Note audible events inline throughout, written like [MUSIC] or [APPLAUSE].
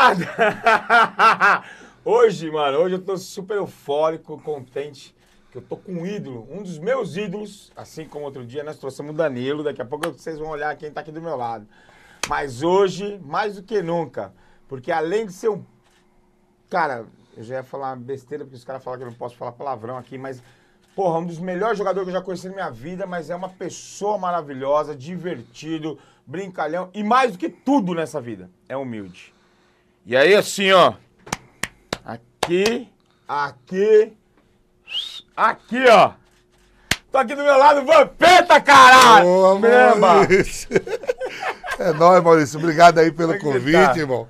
Companheirada! [LAUGHS] Hoje, mano, hoje eu tô super eufórico, contente, que eu tô com um ídolo, um dos meus ídolos, assim como outro dia nós trouxemos o Danilo, daqui a pouco vocês vão olhar quem tá aqui do meu lado. Mas hoje, mais do que nunca, porque além de ser um. Cara, eu já ia falar besteira, porque os caras falam que eu não posso falar palavrão aqui, mas. Porra, um dos melhores jogadores que eu já conheci na minha vida, mas é uma pessoa maravilhosa, divertido, brincalhão e mais do que tudo nessa vida, é humilde. E aí, assim, ó. Aqui, aqui, aqui, ó. Tô aqui do meu lado, Vampeta, caralho! Boa! Maurício. [LAUGHS] É nóis, Maurício. Obrigado aí pelo Como é convite, tá? irmão.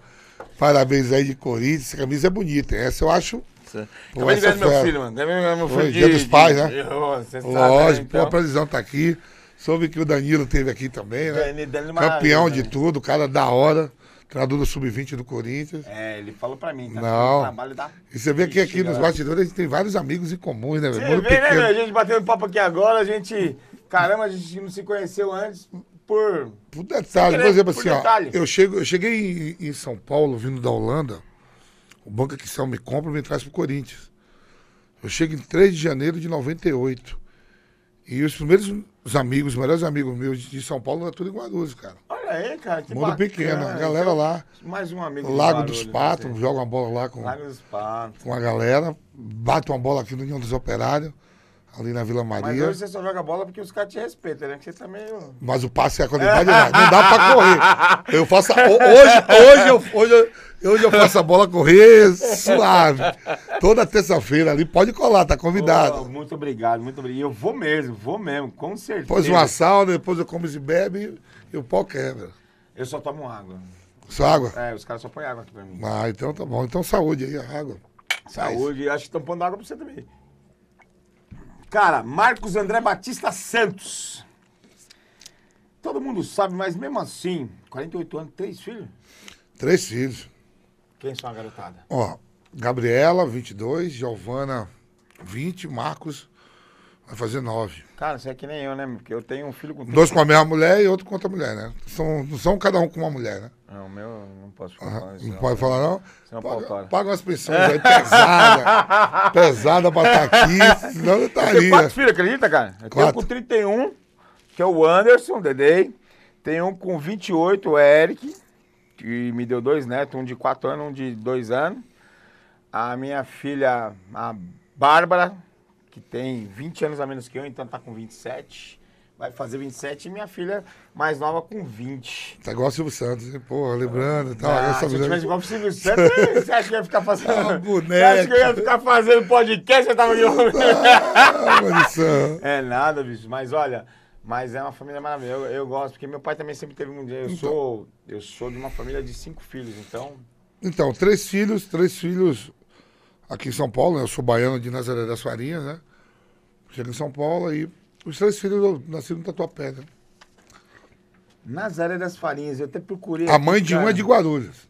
Parabéns aí de Corinthians. Essa camisa é bonita. hein? Essa eu acho. Pô, Acabei de ver meu filho, mano. Meu Foi, filho. dia de- dos pais, de- né? de- sabe, Lógico, né, pô, a previsão tá aqui. Soube que o Danilo teve aqui também, né? Danilo- Campeão maravilha, de né? tudo, cara da hora. Treinador do Sub-20 do Corinthians. É, ele falou pra mim, tá? Não. Trabalho da... E você vê que aqui nos galera. bastidores a gente tem vários amigos em comuns, né? Você vê, Mundo né, pequeno. meu? A gente batendo papo aqui agora, a gente... Caramba, a gente não se conheceu antes por... Por detalhe, querer, por exemplo, por assim, ó, detalhe. eu, chego, eu cheguei em, em São Paulo, vindo da Holanda, o Banco Quissel me compra e me traz pro Corinthians. Eu chego em 3 de janeiro de 98. E os primeiros os amigos, os melhores amigos meus de São Paulo eram tudo em Guarulhos, cara. Olha aí, cara, que Mundo bacana. pequeno, a galera Então, lá, Mais um amigo. Lago dos Patos, você. joga uma bola lá com, Lago dos Patos. com a galera, bate uma bola aqui no União dos Operários, ali na Vila Mas Maria. hoje você só joga bola porque os caras te respeitam, né? Que você tá meio... Mas o passe e a qualidade não, não dá pra correr. [LAUGHS] Eu faço. Hoje, hoje, hoje, eu- hoje eu faço a bola correr suave. Toda terça-feira ali, pode colar, tá convidado. muito obrigado, muito obrigado. Eu vou mesmo, vou mesmo, com certeza. Depois uma sauna, depois eu como e bebe e o pau quebra. Eu só tomo água. Só água? É, os caras só põem água aqui pra mim. Ah, então tá bom. Então saúde aí, água. Saúde, acho que estão pondo água pra você também. Cara, Marcos André Batista Santos. Todo mundo sabe, mas mesmo assim, 48 anos, três filhos? Três filhos. Quem são a garotada? Ó, Gabriela, 22, Giovana, 20, Marcos, vai fazer 9. Cara, você é que nem eu, né? Porque eu tenho um filho com Dois com a mesma mulher e outro com outra mulher, né? São, não são cada um com uma mulher, né? Não, o meu eu não posso falar. Não pode falar, não? Senão Paga, paga umas pensões aí pesada. [LAUGHS] pesada pra estar aqui, senão eu tenho estaria. quatro filhos, acredita, cara? Eu tenho Quatro. com 31, que é o Anderson, o Dedei. Tem um com 28, o Eric, que me deu dois netos, um de 4 anos, um de 2 anos. A minha filha, a Bárbara, que tem 20 anos a menos que eu, então tá com 27. Vai fazer 27 e minha filha mais nova com 20. Tá igual o Silvio Santos, hein? Pô, lembrando e tal. Ah, se eu tivesse igual o Silvio Santos, você acha que eu ia ficar fazendo. Ah, Você acha que eu ia ficar fazendo podcast? Você tava aqui. [LAUGHS] Ah. É nada, bicho. Mas olha, mas é uma família maravilhosa. Eu, eu gosto, porque meu pai também sempre teve um dia. Eu sou, eu sou de uma família de cinco filhos, então. Então, três filhos, três filhos aqui em São Paulo, né? Eu sou baiano de Nazaré das Farinhas, né? Chego em São Paulo e os três filhos eu nasci no Tatuapé, né? Nazaré das Farinhas, eu até procurei. A mãe de um cara. é de Guarulhos.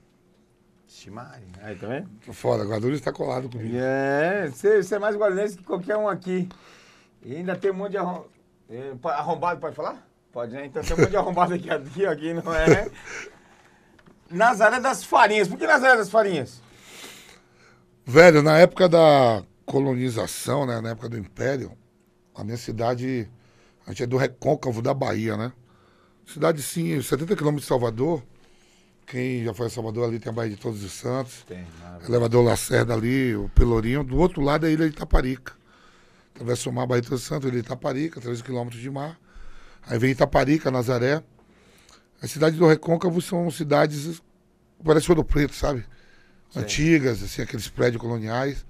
Ximari. Aí, tá vendo? Tô fora, Guarulhos tá colado comigo. É, você, você é mais guarulhense que qualquer um aqui. E ainda tem um monte de arrom... arrombado, pode falar? Pode, né? Então tem um monte de arrombado aqui, [LAUGHS] aqui, aqui não é? Nazaré das Farinhas. Por que Nazaré das Farinhas? Velho, na época da colonização, né, na época do Império, a minha cidade, a gente é do recôncavo da Bahia, né? Cidade, sim, 70 quilômetros de Salvador. Quem já foi a Salvador ali tem a Baía de Todos os Santos. Tem, Elevador Lacerda ali, o Pelourinho. Do outro lado é a Ilha de Itaparica. Atravessa o mar os Santos, Ilha de Itaparica, 13 quilômetros de mar. Aí vem Itaparica, Nazaré. As cidades do recôncavo são cidades, parece Ouro Preto, sabe? antigas, assim, aqueles prédios coloniais.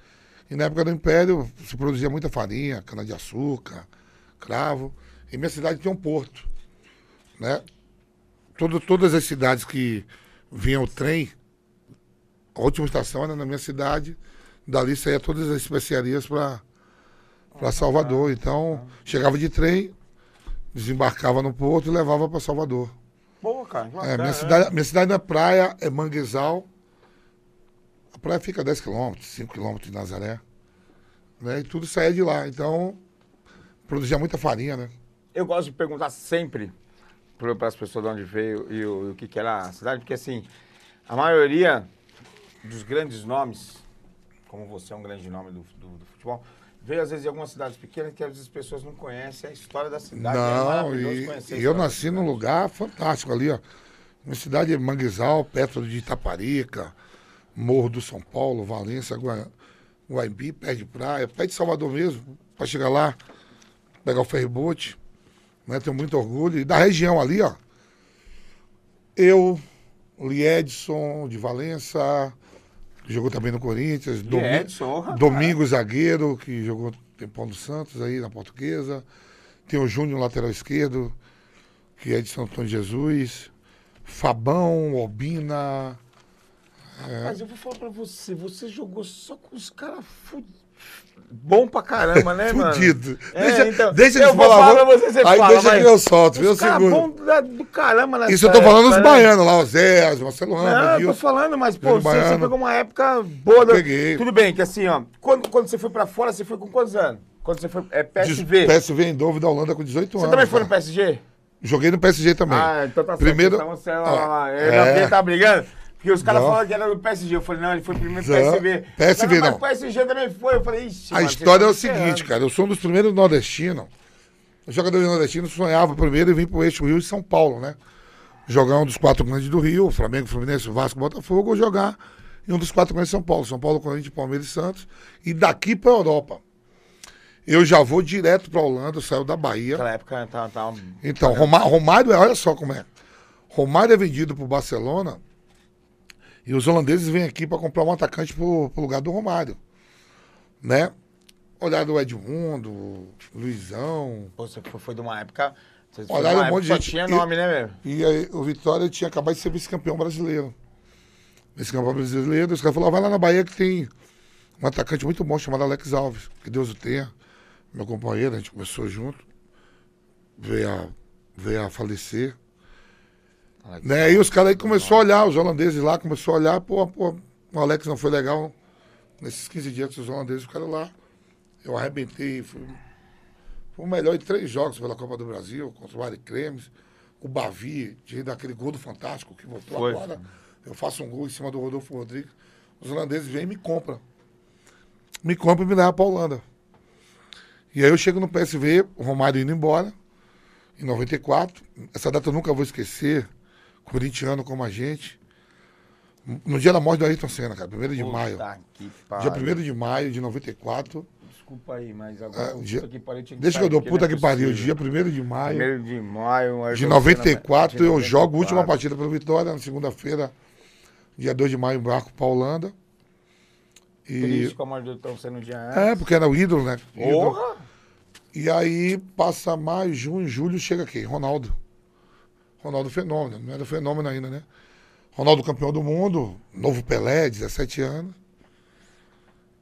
E na época do Império se produzia muita farinha, cana-de-açúcar, cravo. E minha cidade tinha um porto. Né? Todo, todas as cidades que vinha o trem, a última estação era na minha cidade, dali saía todas as especiarias para Salvador. Então, chegava de trem, desembarcava no porto e levava para Salvador. Boa, cara. É, minha, né? cidade, minha cidade na praia é Manguezal. A praia fica a 10 quilômetros, 5 quilômetros de Nazaré. Né? E tudo saía de lá. Então, produzia muita farinha, né? Eu gosto de perguntar sempre para as pessoas de onde veio e o, e o que, que era a cidade, porque assim, A maioria dos grandes nomes, como você é um grande nome do, do, do futebol, veio às vezes de algumas cidades pequenas que às vezes as pessoas não conhecem a história da cidade. é Não, maravilhoso e, e eu nasci num lugar fantástico ali, ó. Uma cidade de Manguezal, perto de Itaparica, Morro do São Paulo, Valência, Gua- Guaimbi, pé de praia, pé de Salvador mesmo, para chegar lá, pegar o ferryboat, né? Tenho muito orgulho. E da região ali, ó. Eu, Liedson de Valença, que jogou também no Corinthians, Domi- Edson, Domingo Zagueiro, que jogou tempão do Santos aí na portuguesa. Tem o Júnior, lateral esquerdo, que é de São Antônio de Jesus. Fabão, Albina. Mas eu vou falar pra você, você jogou só com os caras fu... bom pra caramba, né, [LAUGHS] mano? Fudido. É, deixa então, deixa eu falar. falar você, você aí fala, deixa que eu solto, caras seguro. da- do caramba nessa Isso eu tô falando dos época, né? baianos lá, o Zé, o Marcelo Ramos, Não, eu tô falando, mas, pô, você, você pegou uma época boa. da- Peguei. Tudo bem, que assim, ó, quando, quando você foi pra fora, você foi com quantos anos? Quando você foi, é PSV. PSV em Dove da Holanda com 18 Você anos. também foi no cara. PSG? Joguei no PSG também. Ah, então tá certo. Primeiro- Então você, lá, ó, lá, lá. Eu é. quem tá brigando. Porque os caras falaram que era do PSG. Eu falei, não, ele foi primeiro Não, PSV. PSV Mas não. o PSG também foi. Eu falei, ixi. A mano, história é o estão seguinte, cara. Eu sou um dos primeiros nordestinos. Os jogadores nordestinos sonhavam primeiro em vir pro eixo Rio e São Paulo, né? Jogar um dos quatro grandes do Rio, Flamengo, Fluminense, Vasco, Botafogo, ou jogar em um dos quatro grandes de São Paulo. São Paulo, Corinthians, Palmeiras e Santos. E daqui pra Europa. Eu já vou direto pra Holanda, saio da Bahia. Naquela época tava. tava... Então, Roma- Romário, é- olha só como é. Romário é vendido pro Barcelona e os holandeses vêm aqui para comprar um atacante pro, pro lugar do Romário. Né? Olharam o Edmundo, Luizão. Pô, você foi, de uma época. Olha, um monte de gente- tinha e- nome, né, meu? E aí, o Vitória tinha acabado de ser vice-campeão brasileiro. Vice-campeão brasileiro. Os caras falaram, vai lá na Bahia que tem um atacante muito bom chamado Alex Alves. Que Deus o tenha. Meu companheiro, a gente começou junto. Veio a, veio a falecer. Né? E os caras aí começaram a olhar, os holandeses lá começaram a olhar, pô, pô, o Alex não foi legal. Nesses 15 dias que os holandeses ficaram lá. Eu arrebentei, fui, fui o melhor em três jogos pela Copa do Brasil, contra o Ari Cremes, o Bavi, de daquele gol do Fantástico que voltou Foi. agora. Eu faço um gol em cima do Rodolfo Rodrigues. Os holandeses vêm e me compram. Me compram e me levam pra Holanda. E aí eu chego no PSV, o Romário indo embora, em 94. Essa data eu nunca vou esquecer. Corintiano como a gente. No dia da morte do Ayrton Senna, cara, 1 de maio. Puta que Dia pariu. 1 de maio de 94. Desculpa aí, mas agora. O dia- puta que pariu que Deixa que eu dou puta é que pariu. Dia 1 de maio Primeiro de maio. de Ayrton 94 Senna, eu jogo a última 94. partida pelo Vitória, na segunda-feira, dia 2 de maio, embarco pra Holanda. E. Triste com a morte do Ayrton Senna no dia antes. É, porque era o ídolo, né? Ídolo. Porra! E aí passa maio, junho, julho, chega quem? Ronaldo. Ronaldo Fenômeno, não era fenômeno ainda, né? Ronaldo campeão do mundo, novo Pelé, 17 anos.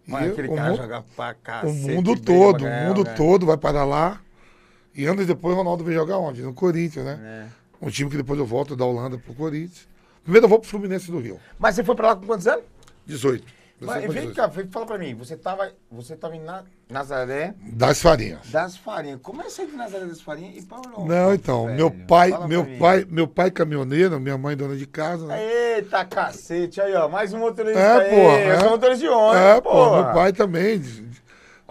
Mas aquele o, cara mu- joga pra o cacete. mundo bem todo, o caramba, mundo né? todo vai para lá. E anos depois o Ronaldo veio jogar onde? No Corinthians, né? É. Um time que depois eu volto da Holanda pro Corinthians. Primeiro eu vou pro Fluminense do Rio. Mas você foi pra lá com quantos anos? 18. Mas, 18 vem cá, vem, fala pra mim. Você tava, você tava em Na- Nazaré 18. Das farinhas. das Farinhas. Como é que você de Nazaré das Farinhas e Europa? Não, então, velho? meu pai, Fala meu pra mim. pai, meu pai caminhoneiro, minha mãe dona de casa, né? Eita cacete, aí ó, mais um motorista É, aí. porra, Eu é. sou motorista de ônibus, É, pô, porra. meu pai também, de- de-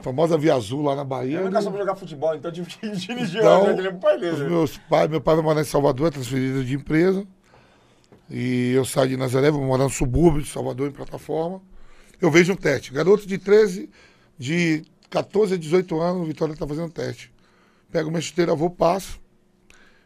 famosa Via Azul lá na Bahia. Eu nunca ele- soube jogar futebol, então eu tive que [LAUGHS] dirigir Então, ônibus, aquele pai os dele. meus pais, meu pai vai morar em Salvador, é transferido de empresa. E eu saio de Nazaré, vou morar no subúrbio de Salvador, em plataforma. Eu vejo um teste. Garoto de 13, de 14 a 18 anos, o Vitória está fazendo teste. Pego minha chuteira, vou, passo.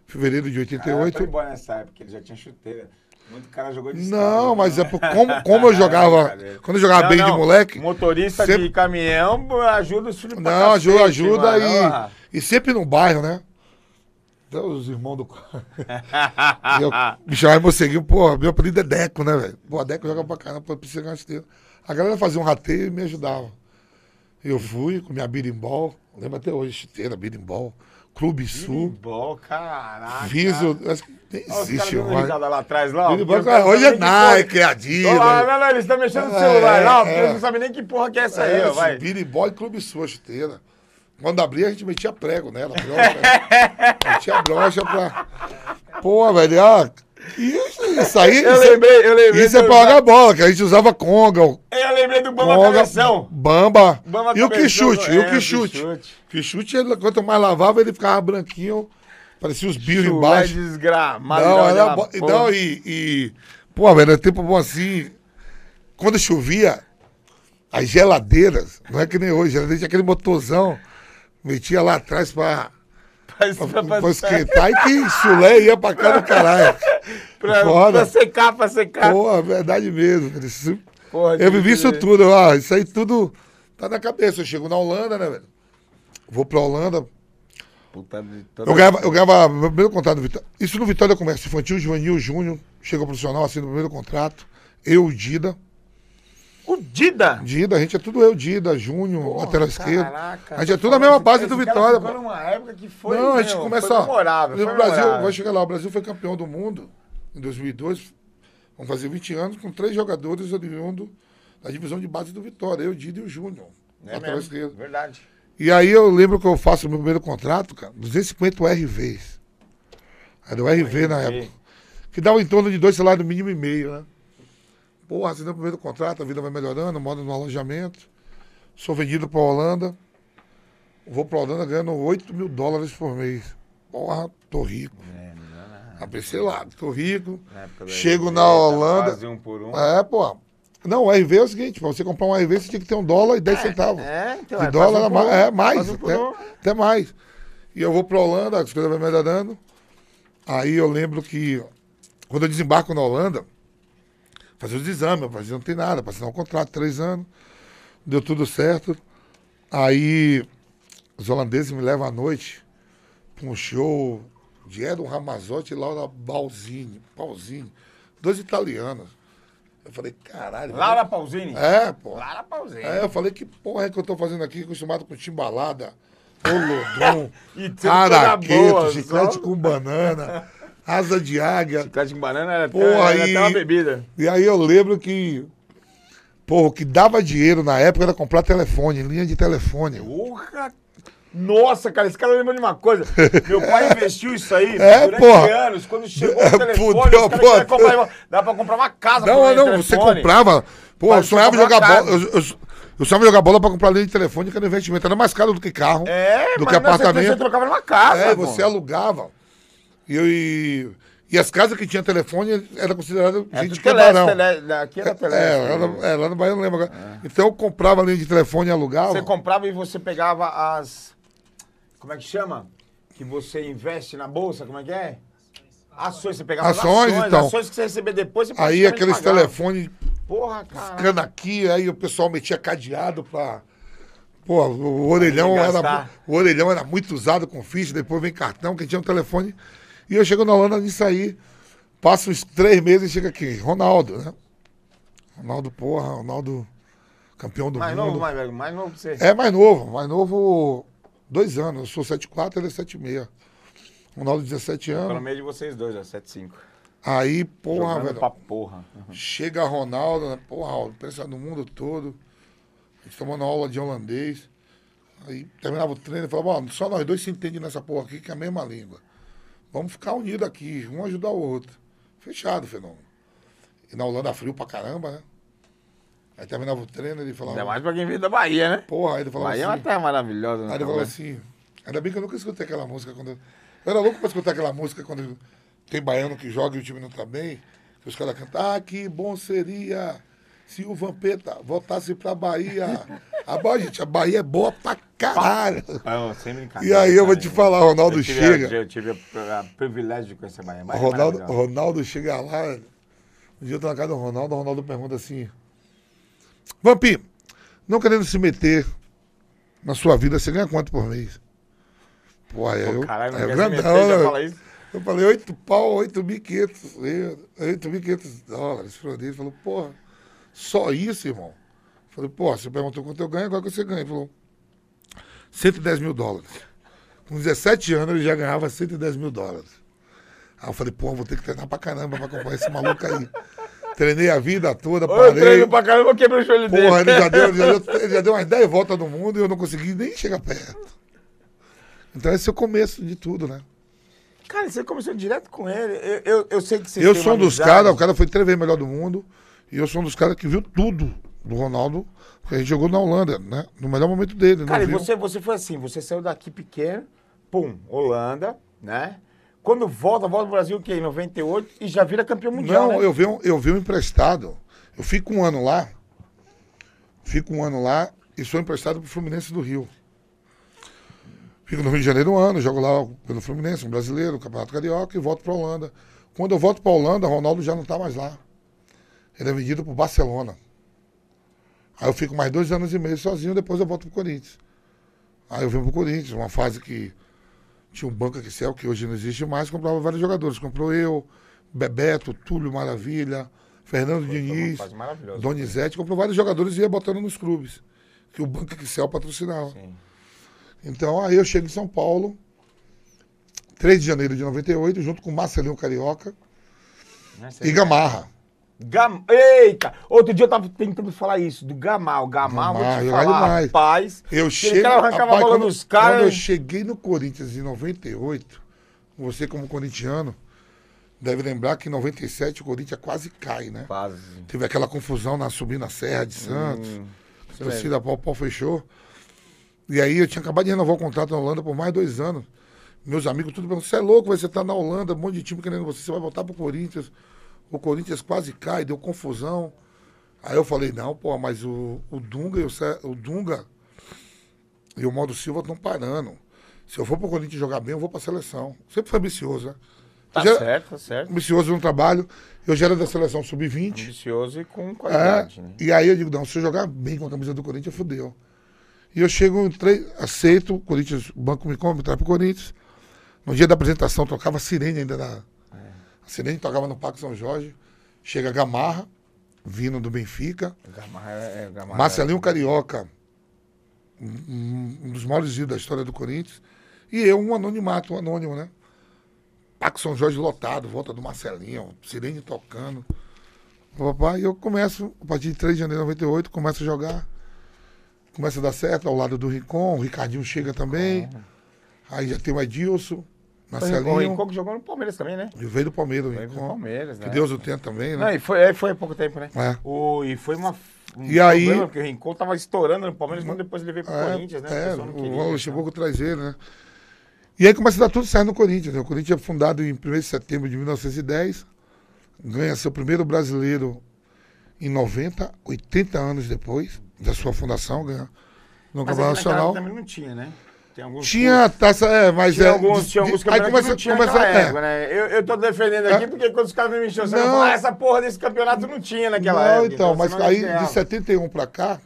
Fevereiro de Ah, 88. foi embora nessa época, ele já tinha chuteira. Muito cara jogou de Não, mas né? é por, como, como eu jogava. Quando eu jogava Não, bem de não, moleque. Motorista sempre- de caminhão ajuda os filhos pra Não, ajuda, cacete, ajuda mano. e, Ah. e sempre no bairro, né? Até os irmãos do. [LAUGHS] eu, me chamava Moceguinho, pô, meu apelido é Deco, né, velho? Pô, Deco joga pra caramba, pô, precisa ganhar esteira. A galera fazia um rateio e me ajudava. Eu fui com minha birimbol, lembro até hoje, chuteira, birimbol, Clube Sul. Bom, caraca. Viso, acho que nem Olha os existe caras lá atrás, lá. Birimbol, hoje não é Nike, é Adidas. Olha lá, não, não, eles estão mexendo no É, celular lá, porque é. eles não sabem nem que porra que é essa aí, É, ó, vai. Birimbol e Clube Sul, a chuteira. Quando abria, a gente metia prego nela, brocha. [LAUGHS] metia brocha pra. Pô, velho, ó, E isso aí. Eu isso é- lembrei, eu lembrei. Isso é pra jogar bola, que a gente usava conga, o Eu lembrei do Bamba conga, Cabeção. bamba. Bamba E o que chute, e o é, que chute. Que chute, quanto mais lavava, ele ficava branquinho, parecia os bios Chulé embaixo. desgramado. Não, era bo... não e, e. Pô, velho, era tempo bom assim. Quando chovia, as geladeiras, não é que nem hoje, geladeira tinha aquele motorzão, metia lá atrás pra, Pra, pra, pra, pra esquentar e que chulé ia pra cá do caralho. [LAUGHS] pra- Foda. pra secar, pra secar. Pô, verdade mesmo. Isso- Porra, Eu vivi isso tudo, ó, isso aí tudo tá na cabeça. Eu chego na Holanda, né, velho? Vou pra Holanda. Puta Eu ganhava, eu ganhava meu primeiro contrato no Vitória. Isso no Vitória Comércio Infantil, Juvenil, Júnior. Chegou profissional assim no primeiro contrato. Eu, Dida. O Dida. Dida, a gente é tudo eu, Dida, Júnior, Porra, lateral esquerdo. caraca, A gente é tudo a mesma base do Vitória, ficou numa época que foi, Não, a gente meu, começa. foi memorável, o foi Brasil, memorável. vai chegar lá. O Brasil foi campeão do mundo em 2002. Vamos fazer 20 anos com três jogadores oriundos da divisão de base do Vitória. Eu, Dida e o Júnior. É lateral mesmo, esquerdo. verdade. E aí eu lembro que eu faço o meu primeiro contrato, cara, 250 RVs. Era o RV na RV. época. Que dava em torno de dois salários mínimo e meio, né? Porra, assinei o primeiro contrato, a vida vai melhorando, moro no alojamento. Sou vendido pra Holanda. Vou pra Holanda ganhando 8 mil dólares por mês. Porra, tô rico. É. Ah, pensei lá, tô rico. Na Chego RV, na tava Holanda. um por um. É, pô. Não, o RV é o seguinte, pra você comprar um RV, você tinha que ter um dólar e 10 centavos. É, então. De é, dólar um mais, um, é, mais, um até, um. até mais. E eu vou pra Holanda, as coisas vão melhorando. Aí eu lembro que quando eu desembarco na Holanda, fazer os exames, mas não tem nada, pra assinar um contrato, três anos, deu tudo certo. Aí os holandeses me levam à noite pra um show de Edon Ramazotti e Laura Balzini, Pausini, dois italianos. Eu falei, caralho. Laura Pausini. É, pô. Laura Pausini. É, eu falei, que porra é que eu tô fazendo aqui, acostumado com timbalada, olodum, [LAUGHS] coisa araqueto, chiclete só- com banana, asa de águia. Chiclete com banana era, Porra, até, era até uma bebida. E aí eu lembro que, porra, o que dava dinheiro na época era comprar telefone, linha de telefone. Porra! Nossa, cara, esse cara lembra de uma coisa. Meu pai investiu isso aí [LAUGHS] É, durante porra. anos. Quando chegou É, o telefone, fudeu, os comprar, dá pra comprar uma casa Não, por não, de você telefone. comprava. Pô, eu sonhava jogar bola. Eu, eu, eu sonhava jogar bola pra comprar linha de telefone, que era investimento. Era mais caro do que carro, É, do mas que não, você- apartamento. Você trocava numa casa. É, pô. você alugava. E, eu, e, e as casas que tinham telefone era considerado É, gente tudo que é tele, aqui era teleste. É, lá no, é, lá no Bahia eu não lembro agora. Então eu comprava linha de telefone e alugava. Você comprava e você pegava as. Como é que chama? Que você investe na bolsa, como é que é? Ações, você pegava as Ações, ações, então. ações que você receber depois, você Aí aqueles pagava. telefones Porra, cara. ficando aqui, aí o pessoal metia cadeado pra. Pô, o orelhão, era, o orelhão era muito usado com ficha, depois vem cartão, que tinha um telefone. E eu chego na Holanda nisso aí, passo uns três meses e chega aqui, Ronaldo, né? Ronaldo, porra, Ronaldo, campeão do Mais mundo. novo, mais velho, mais novo que você. É mais novo, mais novo, dois anos. Eu sou 7'4", ele é 7'6". Ronaldo, 17 Pelo anos. meio de vocês dois, ó, 7-5. Aí, porra, Jogando velho. pra porra. Chega Ronaldo, né? Porra, pensa no mundo todo. A gente tomando aula de holandês. Aí terminava o treino e falava, só nós dois se entendem nessa porra aqui, que é a mesma língua. Vamos ficar unidos aqui, um ajudar o outro. Fechado, fenômeno. E na Holanda frio pra caramba, né? Aí terminava o treino, ele falava. Ainda mais pra quem veio da Bahia, né? Porra, aí ele falava Bahia é uma assim. terra maravilhosa, né? Aí ele falou assim, ainda bem que eu nunca escutei aquela música quando. Eu era louco pra escutar aquela música quando tem baiano que joga e o time não tá bem. Que os caras cantam, ah, que bom seria se o Vampeta voltasse pra Bahia. A Bahia, gente, a Bahia é boa pra caralho. Não, sem brincadeira. E aí eu vou te falar, Ronaldo eu tive, chega. Eu tive o privilégio de conhecer a Bahia. Bahia é Ronaldo, maravilhosa. Ronaldo chega lá. Um dia eu tô na casa do Ronaldo, o Ronaldo pergunta assim: Vampi, não querendo se meter na sua vida, você ganha quanto por mês? Pô, aí Pô, eu. caralho, não é grandão, meter, já fala isso? Eu falei, 8 pau, 8.500 euros, 8.500 dólares. Ele falou, porra, só isso, irmão? Falei, pô, você perguntou quanto eu ganho, agora que você ganha. Ele falou, 110 mil dólares. Com 17 anos ele já ganhava 110 mil dólares. Aí eu falei, pô, vou ter que treinar pra caramba pra acompanhar esse maluco aí. [LAUGHS] Treinei a vida toda, Ô, Eu parei. treino pra caramba, quebrei o joelho dele. Porra, ele já, deu, [LAUGHS] ele, já deu, ele já deu umas 10 voltas no mundo e eu não consegui nem chegar perto. Então esse é o começo de tudo, né? Cara, você começou direto com ele. Eu, eu, eu sei que você Eu sou um dos caras, o cara foi três vezes melhor do mundo. E eu sou um dos caras que viu tudo do Ronaldo. Porque a gente jogou na Holanda, né? No melhor momento dele. Cara, e viu? você, você foi assim, você saiu daqui pequeno, pum, Holanda, né? Quando volta, volta pro Brasil, o quê? Em 98 e já vira campeão mundial, Não, né? eu vi, um, eu vi um emprestado. Eu fico um ano lá. Fico um ano lá e sou emprestado pro Fluminense do Rio. Fico no Rio de Janeiro um ano, jogo lá pelo Fluminense, um brasileiro, Campeonato Carioca, e volto pra Holanda. Quando eu volto pra Holanda, Ronaldo já não tá mais lá. Ele é vendido pro Barcelona. Aí eu fico mais dois anos e meio sozinho, depois eu volto pro Corinthians. Aí eu venho pro Corinthians, uma fase que tinha um banco Excel, que hoje não existe mais, comprava vários jogadores. Comprou eu, Bebeto, Túlio Maravilha, Fernando Foi Diniz. Donizete, comprou vários jogadores e ia botando nos clubes. Que o Banco Excel patrocinava. Sim. Então aí eu chego em São Paulo, 3 de janeiro de 98, junto com Marcelinho Carioca Né, e Gamarra. Gam... Eita! Outro dia eu tava tentando falar isso, do Gamal. Gamal, vou Gamal, te jogar falar, rapaz. Eu chego. arrancava a rapaz, bola quando, dos caras. quando eu cheguei no Corinthians em 98, você como corintiano, deve lembrar que em 97 o Corinthians quase cai, né? Quase. Teve aquela confusão na subida na Serra de Santos. Hum, mesmo. torcida pau, pau fechou. E aí eu tinha acabado de renovar o contrato na Holanda por mais dois anos. Meus amigos tudo perguntando, você é louco, você tá na Holanda, um monte de time querendo você, você vai voltar pro Corinthians. O Corinthians quase cai, deu confusão. Aí eu falei, não, pô, mas o, o Dunga e o, o Dunga e o Modo Silva estão parando. Se eu for pro Corinthians jogar bem, eu vou pra seleção. Sempre foi ambicioso, né? Tá Já- certo, tá certo. Ambicioso no trabalho. Eu já era da seleção sub-20. Ambicioso e com É, qualidade, né? e aí eu digo, não, se eu jogar bem com a camisa do Corinthians, fudeu. E eu chego, entrei, aceito, o Corinthians, o banco me compra, me traz pro Corinthians. No dia da apresentação, tocava sirene ainda da. A sirene tocava no Parque São Jorge. Chega Gamarra, vindo do Benfica. Gamarra é, é, Gamarra Marcelinho Carioca, um, um dos maiores ídolos da história do Corinthians. E eu, um anonimato, um anônimo, né? Parque São Jorge lotado, volta do Marcelinho, sirene tocando. E eu começo, a partir de 3 de janeiro de 98, começo a jogar. Começa a dar certo ao lado do Rincon, o Ricardinho chega também. Aí já tem o Edilson, O Marcelinho. Rincon que jogou no Palmeiras também, né? E veio do Palmeiras, o Veio do. Palmeiras, né? Que Deus o tenha também, Não, né? e foi, é, foi há pouco tempo, né? É. O, e foi uma. Um E aí- porque o Rincon tava estourando no Palmeiras, quando depois ele veio pro É, Corinthians, né? O é, não queria, o então. Luxemburgo traz ele, né? E aí começa a dar tudo certo no Corinthians. Né? O Corinthians é fundado em 1 de setembro de 1910, ganha seu primeiro brasileiro em 90, 80 anos depois da sua fundação, ganha no Mas Campeonato Nacional. também não tinha, né? Tinha taça, é, mas Tinha é. alguns, tinha alguns de- aí campeonatos começa, que não começa, é, época, né? Eu, eu tô defendendo aqui É. porque quando os caras me enchiam, você Não. falar, essa porra desse campeonato não tinha naquela Não, época. então, mas senão a aí gente de ganhava. 71 pra cá,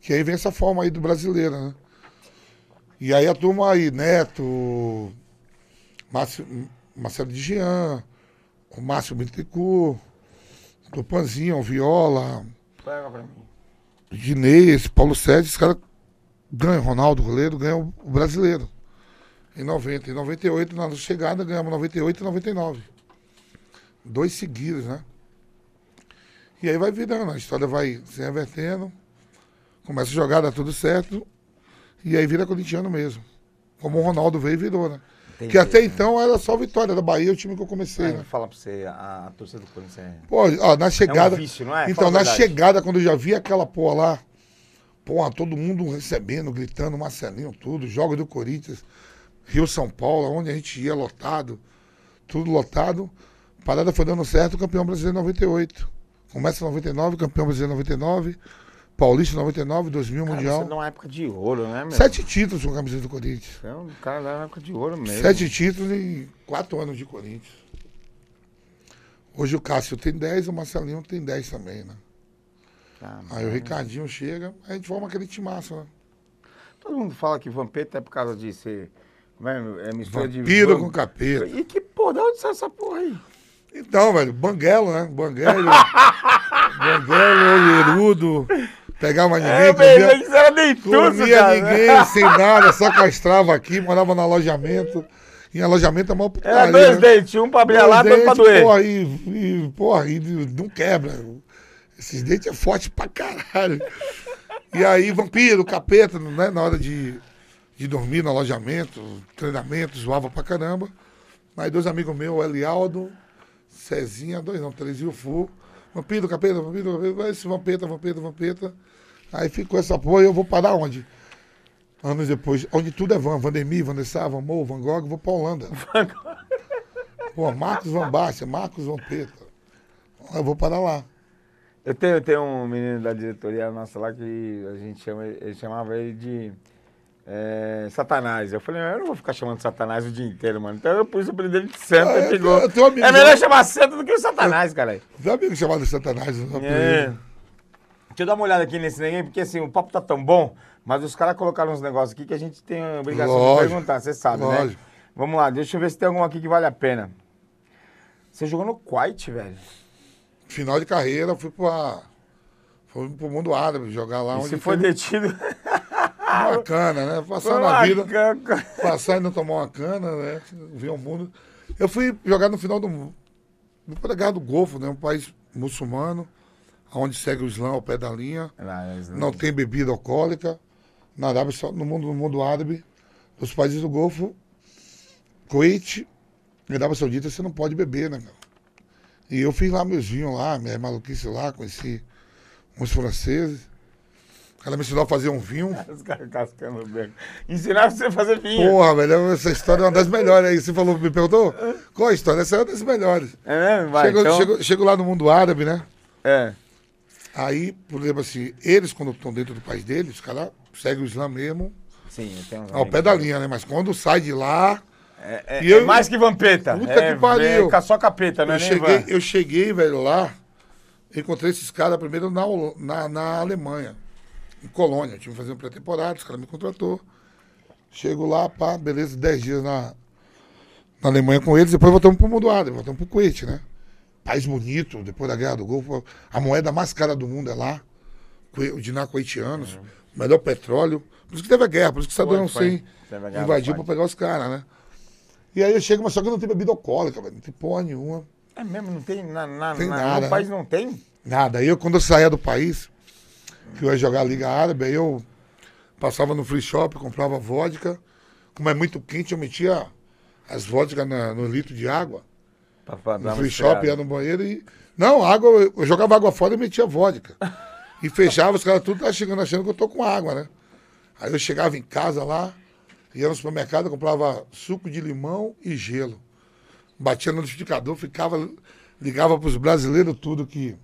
que aí vem essa forma aí do brasileiro, né? E aí a turma aí, Neto, Márcio, Marcelo de Jean, o Márcio Bittencourt, o Panzinho, o Viola, Pega pra mim. Ginês, Paulo Sérgio, esses caras ganham, Ronaldo, goleiro, ganham o brasileiro. Em 90. Em 98, na chegada, ganhamos 98 e 99. Dois seguidos, né? E aí vai virando, a história vai se revertendo, começa a jogar, dá tudo certo, e aí vira corintiano mesmo. Como o Ronaldo veio e virou, né? Entendi. Que até então era só vitória da Bahia, o time que eu comecei, É, né? vou falar pra você, a, a torcida do Corinthians é. Pô, ó, na chegada. vício, não é? Fala Então, a na verdade. chegada, quando eu já vi aquela porra lá, porra, todo mundo recebendo, gritando, Marcelinho, tudo, jogos do Corinthians, Rio São Paulo, onde a gente ia lotado, tudo lotado. A parada foi dando certo, campeão brasileiro em 98. Começa em 99, campeão brasileiro em 99, Paulista em 99, 2000 Cara, Mundial. Não é época de ouro, né, meu? Sete títulos com a camiseta do Corinthians. É um cara da época de ouro mesmo. Sete títulos em quatro anos de Corinthians. Hoje o Cássio tem 10, o Marcelinho tem 10 também, né? Ah, Aí o Ricardinho chega, a gente forma aquele timaço, né? Todo mundo fala que Vampeta é por causa de ser. Como é? É mistura de. Vampiro vam- com capeta. E que porra, de onde saiu essa porra aí? Então, velho, banguelo, né? Banguelo. [LAUGHS] banguelo, olheirudo. Pegava ninguém, É, comia, era dentuço, comia cara. né? ninguém, sem nada, só castrava aqui, morava no alojamento. Em alojamento é mó putaria. Era dois né? dentes, um pra abrir a Dois lata, outro pra doer. Porra, e, e, porra, e não quebra. Esses dentes é forte pra caralho. E aí, vampiro, capeta, né? Na hora de, de dormir no alojamento, treinamento, zoava pra caramba. Mais dois amigos meus, o Elialdo, Cezinha, dois não, três e o Fu. Vampiro, capeta, vampiro, vai esse vampeta, vampeta, vampeta. Aí ficou essa porra e eu vou parar onde? Anos depois, onde tudo é Van, Vandemir, Vanessa, Van Van Gogh, vou pra Holanda. [LAUGHS] Pô, Marcos Van Marcos Vampeta. Eu vou parar lá. Eu tenho, eu tenho um menino da diretoria nossa lá que a gente chama, ele chamava ele de é, Satanás. Eu falei, eu não vou ficar chamando Satanás o dia inteiro, mano. Então eu pus o apelido dele de Santa Ah, e eu pegou. eu tenho um é melhor chamar Santa do que o Satanás, cara. Tem um amigo chamado Satanás. não É. Deixa eu dar uma olhada aqui nesse ninguém, porque assim, o papo tá tão bom, mas os caras colocaram uns negócios aqui que a gente tem a obrigação Lógico, de perguntar, você sabe, né? lógico. Vamos lá, deixa eu ver se tem algum aqui que vale a pena. Você jogou no Kuwait, velho? Final de carreira, fui pra. Fui pro mundo árabe jogar lá E onde se foi teve detido... [LAUGHS] uma cana, né? Passar na vida. canca. passar e não tomar uma cana, né? Ver o mundo. Eu fui jogar no final do. Para a Guerra do Golfo, né? Um país muçulmano, onde segue o Islã ao pé da linha. Não tem bebida alcoólica. Na Arábia, no mundo, no mundo árabe, os países do Golfo, Kuwait, Arábia Saudita, você não pode beber, né, cara? E eu fiz lá meus vinhos lá, minha maluquice lá, conheci uns franceses. O cara me ensinou a fazer um vinho. [LAUGHS] Os caras cascando o beco. Ensinaram você a fazer vinho. Porra, velho, essa história é uma das melhores aí. Você falou, me perguntou? Qual a história? Essa é uma das melhores. É mesmo? Vai, chego, então... chego- chego lá no mundo árabe, né? É. Aí, por exemplo assim, eles quando estão dentro do país deles, os caras seguem o Islã mesmo Sim, tenho uns ao pé da linha, né? Mas quando sai de lá, É, é- eu- é mais que vampeta. Puta é, que pariu. É só capeta, não eu é cheguei, eu cheguei, velho, lá, encontrei esses caras primeiro na, na, na Alemanha, em Colônia. Eu tive que fazer uma pré-temporada, os caras me contratou. Chego lá, pá, beleza, 10 dias na, na Alemanha com eles, depois voltamos pro mundo árabe, voltamos pro Kuwait, né? País bonito, depois da Guerra do Golfo, a moeda mais cara do mundo é lá, o dinar kuwaitianos, o melhor petróleo. Por isso que teve a guerra, por isso que Teve a guerra invadiu Kuwait. pegar os caras, né? E aí eu chego, mas só que não tem bebida alcoólica, velho, não tem porra nenhuma. É mesmo, não tem na, na, Tem na- nada, no país né? não tem? Nada. Aí eu, quando eu saía do país, que eu ia jogar a Liga Árabe, aí eu passava no free shop, comprava vodka. Como é muito quente, eu metia as vodkas no litro de água. Pra, pra No free shop, ia no banheiro e. Não, água, eu- eu jogava água fora e metia vodka. E fechava, os caras tudo estavam chegando achando que eu tô com água, né? Aí eu chegava em casa lá, ia no supermercado, comprava suco de limão e gelo. Batia no liquidificador, ficava, ligava pros brasileiros tudo que,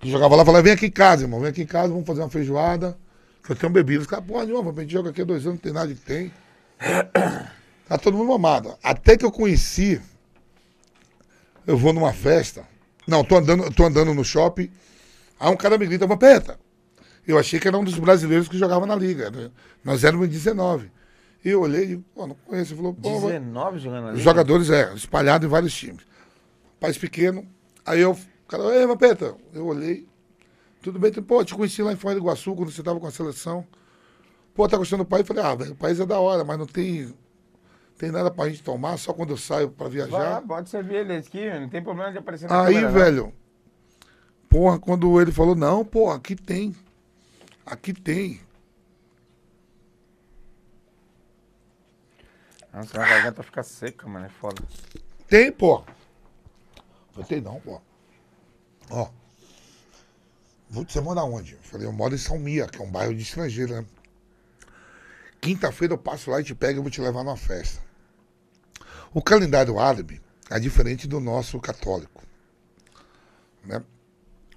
que jogava lá, falava, vem aqui em casa, irmão, vem aqui em casa, vamos fazer uma feijoada, que eu tenho bebida. Os caras, porra nenhuma, a gente joga aqui há dois anos, não tem nada que tem. [COUGHS] Tá todo mundo mamado. Até que eu conheci, eu vou numa festa, não, tô andando, tô andando no shopping, aí um cara me grita, Vampeta. Eu achei que era um dos brasileiros que jogava na liga. né? Nós éramos em 19. E eu olhei e pô, não conheço. Ele falou, pô, vai- 19 jogando ali? os jogadores, é, espalhados em vários times. País pequeno. Aí eu, o cara, ei, Vampeta, eu olhei. Tudo bem, pô, te conheci lá em Foz do Iguaçu, quando você tava com a seleção. Pô, tá gostando do país? Eu falei, ah, velho, o país é da hora, mas não tem, tem nada pra gente tomar, só quando eu saio pra viajar. Vai, pode servir ele aqui, não tem problema de aparecer na Aí, câmera, não. velho, porra, quando ele falou, não, porra, aqui tem. Aqui tem. Nossa, a garganta fica seca, mano, é foda. Tem, pô. Eu tem não, pô. Ó. Vou- Você mora onde? Eu falei, eu moro em Salmia, que é um bairro de estrangeiro, né? Quinta-feira eu passo lá e te pego e vou te levar numa festa. O calendário árabe é diferente do nosso católico. Né?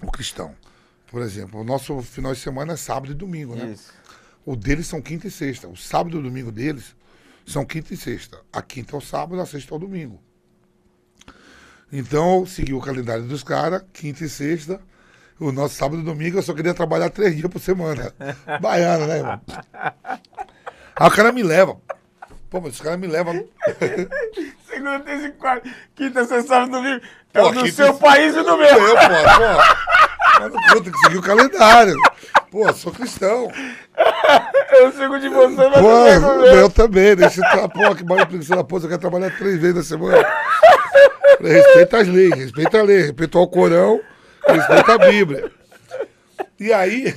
O cristão. Por exemplo, o nosso final de semana é sábado e domingo, né? Isso. O deles são quinta e sexta. O sábado e o domingo deles são quinta e sexta. A quinta é o sábado, a sexta é o domingo. Então, eu segui o calendário dos caras, quinta e sexta. O nosso sábado e domingo eu só queria trabalhar três dias por semana. [LAUGHS] Baiano, né, irmão? Aí o cara me leva. Pô, mas os caras me levam. [LAUGHS] Segunda, terça e quarta. Quinta, sexta, sábado, domingo. É Pô, o do seu país e do meu. Eu, pô, pô. Mas não conta que seguir o calendário. Pô, sou cristão. Eu sigo de você, mas Pô, eu, meu. também. Deixa eu tá, pô, que bagulho preguiça da porra. Eu quero trabalhar três vezes na semana. Respeita as leis, respeita a lei, respeita o Alcorão, respeita a Bíblia. E aí.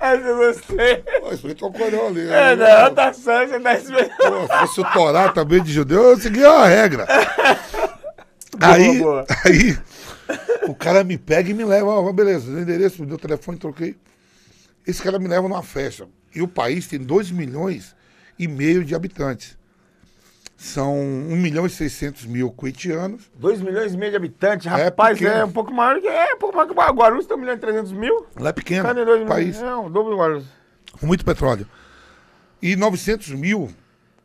Essa eu gostei. Pô, explica o corão ali. É, né? não, tá certo, você tá esperando. Pô, se fosse o Torá também de judeu, eu seguia a regra. Aí, boa. [LAUGHS] aí, o cara me pega e me leva, ó, beleza, deu endereço, me deu o telefone, troquei. Esse cara me leva numa festa. E o país tem 2 milhões e meio de habitantes. São 1 milhão e 600 mil cuitianos. 2 milhões e meio de habitantes, É rapaz, é, pequeno. um pouco maior que. É, um pouco maior que o Guarulhos, tem 1 milhão e 300 mil. Lá é pequeno, Cadê 2 país. milhões? É, um dobro do Guarulhos. com muito petróleo. E 900 mil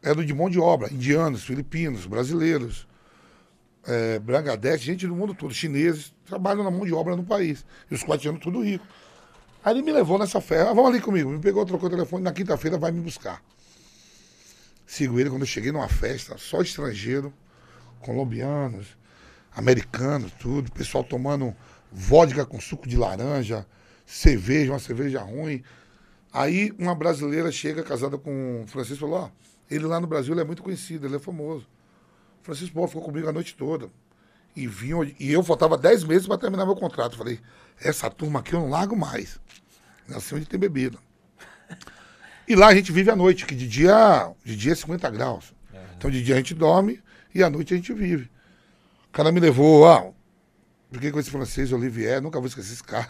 eram de mão de obra, indianos, filipinos, brasileiros, é, gente do mundo todo, chineses, trabalham na mão de obra no país. E os quatianos tudo ricos. Aí ele me levou nessa festa, ah, vamos ali comigo, me pegou, trocou o telefone, na quinta-feira vai me buscar. Sigo ele quando eu cheguei numa festa, só estrangeiro, colombianos, americanos, tudo, pessoal tomando vodka com suco de laranja, cerveja, uma cerveja ruim. Aí uma brasileira chega casada com o Francisco e falou, ó, ele lá no Brasil é muito conhecido, ele é famoso. Francisco pô, ficou comigo a noite toda. E vinham, e eu faltava 10 meses para terminar meu contrato. Falei, essa turma aqui eu não largo mais. Nasceu de ter bebida. E lá a gente vive à noite, que de dia, de dia é 50 graus. Então de dia a gente dorme e à noite a gente vive. O cara me levou, ó, fiquei com esse francês, Olivier, nunca vou esquecer esse cara.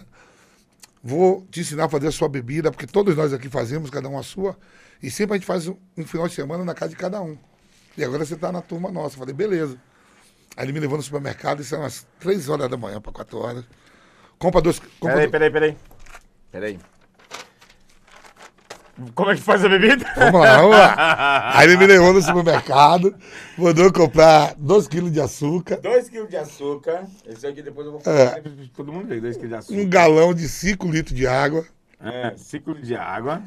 Vou te ensinar a fazer a sua bebida, porque todos nós aqui fazemos, cada um a sua. E sempre a gente faz um, um final de semana na casa de cada um. E agora você está na turma nossa. Eu falei, beleza. Aí ele me levou no supermercado, isso é umas 3 horas da manhã para 4 horas. Compra dois. Compra Peraí, peraí, peraí. Peraí. Como é que faz a bebida? Vamos lá, vamos lá. [LAUGHS] Aí ele me levou no supermercado, mandou comprar 2 quilos de açúcar, 2 kg de açúcar. Esse aqui depois eu vou É. falar. pra Todo mundo vê 2 kg de açúcar. um galão de 5 litros de água, É, 5 kg de água.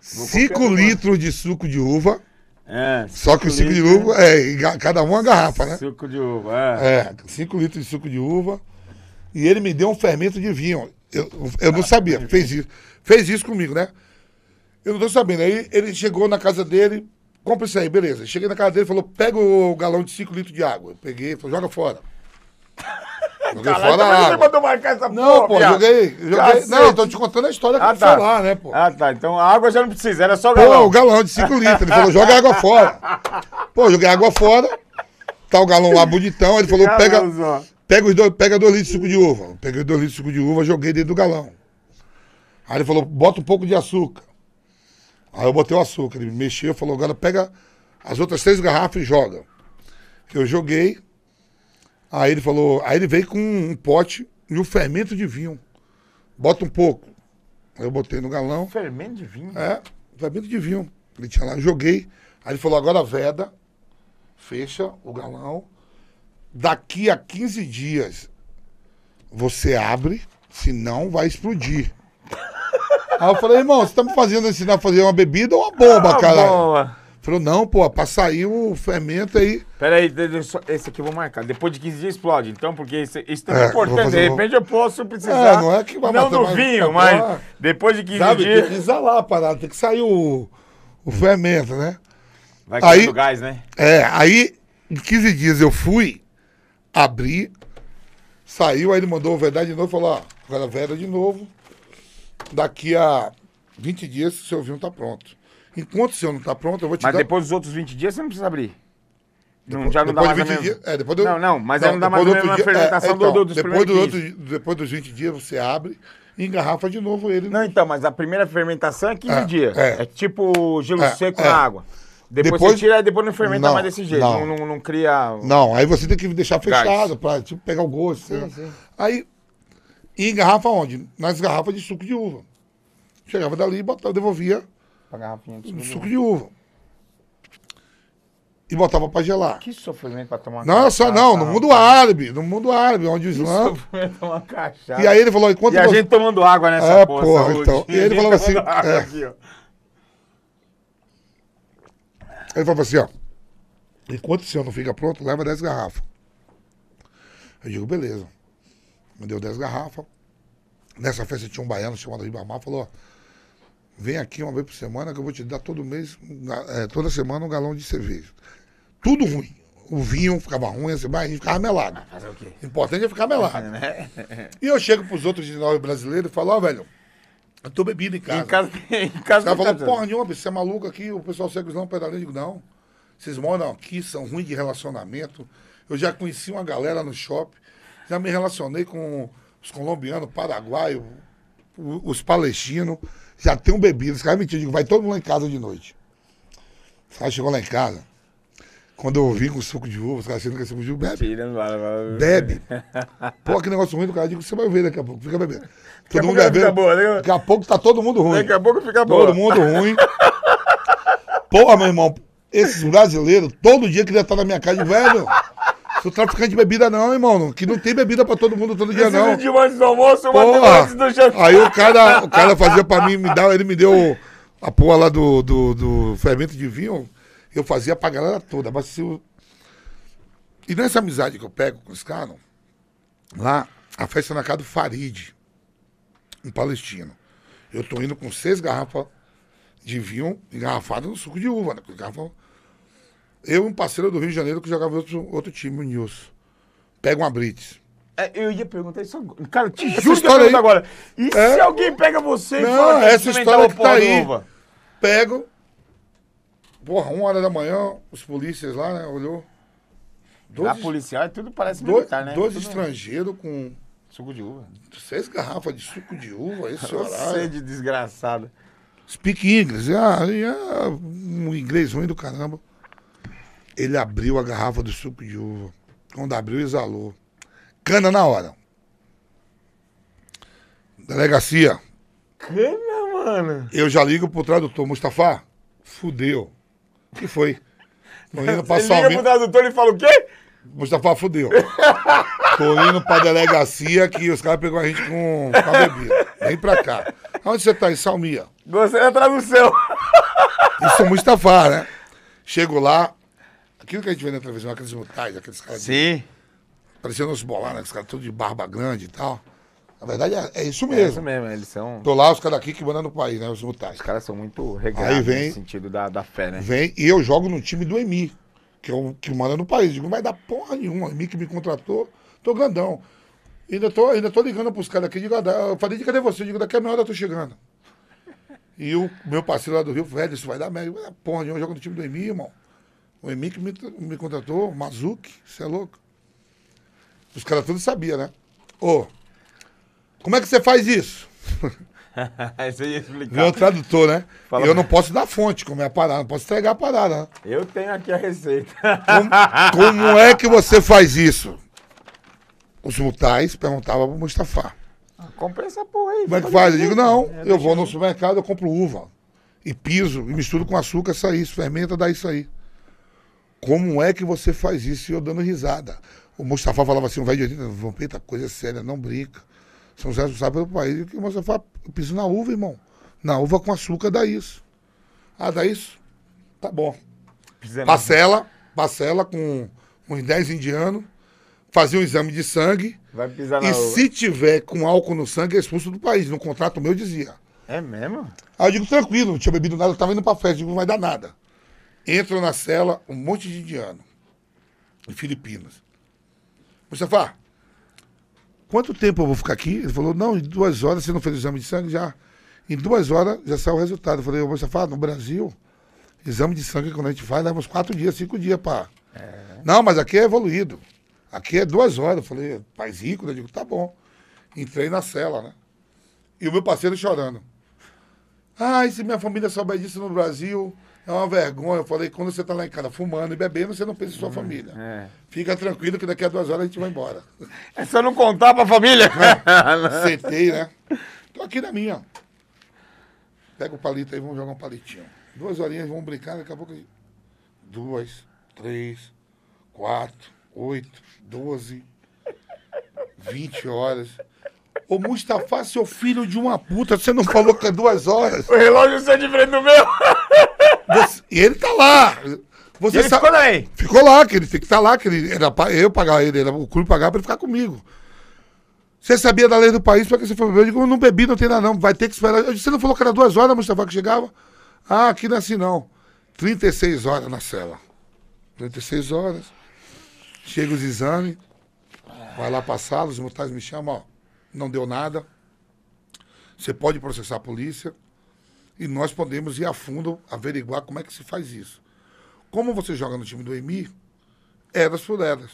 5 copiar litros de suco de uva. É. Só que o suco de uva é cada uma garrafa, né? Suco de uva, é. É, 5 litros de suco de uva. E ele me deu um fermento de vinho. Eu, eu não sabia, fez isso. Fez isso comigo, né? Eu não tô sabendo. Aí ele chegou na casa dele, compra isso aí, beleza. Cheguei na casa dele e falou: pega o galão de 5 litros de água. Eu peguei, falou, joga fora. Joguei fora a que você água. mandou marcar essa Não, porra, pô, joguei. joguei não, eu tô te contando a história que Ah, eu tá. lá, né, pô? Ah, tá. Então a água já não precisa, era só o Pô, galão. o galão de 5 litros. Ele falou, joga água fora. [LAUGHS] Pô, joguei água fora. Tá o galão lá bonitão. Ele falou, pega, pega, os dois, pega dois litros de suco de uva. Peguei dois litros de suco de uva, joguei dentro do galão. Aí ele falou, bota um pouco de açúcar. Aí eu botei o açúcar. Ele mexeu, falou, agora pega as outras três garrafas e joga. Eu joguei. Aí ele falou, aí ele veio com um pote e um fermento de vinho. Bota um pouco. Aí eu botei no galão. Fermento de vinho. É, fermento de vinho. Ele tinha lá, joguei. Aí ele falou, agora veda, fecha o galão. Daqui a 15 dias você abre, senão vai explodir. [LAUGHS] Aí eu falei, irmão, você tá me fazendo ensinar a fazer uma bebida ou uma bomba, Ah, caralho? boa. Falou, não, pô, pra sair o fermento aí. Pera aí, de- de- só- esse aqui eu vou marcar. Depois de 15 dias explode, então, porque isso, isso é É, importante. De repente eu posso precisar. É, não é que vai Não do vinho, mas bom. depois de 15 Sabe, tem que dias. exalar a parada, tem que sair o, o fermento, né? Vai Aí- caindo gás, né? É, aí em 15 dias eu fui, abri, saiu, aí ele mandou o verdade de novo e falou, ó, agora veda de novo. Daqui a 20 dias o seu vinho tá pronto. Enquanto o seu não tá pronto, eu vou te Mas dar. depois dos outros 20 dias você não precisa abrir. Não, Depois- já não dá mais de a 20 mesma. dias- é, depois do- Não, não, mas aí não dá mais do outro dia- fermentação é, do- então, do- dos depois, do outro, depois dos 20 dias você abre e engarrafa de novo ele. Não, então, mas a primeira fermentação é 15 É, dias. é. É, tipo gelo É, seco é. na água. Depois, Depois- você tira e depois não fermenta Não, mais desse jeito. não. Não, não, não cria. Não, aí você tem que deixar fechado pra tipo, pegar o gosto. Sim, né? sim. Aí, e engarrafa onde? Nas garrafas de suco de uva. Chegava dali, botava, devolvia A garrafinha de no suco suco de de uva. E botava pra gelar. Que sofrimento pra tomar Não, só cachaça, não, no mundo árabe, no mundo árabe, onde o Que Islã. sofrimento tomar cachaça. E aí ele falou, enquanto E a você- gente tomando água nessa É, porra. então. E ele A gente falava [LAUGHS] assim, é. aqui, ó. Ele falou assim, ó. Enquanto o senhor não fica pronto, leva 10 garrafas. Eu digo, beleza. Me deu 10 garrafas. Nessa festa tinha um baiano chamado Ribamar, falou, ó, vem aqui uma vez por semana que eu vou te dar todo mês, é, toda semana um galão de cerveja. Tudo ruim. O vinho ficava ruim, assim, mas a gente ficava melado. Fazer o quê? O importante é ficar melado. [LAUGHS] E eu chego pros outros de nove brasileiros e falo, ó, velho, Eu tô bebendo em casa. Em casa, em Os casa, caras falaram, porra nenhuma, você é maluco aqui, o pessoal segue os não pedalinho. Eu digo, não. Vocês moram aqui, são ruins de relacionamento. Eu já conheci uma galera no shopping, já me relacionei com os colombianos, paraguaios, os palestinos, já tenho bebido. Os caras mentiram, digo, vai todo mundo lá em casa de noite. Os caras chegou lá em casa, quando eu vim com suco de uva, os caras achando que é suco de uva, bebe. Tira, não vai, vai. Bebe. Pô, que negócio ruim do cara. Digo, você vai ver daqui a pouco. Fica bebendo. Todo mundo bebendo. boa, né? Daqui a pouco tá todo mundo ruim. Daqui a pouco fica boa. Todo mundo ruim. Porra, meu irmão, esses brasileiros, todo dia queria estar na minha casa, velho. Sou traficante de bebida, não, irmão. Que não tem bebida pra todo mundo todo dia, não. de um antes do almoço, uma Porra. antes do jantar. Aí o cara, o cara fazia pra mim, me dava, ele me deu a porra lá do, do, do fermento de vinho, eu fazia pra galera toda. Mas se eu... E nessa amizade que eu pego com os caras, lá, a festa é na casa do Farid, um palestino. Eu tô indo com seis garrafas de vinho engarrafado no suco de uva, né? Garrafa... Eu e um parceiro do Rio de Janeiro que jogava outro, outro time, o Nilson. Pega uma Brits. É, eu ia perguntar isso agora. Cara, te Essa juro que eu aí- agora. E É. se alguém pega você e Não, fala que essa história que tá aí. uva? Pego. Porra, uma hora da manhã, os polícias lá, né? Olhou. A Dois, policial é tudo parece dois, militar, né? dois Tudo estrangeiros com Suco de uva. seis garrafas de suco de uva, [LAUGHS] esse horário. Sede desgraçada. Speak English. Ah, e, ah, um inglês ruim do caramba. Ele abriu a garrafa do suco de uva. Quando abriu, exalou. Cana na hora. Delegacia. Cana, mano. Eu já ligo pro tradutor. Mustafa, fudeu. O que foi? Tô indo pra Você liga pro tradutor e fala o quê? Mustafa fudeu. Tô indo pra delegacia que os caras pegou a gente com, com a bebida. Vem pra cá. Onde você tá? Em Salmia. Gostei da tradução. Isso é Mustafa, né? Chego lá. Aquilo que a gente vê na televisão, aqueles mutais, aqueles caras de- Sim. parecendo os bolar, né? Aqueles caras todos de barba grande e tal. Na verdade, é, é isso É mesmo. isso mesmo, eles são. Tô lá, os caras aqui que mandam no país, né? Os mutais. Os caras são muito regrados Aí vem- no sentido da, da fé, né? Vem e eu jogo no time do EMI, que é o que manda no país. Digo, não vai dar porra nenhuma. O EMI que me contratou, tô grandão. Ainda tô, ainda tô ligando pros caras aqui. Digo, ah, eu falei, de cadê você? Digo, daqui a meia hora eu tô chegando. E o meu parceiro lá do Rio, velho, isso vai dar merda. Eu Porra, nenhuma, eu jogo no time do EMI, irmão. O EMI que me, me contratou, o Mazuki, você é louco. Os caras todos sabiam, né? Ô, como é que você faz isso? [LAUGHS] Isso aí ia explicar. Meu tradutor, né? Fala eu não posso dar fonte, como é a parada, não posso entregar a parada, né? Eu tenho aqui a receita. Como, como é que você faz isso? Os mutais perguntavam pro Mustafa. Comprei essa porra aí. Como é que faz? Eu digo, não, É, eu vou no supermercado, eu compro uva. E piso, e misturo com açúcar, aí, isso fermenta, dá isso aí. Como é que você faz isso? E eu dando risada. O Mustafa falava assim, um velho de 80, Vampeta, coisa séria, não brinca. São os responsáveis pelo país. E o Mustafa, eu piso na uva, irmão. Na uva com açúcar dá isso. Ah, dá isso? Tá bom. Parcela, parcela com uns 10 indianos, fazia um exame de sangue Vai pisar na e uva. se tiver com álcool no sangue é expulso do país. No contrato meu dizia. É mesmo? Aí eu digo, tranquilo, não tinha bebido nada, eu tava indo pra festa, digo, não vai dar nada. Entro na cela, um monte de indiano, em Filipinas. Mustafa, quanto tempo eu vou ficar aqui? Ele falou, não, em duas horas, você não fez o exame de sangue? Já. Em duas horas já saiu o resultado. Eu falei, ô Mustafa, no Brasil, exame de sangue quando a gente faz, leva uns quatro dias, cinco dias pra... Não, mas aqui é evoluído. Aqui é duas horas. Eu falei, país rico, né? Eu digo, tá bom. Entrei na cela, né? E o meu parceiro chorando. Ai, se minha família souber disso no Brasil, é uma vergonha. Eu falei, quando você tá lá em casa fumando e bebendo, você não pensa em sua família. É. Fica tranquilo que daqui a duas horas a gente vai embora. [LAUGHS] É só não contar pra família. Sentei, né? [LAUGHS] Tô aqui na minha. Pega o palito aí, vamos jogar um palitinho. Duas horinhas, vamos brincar, daqui a pouco. aí. Duas, três, quatro, oito, doze, vinte horas. Ô Mustafa, seu filho de uma puta, você não falou que é duas horas? o relógio sai de frente do meu. [LAUGHS] Você- e ele tá lá. Você ele sabe- ficou daí. Ficou lá, que ele tem que estar lá, que ele era pa- eu pagar ele, era o clube pagar pra ele ficar comigo. Você sabia da lei do país, pra que você foi beber? Eu digo, não bebi, não tem nada não, vai ter que esperar. Disse, você não falou que era duas horas, Mustafa, que chegava? Ah, aqui não é assim não. 36 horas na cela. 36 horas. Chega os exames, vai lá pra sala, os mutais me chamam, ó, não deu nada. Você pode processar a polícia e nós podemos ir a fundo averiguar como é que se faz isso. Como você joga no time do EMI, eras por eras.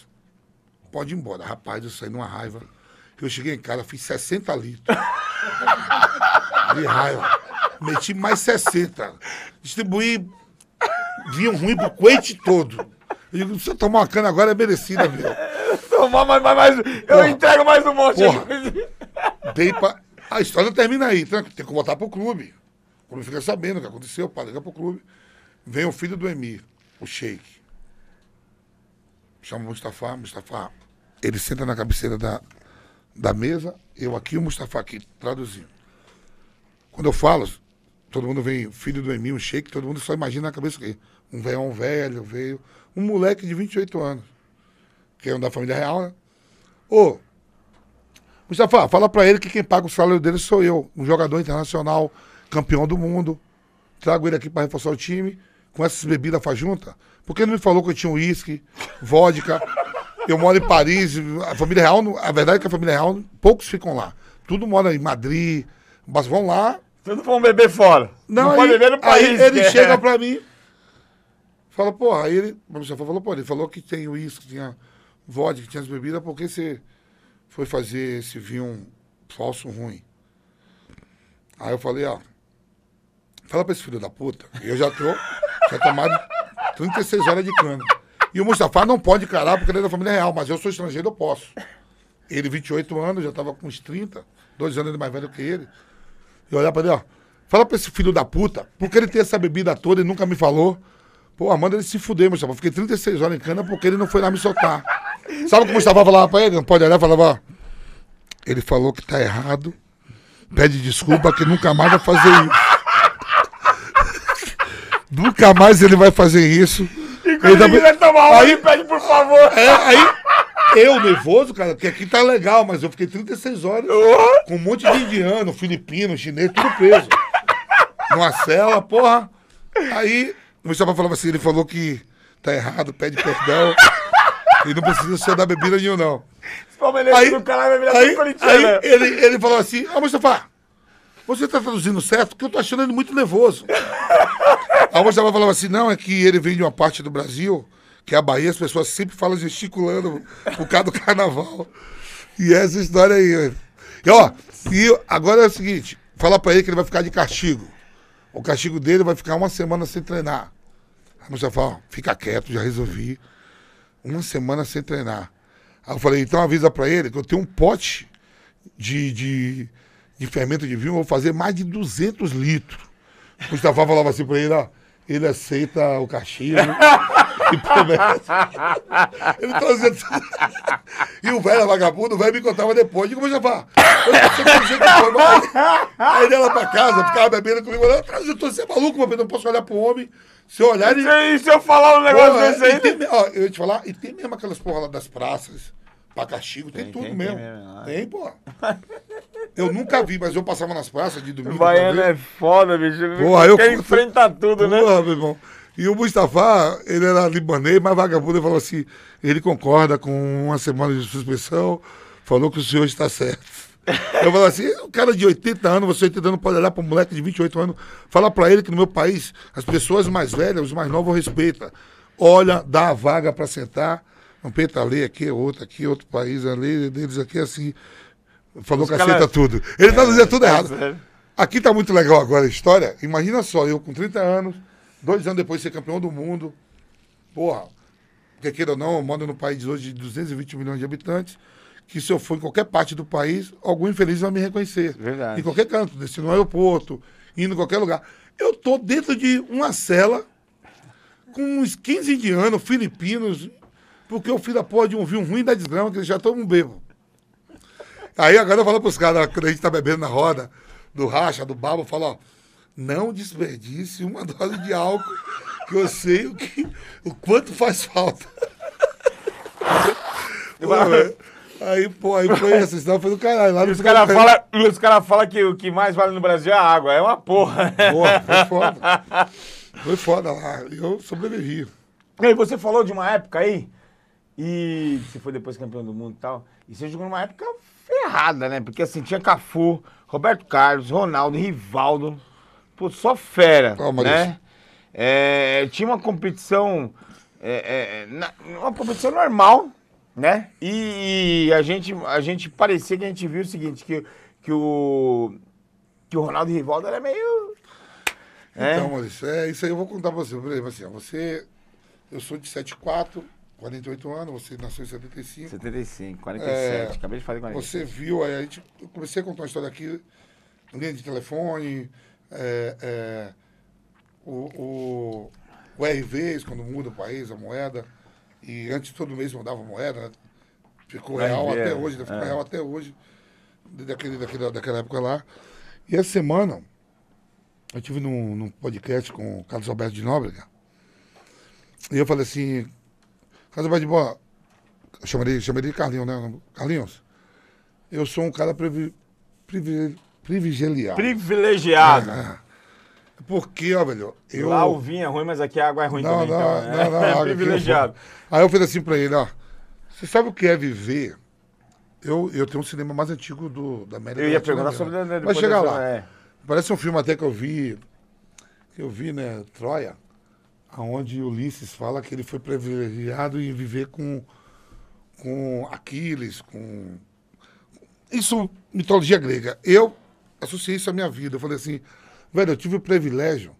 Pode ir embora. Rapaz, eu saí numa raiva. Eu cheguei em casa, fiz 60 litros. [LAUGHS] De raiva. Meti mais 60. Distribuí vinho ruim pro coente todo. Eu digo, se eu tomar uma cana agora é merecida, meu. Tomar mais, mais, mais. Eu Porra. entrego mais um monte. Porra. Dei pra... A história termina aí, tem que voltar pro clube. O clube fica sabendo o que aconteceu, pá, liga pro clube. Vem o filho do Emir, o Sheik. Chama o Mustafa, Mustafa. Ele senta na cabeceira da, da mesa, eu aqui, o Mustafa aqui, traduzindo. Quando eu falo, todo mundo vem, filho do Emir, um Sheik, todo mundo só imagina na cabeça que um velho, um velho, veio. Um moleque de 28 anos, que é um da família real, né? Ô, Mustafa, fala pra ele que quem paga o salário dele sou eu, um jogador internacional, campeão do mundo. Trago ele aqui pra reforçar o time, com essas bebidas fajunta. Por que não me falou que eu tinha uísque, vodka? Eu moro em Paris, a família real, não- a verdade é que a família real, poucos ficam lá. Tudo mora em Madrid, mas vão lá. Tudo vão beber fora. Não, pode aí, beber no país. aí ele é- chega pra mim, fala, porra, aí ele, o Mustafa falou, pô, ele falou que tem uísque, que tinha vodka, que tinha as bebidas, por que você foi fazer esse vinho falso ruim? Aí eu falei, ó, fala pra esse filho da puta, eu já tô, já tomado 36 horas de cana. E o Mustafa não pode encarar porque ele é da família real, mas eu sou estrangeiro, eu posso. Ele, 28 anos, já tava com uns 30, dois anos mais velho que ele. E olhar pra ele, ó. Fala pra esse filho da puta, porque ele tem essa bebida toda e nunca me falou. Pô, manda ele se fuder, Mustafa. Fiquei 36 horas em cana porque ele não foi lá me soltar. Sabe o que o Mustafa falava pra ele? Não pode olhar, falava, ó. Ele falou que tá errado, pede desculpa que nunca mais vai fazer isso. Nunca mais ele vai fazer isso. E quando Ele ele também- quiser tomar uma, Aí- ele pede por favor. É, aí, eu nervoso, cara, porque aqui tá legal, mas eu fiquei 36 horas com um monte de indiano, filipino, chinês, tudo preso. Numa cela, porra. Aí, o Mustafa falava assim, ele falou que tá errado, pede perdão. E não precisa ser da bebida nenhum, não. Aí, do caralho virar aí, aí ele, ele falou assim, ah, Mustafa, você tá traduzindo certo porque eu tô achando ele muito nervoso. Aí o Mustafa falava assim, não, é que ele vem de uma parte do Brasil, que é a Bahia, as pessoas sempre falam gesticulando por causa do carnaval. E essa história aí. ó. E ó, e agora é o seguinte, fala pra ele que ele vai ficar de castigo. O castigo dele vai ficar uma semana sem treinar. O Mustafa fala, ó, fica quieto, já resolvi. Uma semana sem treinar. Aí eu falei, então avisa pra ele que eu tenho um pote de, de, de fermento de vinho, eu vou fazer mais de 200 litros. O Mustafa falava assim pra ele, ó, ele aceita o castigo [LAUGHS] e promete. Ele trazia tudo. E o velho vagabundo, o velho me contava depois. Digo, Mustafa, eu não sei. Aí ele ia lá pra casa, ficava bebendo comigo, eu tô você é maluco, meu filho, não posso olhar pro homem. Se eu olhar, ele... E se eu falar um negócio desse é, aí? e tem me- ó, eu ia te falar, e tem mesmo aquelas porra lá das praças, pra castigo, tem, Tem, tudo tem, mesmo. tem mesmo, Tem, pô. Eu nunca vi, mas eu passava nas praças de domingo. Baiano pra é foda, bicho. Porra, eu Quer enfrentar tudo, né? Porra, meu irmão. E o Mustafa, ele era libanês, mas vagabundo, ele falou assim, ele concorda com uma semana de suspensão, falou que o senhor está certo. [LAUGHS] Eu falo assim, o cara de 80 anos, você 80 anos pode olhar para um moleque de 28 anos, falar para ele que no meu país, as pessoas mais velhas, os mais novos respeitam. Olha, dá a vaga para sentar, um peito ali, aqui, outro aqui, outro país ali, deles aqui, assim. Falou Os que cara- tudo. Ele tá dizendo tudo errado. sério. Aqui tá muito legal agora a história. Imagina só, eu com 30 anos, dois anos depois de ser campeão do mundo. Porra, porque queira ou não, eu moro num país hoje de 220 milhões de habitantes, que se eu for em qualquer parte do país, algum infeliz vai me reconhecer. Verdade. Em qualquer canto, descendo no aeroporto, indo em qualquer lugar. Eu tô dentro de uma cela com uns 15 indianos, filipinos, porque eu fiz a porra de um vinho ruim da desgrama, que eles já tomam um bebo. Aí agora eu falo pros caras, quando a gente tá bebendo na roda, do racha, do babo, eu falo, ó, não desperdice uma [LAUGHS] dose de álcool, que eu sei o, que, o quanto faz falta. [LAUGHS] Pô, aí, pô, aí foi essa história, foi do caralho. Lá os caras falam os cara fala que o que mais vale no Brasil é a água. É uma porra. Porra, [LAUGHS] foi foda. Foi foda lá. Eu sobrevivi. E aí, você falou de uma época aí, e você foi depois campeão do mundo e tal, e você jogou numa época errada, né? Porque assim, tinha Cafu, Roberto Carlos, Ronaldo, Rivaldo. Pô, só fera, Maurício. né? É, tinha uma competição, é, é, na- uma competição normal, né? E, a, gente, a gente parecia que a gente viu o seguinte, que, que, o, que o Ronaldo e o Rivaldo era meio... É, Então, Maurício, é isso aí eu vou contar pra você. Por exemplo, assim, ó, você. Eu sou de 74, 48 anos, você nasceu em 75. 75, 47, É, acabei de fazer 47. Você viu, aí a gente, eu comecei a contar uma história aqui, linha de telefone, é, é, o, o, o RVs, quando muda o país, a moeda, e antes todo mês mudava a moeda, né? ficou real até hoje, ficou é. real até hoje, daquele, daquele, daquela época lá. E essa semana, eu estive num, num podcast com o Carlos Alberto de Nóbrega, e eu falei assim, De Boa, eu chamaria, chamaria de Carlinhos, né? Carlinhos, eu sou um cara privi, privi, privilegiado. Privilegiado. É. Porque, ó, velho, eu... Lá o vinho é ruim, mas aqui a água é ruim Não, também. não, então, não, é, não, [LAUGHS] é privilegiado. Aí eu falei assim pra ele, ó, você sabe o que é viver? Eu, eu tenho um cinema mais antigo do, da América Eu ia perguntar mesmo. sobre... né, Vai chegar lá. é. Parece um filme até que eu vi, que eu vi, né, Troia, onde Ulisses fala que ele foi privilegiado em viver com, com Aquiles, com... Isso, mitologia grega. Eu associei isso à minha vida. Eu falei assim, velho, eu tive o privilégio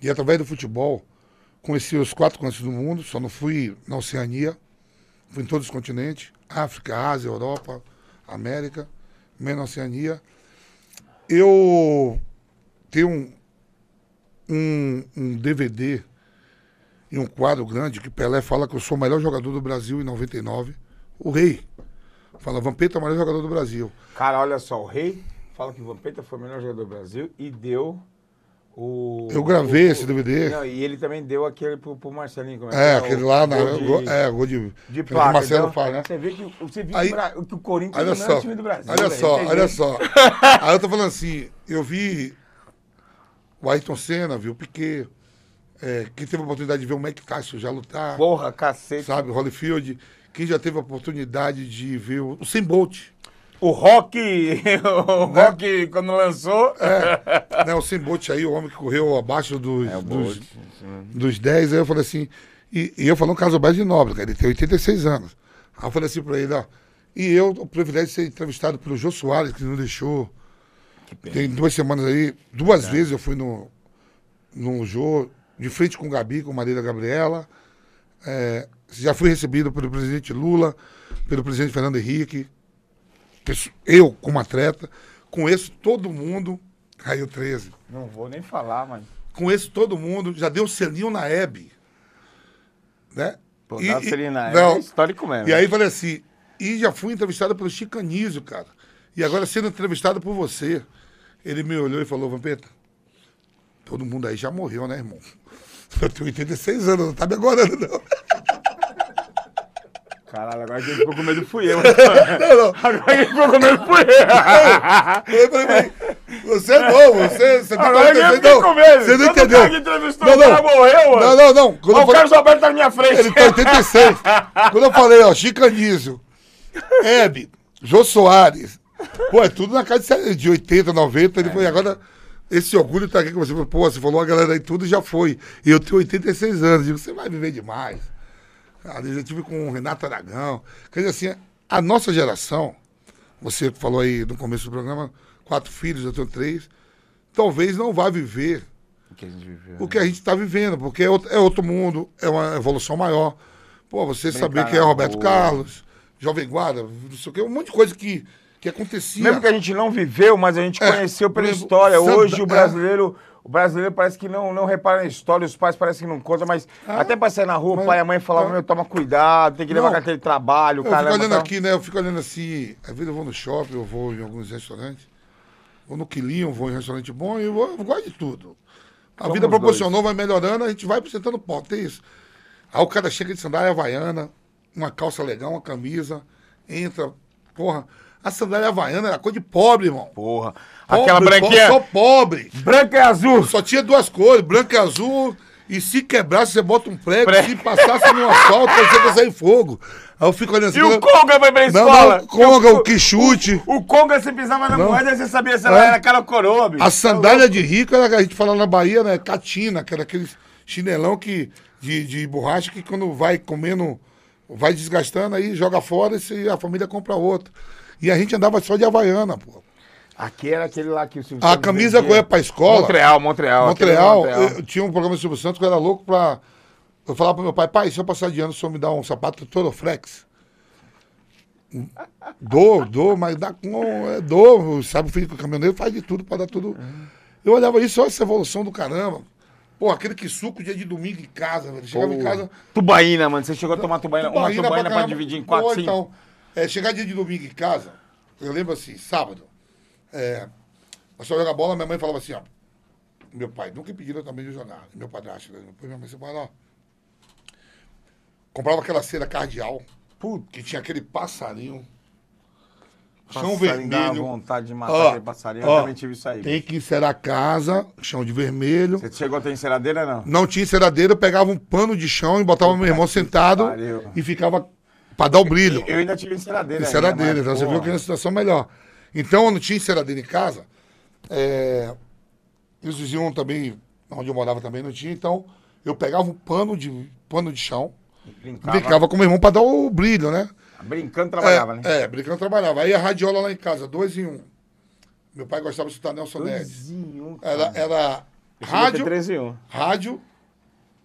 de, através do futebol, conhecer os quatro cantos do mundo, só não fui na Oceania, fui em todos os continentes, África, Ásia, Europa, América, menos na Oceania. Eu tenho um, um, um DVD e um quadro grande que Pelé fala que eu sou o melhor jogador do Brasil em 99. O rei fala, Vampeta é o melhor jogador do Brasil. Cara, olha só, o Rei fala que Vampeta foi o melhor jogador do Brasil e deu o... Eu gravei o- esse DVD. Não, e ele também deu aquele pro, pro Marcelinho. Como É, que aquele O lá, na, gol de- é, gol de, De que placa, o Marcelo então, faz, né? Você vê que, você viu Aí- que o que o Corinthians Olha não é só, o time do Brasil. olha velho, só, olha só. Aí eu tô falando assim, eu vi o Ayrton Senna, vi o Piquet, é, quem teve a oportunidade de ver o Mike Tyson já lutar, Porra, cacete. sabe, Holyfield, quem já teve a oportunidade de ver o, o Sam Bolt, O Rock, [LAUGHS] o Né? Rock quando lançou... né, o Sam Bolt aí, o homem que correu abaixo dos, É, dos, Bolt. dos 10, aí eu falei assim, e, e eu falando Carlos Alberto de Nobre, cara, ele tem 86 anos. Aí eu falei assim pra ele, ó, e eu, o privilégio de ser entrevistado pelo Jô Soares, que não deixou, Que tem duas semanas aí, duas vezes eu fui no, no Jô, de frente com o Gabi, com Marília Gabriela, é, já fui recebido pelo presidente Lula, pelo presidente Fernando Henrique, eu como atleta, conheço todo mundo, caiu 13, Não vou nem falar, mas... conheço todo mundo, já deu selinho na Hebe. Né? Pô, E- dá e- Celina, é não, histórico mesmo. E aí falei assim, e já fui entrevistado pelo Chicanísio, cara. E agora sendo entrevistado por você. Ele me olhou e falou, Vampeta, todo mundo aí já morreu, né, irmão? Eu tenho 86 anos, não tá me agorando, não. Caralho, agora quem ficou com medo fui eu. [LAUGHS] Não, não. Agora quem ficou com medo fui eu. Falei, mas Você é novo, você, você tem Agora quem 46, ficou com não. medo. Você não entendeu. Cara que entrevistou Não, o cara não. morreu, mano. Não, não, não. Quando eu o falei- Carlos Alberto tá na minha frente. Ele tem 86. Quando eu falei, ó, Chicanísio, Hebe, Jô Soares, pô, é tudo na casa de, de 80, 90. Ele foi, agora, esse orgulho tá aqui com você. Pô, você falou a galera aí tudo e já foi. E eu tenho 86 anos. Digo, você vai viver demais. Ah, Eu já tive com o Renato Aragão. Quer dizer assim, a nossa geração, você falou aí no começo do programa, quatro filhos, eu tenho três, talvez não vá viver O que a gente viveu. o que a gente está vivendo, porque é outro, é outro mundo, é uma evolução maior. Pô, você Brincar saber quem é Roberto rua. Carlos, Jovem Guarda, não sei o quê, um monte de coisa que, que acontecia. Mesmo que a gente não viveu, mas a gente É, conheceu pela história. Hoje o é. brasileiro, o brasileiro parece que não, não repara na história, os pais parecem que não contam, mas até pra sair na rua, o mas- pai e a mãe falavam, é. meu, toma cuidado, tem que levar Não. aquele trabalho, Eu caramba. fico olhando tal. aqui, né? Eu fico olhando assim, às vezes eu vou no shopping, eu vou em alguns restaurantes, vou no quilinho, vou em restaurante bom, e eu, vou, eu gosto de tudo. A Somos vida dois. proporcionou, vai melhorando, a gente vai sentando pau, tem isso. Aí o cara chega de sandália havaiana, uma calça legal, uma camisa, entra, porra. A sandália havaiana era coisa de pobre, irmão. Porra. Pobre, Aquela branquinha. Só pobre. Branca e azul. Só tinha duas cores, branco e azul. E se quebrasse, você bota um prego. Prego. Se passasse no asfalto, você vai sair fogo. Aí eu fico olhando assim. E o Conga foi pra não, escola? não, Conga, o que chute. O Conga, você pisava na Não. moeda, você sabia se ela É. era cara coroa, bicho. A sandália de rico, era, a gente fala na Bahia, né? Catina, que era aquele chinelão que, de, de borracha que quando vai comendo, vai desgastando, aí joga fora e a família compra outro. E a gente andava só de Havaiana, pô. Aqui era aquele lá que o Silvio A Santos camisa vendia. que eu ia pra escola. Montreal, Montreal. Montreal, Montreal. eu, tinha um programa do Silvio Santos que eu era louco pra. Eu falava pro meu pai, pai, se eu passar de ano, o senhor me dá um sapato Toroflex. Dou, dou, mas dá com. É, dou, sabe, o filho do caminhoneiro faz de tudo pra dar tudo. Eu olhava isso, olha essa evolução do caramba. Pô, aquele que suco dia de domingo em casa, velho. Chegava em Pô. casa. Tubaína, mano. Você chegou a tomar tubaína. uma tubaína tubaína pra, caramba. dividir em quatro, Pô, cinco. então, é, chegar dia de domingo em casa, eu lembro assim, sábado, é, nós só jogar bola, minha mãe falava assim, ó. Meu pai, nunca pediram também de jogar. Meu padrasto, né? Depois minha mãe fala, ó. Comprava aquela cera cardeal, Puta, que tinha aquele passarinho. Chão passarinho, dá vermelho. vontade de matar Ó, aquele passarinho. ó, eu também tive isso aí. Tem que encerar a casa, chão de vermelho. Você chegou a ter enceradeira, não? Não tinha enceradeira, eu pegava um pano de chão e botava meu irmão sentado pariu. e ficava pra dar o brilho. Eu ainda tive enceradeira. Enceradeira, ainda, então você viu que é uma situação melhor. Então, eu não tinha enceradeira em casa. É, eles diziam também, onde eu morava também não tinha, então eu pegava um pano de, pano de chão, Brincava. brincava com meu irmão pra dar o brilho, né? Brincando, trabalhava, é, né? é, brincando trabalhava. Aí a radiola lá em casa, dois em um. Meu pai gostava de escutar Nelson. Dois em um, Era, era rádio, três em um. rádio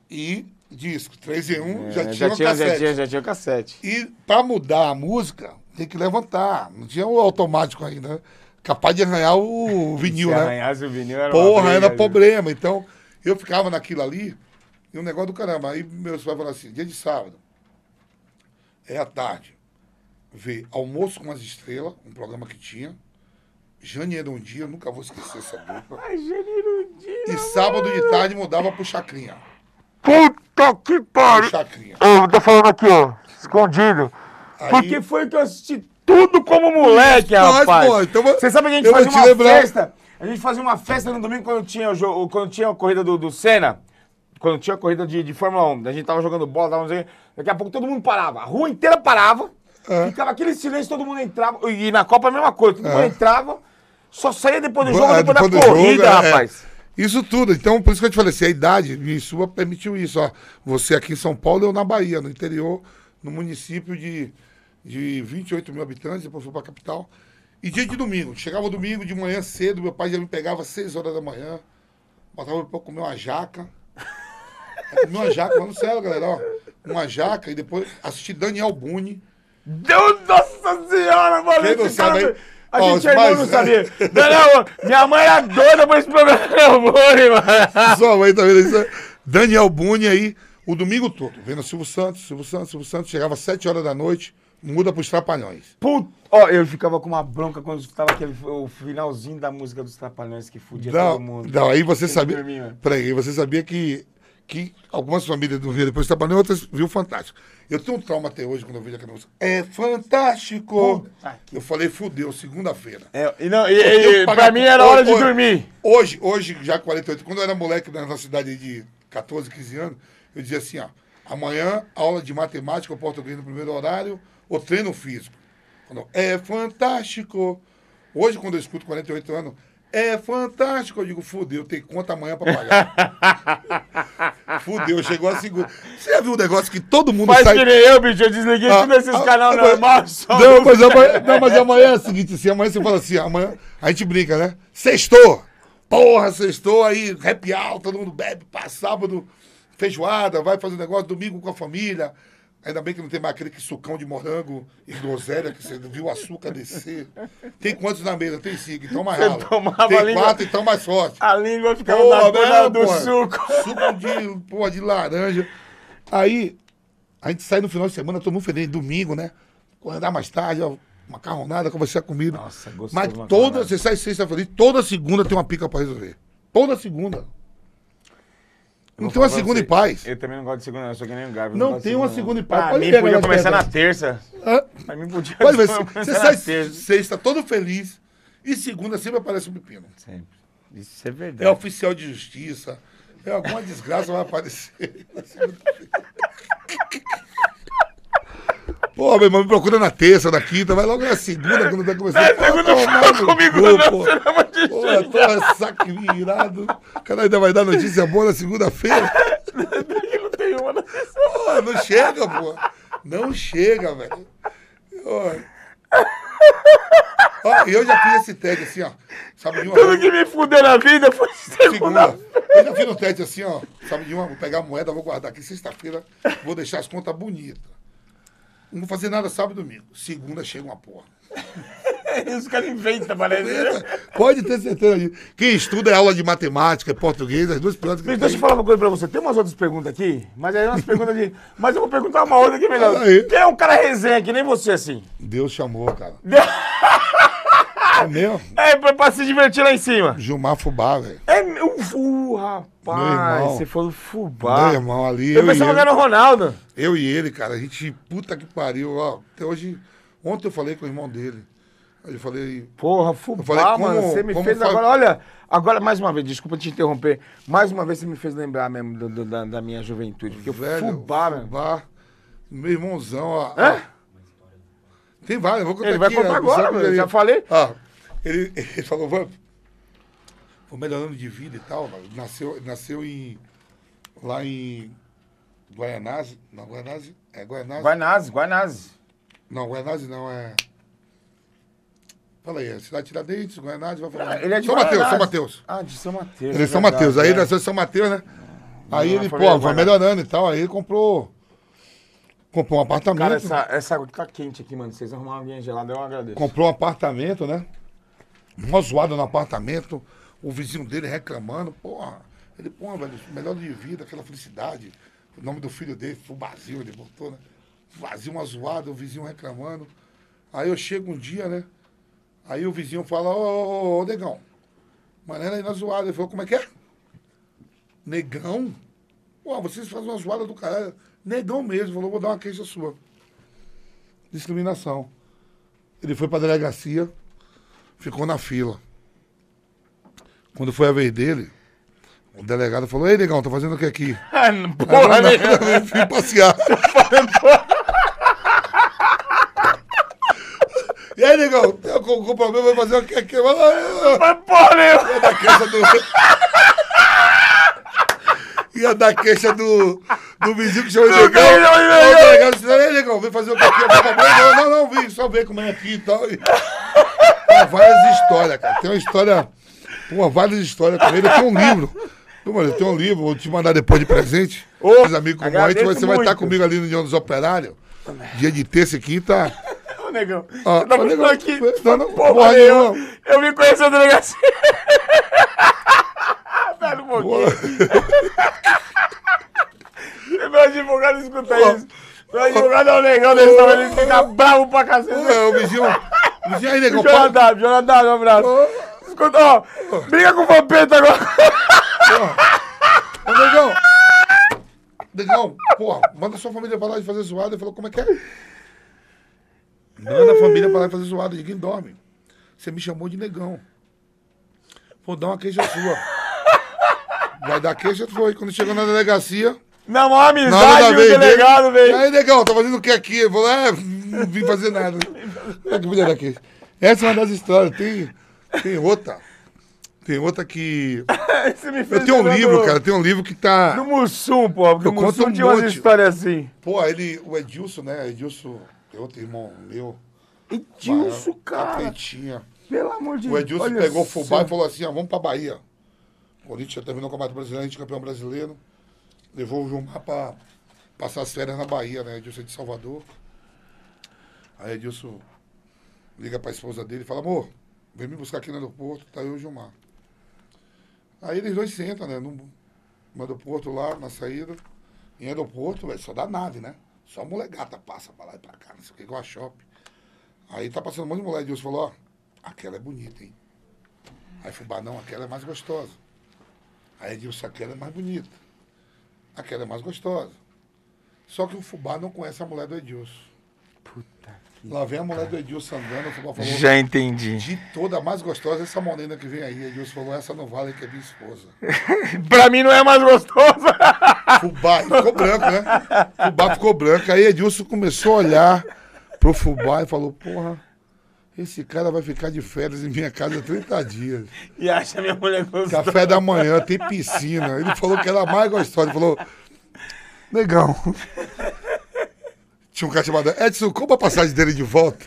e disco. Três em um, É, já tinha já, um tinha, já, cassete. tinha, já tinha cassete. E pra mudar a música, tem que levantar. Não tinha o automático ainda. né? Capaz de arranhar o [LAUGHS] vinil, Se né? arranhasse o vinil, era Porra, briga, era viu? problema. Então, eu ficava naquilo ali e um negócio do caramba. Aí meus pais falaram assim: dia de sábado, é à tarde, ver Almoço com as Estrelas, um programa que tinha. Jane era um dia, nunca vou esquecer essa dupla. [LAUGHS] Ai, Janirudinho. E sábado de tarde mudava pro Chacrinha. Puta que pariu. Chacrinha. Eu tô falando aqui, ó. Escondido. Aí- Porque foi que eu assisti tudo como moleque, Nós, rapaz. pô, então Você sabe que a gente fazia uma lembrar. festa? A gente fazia uma festa no domingo quando tinha, o jogo, quando tinha a corrida do, do Senna. Quando tinha a corrida de, de Fórmula 1. A gente tava jogando bola, tava, daqui a pouco todo mundo parava. A rua inteira parava. É. Ficava aquele silêncio, todo mundo entrava. E na Copa a mesma coisa. Todo mundo É. entrava. Só saía depois do jogo, é, depois, depois da jogo, corrida, é, é. rapaz. Isso tudo. Então, por isso que eu te falei, assim, a idade minha e sua permitiu isso. Ó. Você aqui em São Paulo, eu na Bahia, no interior, no município de, de 28 mil habitantes, depois fui pra capital. E dia de domingo. Chegava domingo de manhã cedo, meu pai já me pegava às 6 horas da manhã, botava eu comer uma jaca. [LAUGHS] Comi uma jaca, mas não sério, galera, ó. Uma jaca e depois assisti Daniel Boone. Deus, nossa senhora, mano. Quem não sabe aí? A Ó, gente ainda mais- não sabia. Não, não, minha mãe era doida pra esse programa do Amore, mano. Sua mãe tá vendo isso? Daniel Boone aí, o domingo todo, vendo Silvio Santos, Silvio Santos, Silvio Santos, chegava às 7 horas da noite, muda pros Trapalhões. Puta, ó, eu ficava com uma bronca quando estava aquele o finalzinho da música dos Trapalhões que fudia Não, todo mundo. não, aí você sabia. Peraí, aí você sabia que, que algumas famílias não viam depois do Trapalhões, outras viu fantástico. Eu tenho um trauma até hoje quando eu vejo aquela música. É fantástico! Puta Eu falei, fudeu, segunda-feira. É, e não, e, e, pagar- pra mim era hora de Hoje- dormir. Hoje, hoje, já 48, quando eu era moleque na nossa cidade de 14, 15 anos, eu dizia assim, ó, amanhã, aula de matemática ou português no primeiro horário, ou treino físico. Quando é fantástico. Hoje, quando eu escuto 48 anos, é fantástico. Eu digo, fudeu, tem conta amanhã pra pagar. [LAUGHS] fudeu, chegou a segunda. Você já viu um negócio que todo mundo Faz sai... que nem eu, bicho. Eu desliguei Ah, todos esses ah, canal ah, normal. só Não mas, amanhã, não, mas amanhã é o seguinte, assim, amanhã você fala assim, amanhã a gente brinca, né? Sextou! Porra, sextou, aí happy hour, todo mundo bebe, pá, sábado, feijoada, vai fazer negócio, domingo com a família. Ainda bem que não tem mais aquele que sucão de morango e groselha, que você viu o açúcar descer. Tem quantos na mesa? Tem cinco, então mais tomava Tem língua- quatro, então mais forte. A língua ficava Porra, na mesmo, do porra. suco. Suco de, porra, de laranja. Aí, a gente sai no final de semana, todo mundo feliz, domingo, né? Acordar mais tarde, ó, macarronada, conversar comida. Nossa, gostoso Mas toda, você sai sexta feliz, toda segunda tem uma pica pra resolver. Toda segunda. Não tem uma segunda em paz. Eu também não gosto de segunda, não. Eu sou que nem um garfo. Não tem uma segunda, em paz. Pra Pode mim, podia começar na terça. Hã? Pra mim, podia Pode ver, você sai sexta todo feliz e segunda sempre aparece um pepino. Sempre. Isso é É verdade. oficial de justiça, É, alguma desgraça vai aparecer. [LAUGHS] Pô, meu irmão, me procura na terça, na quinta, vai logo na segunda, quando tá começando. Na segunda fala comigo, cu, não, pô. você não vai te Pô, eu tô saco virado. O cara ainda vai dar notícia boa na segunda-feira. Não tem uma. Pô, não chega, pô. Não chega, velho. Ó. Ó, eu já fiz esse teste assim, ó. Sabe de uma Tudo que me fudeu na vida foi segunda. segunda. Eu já fiz um teste assim, ó. Sabe de uma, vou pegar a moeda, vou guardar aqui. Sexta-feira, vou deixar as contas bonitas. Não vou fazer nada sábado e domingo. Segunda chega uma porra. Os caras inventam, parece. Pode ter certeza disso. Quem estuda é aula de matemática, português, as duas piores que tem. deixa eu falar uma coisa pra você. Tem umas outras perguntas aqui, mas aí é umas perguntas de. Mas eu vou perguntar uma outra aqui melhor. Aí. Quem é um cara resenha que nem você assim? Deus chamou, cara. [LAUGHS] É mesmo? É, pra, pra se divertir lá em cima. Gilmar Fubá, velho. É meu. Uh, rapaz, você falou fubá. Meu irmão ali, Eu eu, pensava que era o Ronaldo. eu e ele, cara, a gente, puta que pariu, ó. Até hoje, ontem eu falei com o irmão dele. Eu falei, Porra, fubá, falei, como- mano. Você me fez fa- agora. Olha, agora mais uma vez, desculpa te interromper. Mais uma vez você me fez lembrar mesmo do- do- da, da minha juventude. Porque velho, fubá. Fubá, meu irmãozão, ó. Hã? Tem vários, eu vou contar Ele vai aqui, contar agora, meu, ele- já falei. Ó, ele, [LAUGHS] ele falou, vamos, vou melhorando de vida e tal. Nasceu, nasceu em, lá em Guaianazes, não, Guaianazes, é Guaianazes, Guanazzi, Guanazzi. não, Guaianazes não, é... Fala aí, é Cidade Tiradentes, Guaianazes, vai falar. Ele é de São Mateus, Guaianazes. São Mateus. Ah, de São Mateus. Ele é São verdade, Mateus, aí é. ele nasceu em São Mateus, né? Aí Ah, ele, foi pô, foi vai, melhorando e tal, aí ele comprou, comprou um apartamento. Cara, essa, essa tá quente aqui, mano. Vocês arrumaram alguém gelada, eu agradeço. comprou um apartamento, né? Mó zoado no apartamento, o vizinho dele reclamando, porra. Ele, pô, velho, melhor de vida, aquela felicidade. O nome do filho dele, Fubazinho, ele botou, né? Vazio, uma zoada, o vizinho reclamando. Aí eu chego um dia, né? Aí o vizinho fala, ô, ô, ô, ô, negão, mané aí na zoada. Ele falou, como é que é? Negão? Pô, vocês fazem uma zoada do caralho. Negão mesmo, falou, vou dar uma queixa sua. Discriminação. Ele foi pra delegacia, ficou na fila. Quando foi a vez dele, o delegado falou, ei, negão, tá fazendo o que aqui? [LAUGHS] Ah, não, porra, Não, né? não, eu fui passear. [LAUGHS] e aí, negão, tem algum problema, vai fazer o que aqui? Eu falei, "Ah, Mas porra nenhuma. Ia dar queixa do. [LAUGHS] Ia dar queixa do, do vizinho que chamou de Do negão. O delegado disse, ei, negão, vem fazer o que aqui? Não, não, não, vim só ver como é aqui e tal. E... Ah, várias histórias, cara. Tem uma história. Pô, várias histórias com ele. Eu tenho um livro. Pô, mano, eu tenho um livro, vou te mandar depois de presente. Ô, Os amigos como agradeço você vai estar muito. comigo ali no União dos Operários. Dia de terça e quinta. [LAUGHS] Ô, negão. Ó, Você tá negão, aqui. não, não, porra, porra nenhuma. Eu vim conhecer a delegacia. [LAUGHS] Pera um pouquinho. [LAUGHS] Meu advogado escuta Pô. isso. Meu advogado é um negão desse tamanho, ele fica bravo pra cacete. É, o vizinho. Vizinho aí, negão, Jonathan. Jonathan, um abraço. Escuta, ó, briga com o Vampeta agora. Ô, negão. Negão, porra, manda sua família pra lá de fazer zoada. Ele falou, como é que é? Manda a família pra lá de fazer zoada, ninguém dorme. Você me chamou de negão. Vou dar uma queixa sua. Vai dar queixa, foi. Quando chegou na delegacia, Na maior amizade, o delegado, dele. velho. Aí, negão, tá fazendo o que aqui? Ele falou, é, não vim fazer nada. É que mulher queixa. Essa é uma das histórias. Tem, tem outra. Tem outra que. [LAUGHS] Eu tenho um livro, do- cara. Tem um livro que tá. Do Mussum, pô, porque Eu o Mussum um tinha umas monte. histórias assim. Pô, ele, o Edilson, né? Edilson, é outro irmão meu. Edilson, Maior, cara, Atletinha. pelo amor de O Deus. Edilson olha pegou o fubá e falou assim: ó, vamos pra Bahia. O Corinthians terminou o Campeonato Brasileiro, a gente é campeão brasileiro. Levou o Gilmar pra passar as férias na Bahia, né? Edilson é de Salvador. Aí Edilson liga pra esposa dele e fala: amor, vem me buscar aqui no aeroporto, tá eu e o Gilmar. Aí eles dois sentam, né? No, no aeroporto lá, na saída. Em aeroporto, velho, só dá nave, né? Só molecada passa pra lá e pra cá, não sei o que, igual a shopping. Aí tá passando um monte de mulher. Edilson falou: ó, aquela é bonita, hein? Aí Fubá, não, aquela é mais gostosa. Aí Edilson, aquela é mais bonita. Aquela é mais gostosa. Só que o Fubá não conhece a mulher do Edilson. Puta Lá vem a mulher do Edilson andando, Fubá falou. Já entendi. De toda a mais gostosa, essa morena que vem aí. Edilson falou, essa não vale que é minha esposa. [LAUGHS] pra mim não é mais gostosa. [LAUGHS] Fubá, ficou branco, né? Fubá ficou branco. Aí Edilson começou a olhar pro Fubá e falou, porra, esse cara vai ficar de férias em minha casa 30 dias. E acha minha mulher gostosa. Café da manhã, tem piscina. Ele falou que era a mais gostosa. Ele falou, negão. Tinha um cara chamado Edson, compra a passagem dele de volta.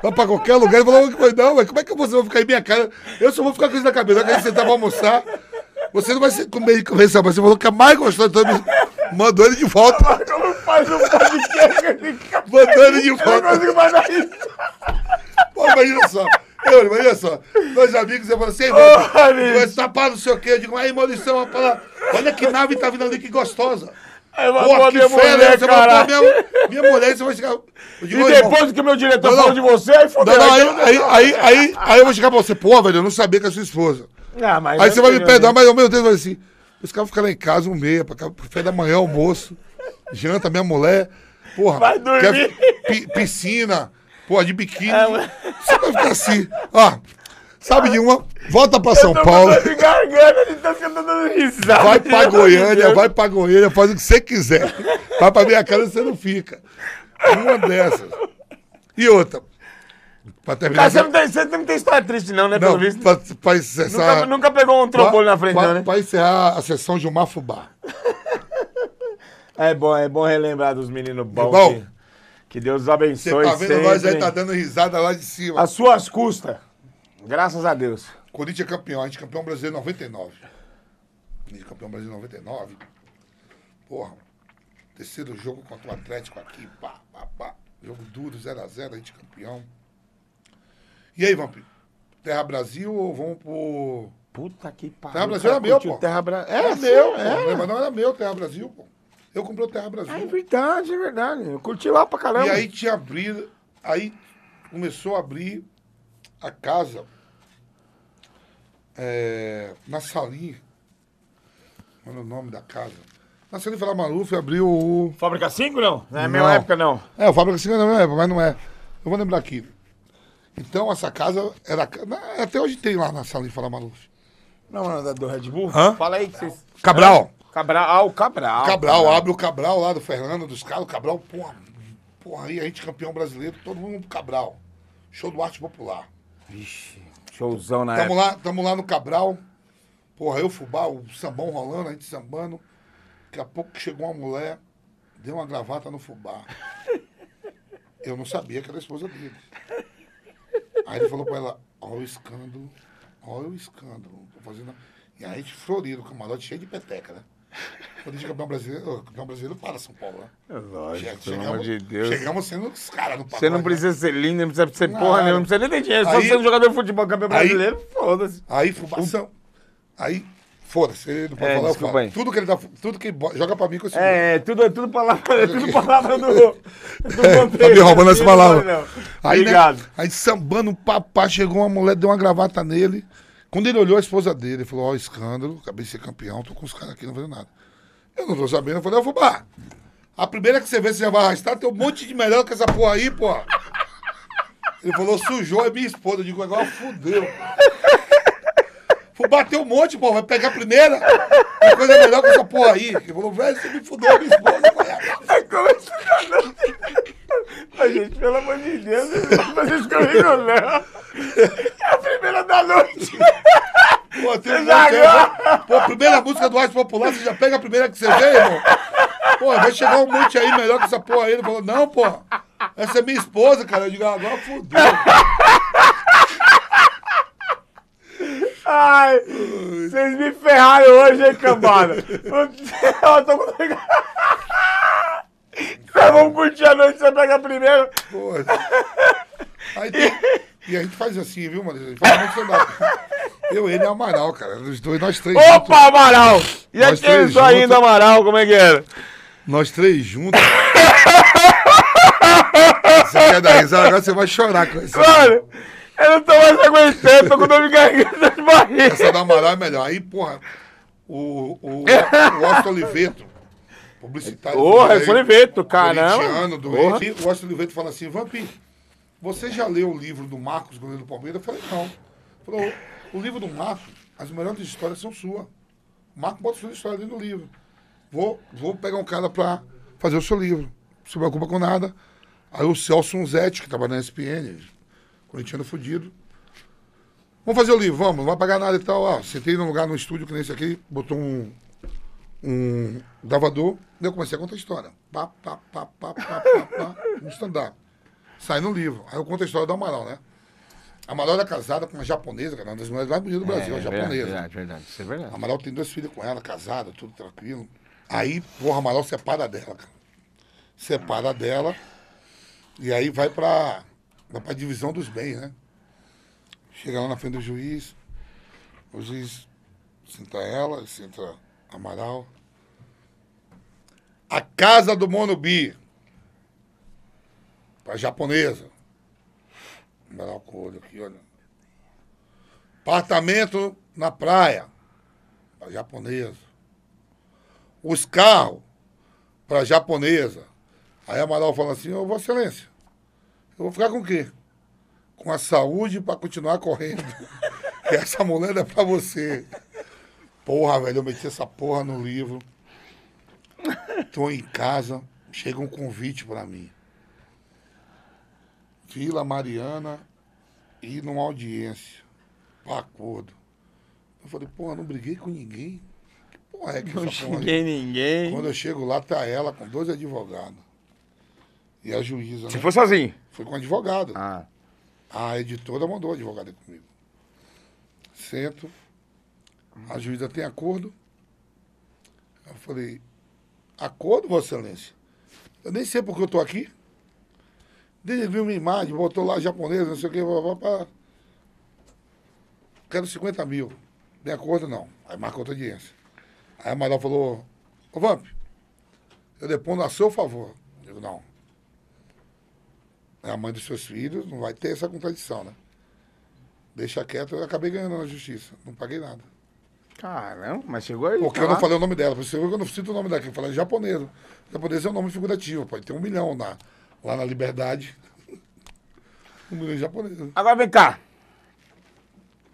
Vai pra qualquer lugar. Ele falou, não, mas como é que você vai ficar em minha casa? Eu só vou ficar com isso na cabeça. Quando você tava almoçar, você não vai ser comer conversar, mas você falou que é mais gostoso. Então mandou ele de volta. Como faz um podcast? Mandou ele de Eu não volta. consigo mais dar isso. Pô, imagina só. Eu, imagina só. Meus amigos, eu falo assim, irmão, vai tapar não sei o quê. Eu digo, aí, palavra. olha que nave tá vindo ali, que gostosa. Pô, que minha fera, mulher, você pôr minha, minha mulher, você vai chegar. Digo, E "Ô, irmão, depois que o meu diretor Não, falou de você, aí fodeu. não, aí, eu aí, aí, aí, aí eu vou chegar pra você, pô, velho, eu não sabia que é sua esposa. Ah, mas Aí você vai me perdoar, mas ao meu Deus, vai assim. Os caras ficam lá em casa um meia, pra café da manhã, almoço, janta, minha mulher, porra. Vai dormir. quer pi- piscina, porra, de biquíni. É, mas- Você vai ficar assim, ó. Sabe de uma? Volta pra São Eu tô Paulo, de garganta, eu tô dando risada. vai pra Goiânia, vai pra Goiânia, faz o que você quiser. Vai pra minha casa você não fica. Uma dessas. E outra. Pra terminar. Cara, você não, tem, você não tem história triste, não, né? Não, Pelo visto. pra, pra encerrar. Nunca, nunca pegou um trombone na frente, pra, não, né? pra encerrar a sessão de Gilmar Fubá. [LAUGHS] É bom, é bom relembrar dos meninos bons. Irmão, que, que Deus os Você abençoe tá vendo nós aí, sempre. tá dando risada lá de cima. As suas custas. Graças a Deus. Corinthians é campeão, a gente é campeão brasileiro em 99. A gente é campeão brasileiro em 99. Porra, terceiro jogo contra o Atlético aqui, pá, pá, pá. Jogo duro, 0x0, a, gente é campeão. E aí, Vampiro? Terra Brasil ou vamos pro. Puta que pariu. Terra Brasil era meu, curtiu pô. Terra Bra... Era É, meu, é. Mas não era meu, Terra Brasil, pô. Eu comprei o Terra Brasil. É verdade, é verdade. Eu curti lá pra caramba. E aí tinha abrir, aí começou a abrir a casa é, na salinha. É o nome da casa? Na salinha Fala Maluf abriu o. Fábrica 5, não? Não é Não. minha época, não. É, o Fábrica 5 não é, mas não é. Eu vou lembrar aqui. Então essa casa era. na- Até hoje tem lá na salinha Fala Maluf. Não, não, da- do Red Bull? Hã? Fala aí que vocês... Cabral. Cabral. Ah, o Cabral. Cabral, abre o Cabral lá do Fernando, dos caras. O Cabral, porra, porra, aí a gente campeão brasileiro, todo mundo pro Cabral. Show do arte popular. Vixe, showzão na Tamo época. lá, tamo lá no Cabral. Porra, eu, Fubá, o sambão rolando, a gente sambando. Daqui a pouco chegou uma mulher, deu uma gravata no Fubá. Eu não sabia que era a esposa dele. Aí ele falou pra ela, olha o escândalo, olha o escândalo. Tô fazendo... E aí a gente florido, camarote cheio de peteca, né? Quando é campeão brasileiro, campeão brasileiro para São Paulo, né? Lógico, Che- pelo amor de Deus. Chegamos sendo os caras no pagode. Você não né? precisa ser lindo, não precisa ser Não. porra nenhuma, não precisa nem ter dinheiro. Só Aí- sendo jogador de futebol campeão Aí- brasileiro, foda-se. Aí, fumação. Aí, foda-se, ele não pode É, falar, eu desculpa falo. aí. Tudo que ele dá, tudo que bo- joga pra mim com esse É, é tudo, é tudo palavra, é tudo palavra do, [LAUGHS] do Tá me roubando as Não palavras. não. Aí, Obrigado. Né, aí sambando, papá, chegou uma mulher, deu uma gravata nele. Quando ele olhou a esposa dele, ele falou, ó, escândalo, acabei de ser campeão, tô com os caras aqui, não fazendo nada. Eu não tô sabendo, eu falei, ó, Fubá, a primeira que você vê, você já vai arrastar, tem um monte de melhor que essa porra aí, porra. Ele falou, sujou, é minha esposa. Eu digo, agora fudeu. Fubá tem um monte, porra, vai pegar a primeira. Tem coisa melhor que essa porra aí. Ele falou, velho, você me fudeu, minha esposa. Eu falei, "Ah, Você? Mas, gente, pelo amor de Deus, vocês comigo, não. É a primeira da noite. Pô, tem um já aí, Pô, primeira música do Arte Popular, você já pega a primeira que você vê, irmão? Pô, vai chegar um monte aí melhor que essa porra aí. Ele falou, não, pô, essa é minha esposa, cara. Eu digo, "Ah, agora fudeu. Ai, vocês me ferraram hoje, hein, cambada? [LAUGHS] Eu tô com... [LAUGHS] Nós vamos curtir a noite, você pega primeiro. Pô. Aí tem- E a gente faz assim, viu, mano? A gente faz muito stand-up. Eu, ele e o Amaral, cara. Os dois, nós três juntos. Opa, Amaral! E aquele juntos. do Amaral, como é que era? Nós três juntos. Você quer dar risada? Agora você vai chorar com isso. Mano, eu não tô mais aguentando, tô com dor de garganta de barriga. Essa da Amaral é melhor. Aí, porra, o, o, o Austin Oliveto, publicitário. Porra, aí, Oliveto, caramba. corintiano, Porra. doente. E o Oliveto fala assim, Vampi, você já leu o livro do Marcos, goleiro do Palmeiras? Eu falei, não. Falou, o livro do Marcos, as melhores histórias são suas. O Marcos bota sua história dentro do livro. Vou, vou pegar um cara pra fazer o seu livro. Não se preocupa com nada. Aí o Celso Unzetti, que trabalha na SPN, corintiano fudido. Vamos fazer o livro, vamos, não vai pagar nada e tal. Ah, sentei num lugar no estúdio que nem esse aqui, botou um, um gravador, e eu comecei a contar a história. Pá, pá, pá, pá, pá, pá, pá, no stand-up. Sai no livro. Aí eu conto a história do Amaral, né? A Amaral era casada com uma japonesa, era uma das mulheres mais bonitas do Brasil, a japonesa. Verdade, verdade, isso é verdade. Amaral tem dois filhos com ela, casada, tudo tranquilo. Aí, porra, Amaral separa dela, cara. Separa dela. E aí vai pra, vai pra divisão dos bens, né? Chega lá na frente do juiz. O juiz senta ela, senta Amaral. A casa do Monobi. Pra japonesa. Com o olho aqui, olha. Apartamento na praia. Pra japonesa. Os carros pra japonesa. Aí Amaral fala assim, ô Vossa Excelência, eu vou ficar com o quê? Com a saúde pra continuar correndo. [LAUGHS] essa mulher é pra você. Porra, velho, eu meti essa porra no livro. Tô em casa, chega um convite pra mim. Vila Mariana e numa audiência. Pra acordo. Eu falei, porra, não briguei com ninguém. Que porra é que Não xinguei ninguém. Quando eu chego lá, tá ela com dois advogados. E a juíza, Se né? for sozinho. Foi com advogado. Ah. A editora mandou advogado comigo. Sento. A juíza tem acordo. Eu falei, acordo, Vossa Excelência? Eu nem sei porque eu tô aqui. Ele viu minha imagem, botou lá japonês, não sei o que, blá. Quero 50 mil. De acordo, não. Aí marcou outra audiência. Aí a Amaral falou, ô Vamp, eu depondo a seu favor. Eu digo, não. É a mãe dos seus filhos, não vai ter essa contradição, né? Deixa quieto, eu acabei ganhando na justiça. Não paguei nada. Caramba, mas chegou aí. Porque eu não falei o nome dela. Por isso eu não cito o nome daqui. Eu falei japonês. Japonês é um nome figurativo. Pode ter um milhão na, lá na Liberdade. [LAUGHS] Um milhão de japonês. Agora vem cá.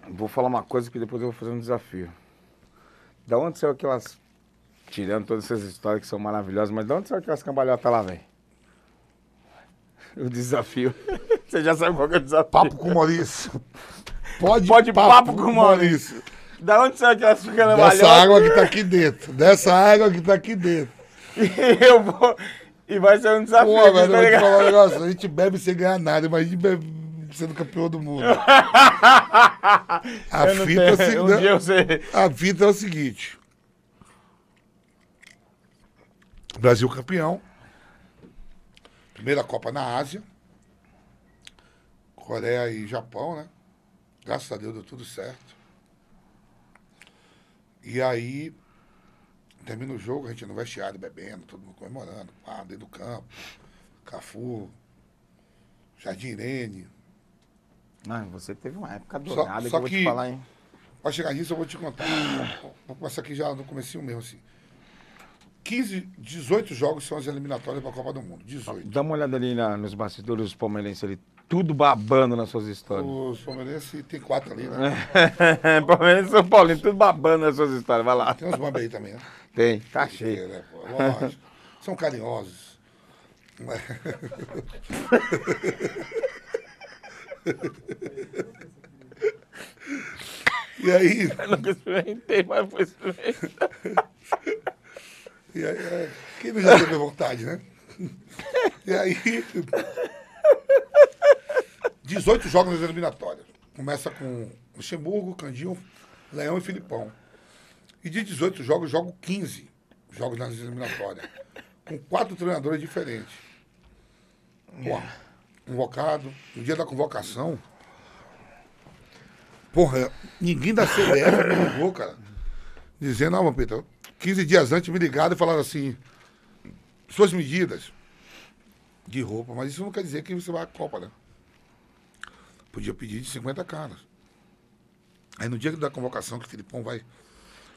Vou falar uma coisa que depois eu vou fazer um desafio. Da onde saiu aquelas. Tirando todas essas histórias que são maravilhosas, mas da onde saiu aquelas cambalhotas lá, velho? [LAUGHS] O desafio. [LAUGHS] Você já sabe qual que é o desafio. Papo com o Maurício. Pode, Pode papo com o Maurício. Da onde saiu aquelas Dessa cambalhotas? água que tá aqui dentro. Dessa água que tá aqui dentro. E [LAUGHS] eu vou. E vai ser um desafio. Pô, velho, eu tá vou te falar um negócio. A gente bebe sem ganhar nada. Imagina bebe sendo campeão do mundo. [LAUGHS] A Eu fita, é se- um eu sei. a fita é o seguinte. Brasil campeão. Primeira Copa na Ásia. Coreia e Japão, né? Graças a Deus deu tudo certo. E aí, termina o jogo, a gente no vestiário bebendo, todo mundo comemorando. Pá, dentro do campo. Cafu, Jardim Irene. Não, você teve uma época Só- dourada que só eu vou te que- falar, hein? Pra chegar nisso, eu vou te contar. Vou começar aqui já no comecinho mesmo, assim. 15, 18 jogos são as eliminatórias para a Copa do Mundo. 18. Dá uma olhada ali na- nos bastidores dos palmeirenses ali, tudo babando nas suas histórias. Os palmeirenses tem quatro ali, né? [LAUGHS] Palmeirense e São Paulo, tudo babando nas suas histórias. Vai lá. Tem uns bambas aí também, né? Tem, tá cheio. Né. São carinhosos. [LAUGHS] E aí, Eu nunca experimentei, mas vou experimentar. [LAUGHS] e aí é, quem não já teve vontade, né? E aí, 18 jogos nas eliminatórias. Começa com Luxemburgo, Candinho, Leão e Filipão. E de 18 jogos, jogo 15 jogos nas eliminatórias. Com quatro treinadores diferentes. Porra, convocado. No dia da convocação. Porra, ninguém da CBF me ligou, cara. Dizendo, não, Pedro, 15 dias antes me ligaram e falaram assim, suas medidas de roupa, mas isso não quer dizer que você vai à Copa, né? Podia pedir de 50 caras. Aí no dia da convocação, que o Filipão vai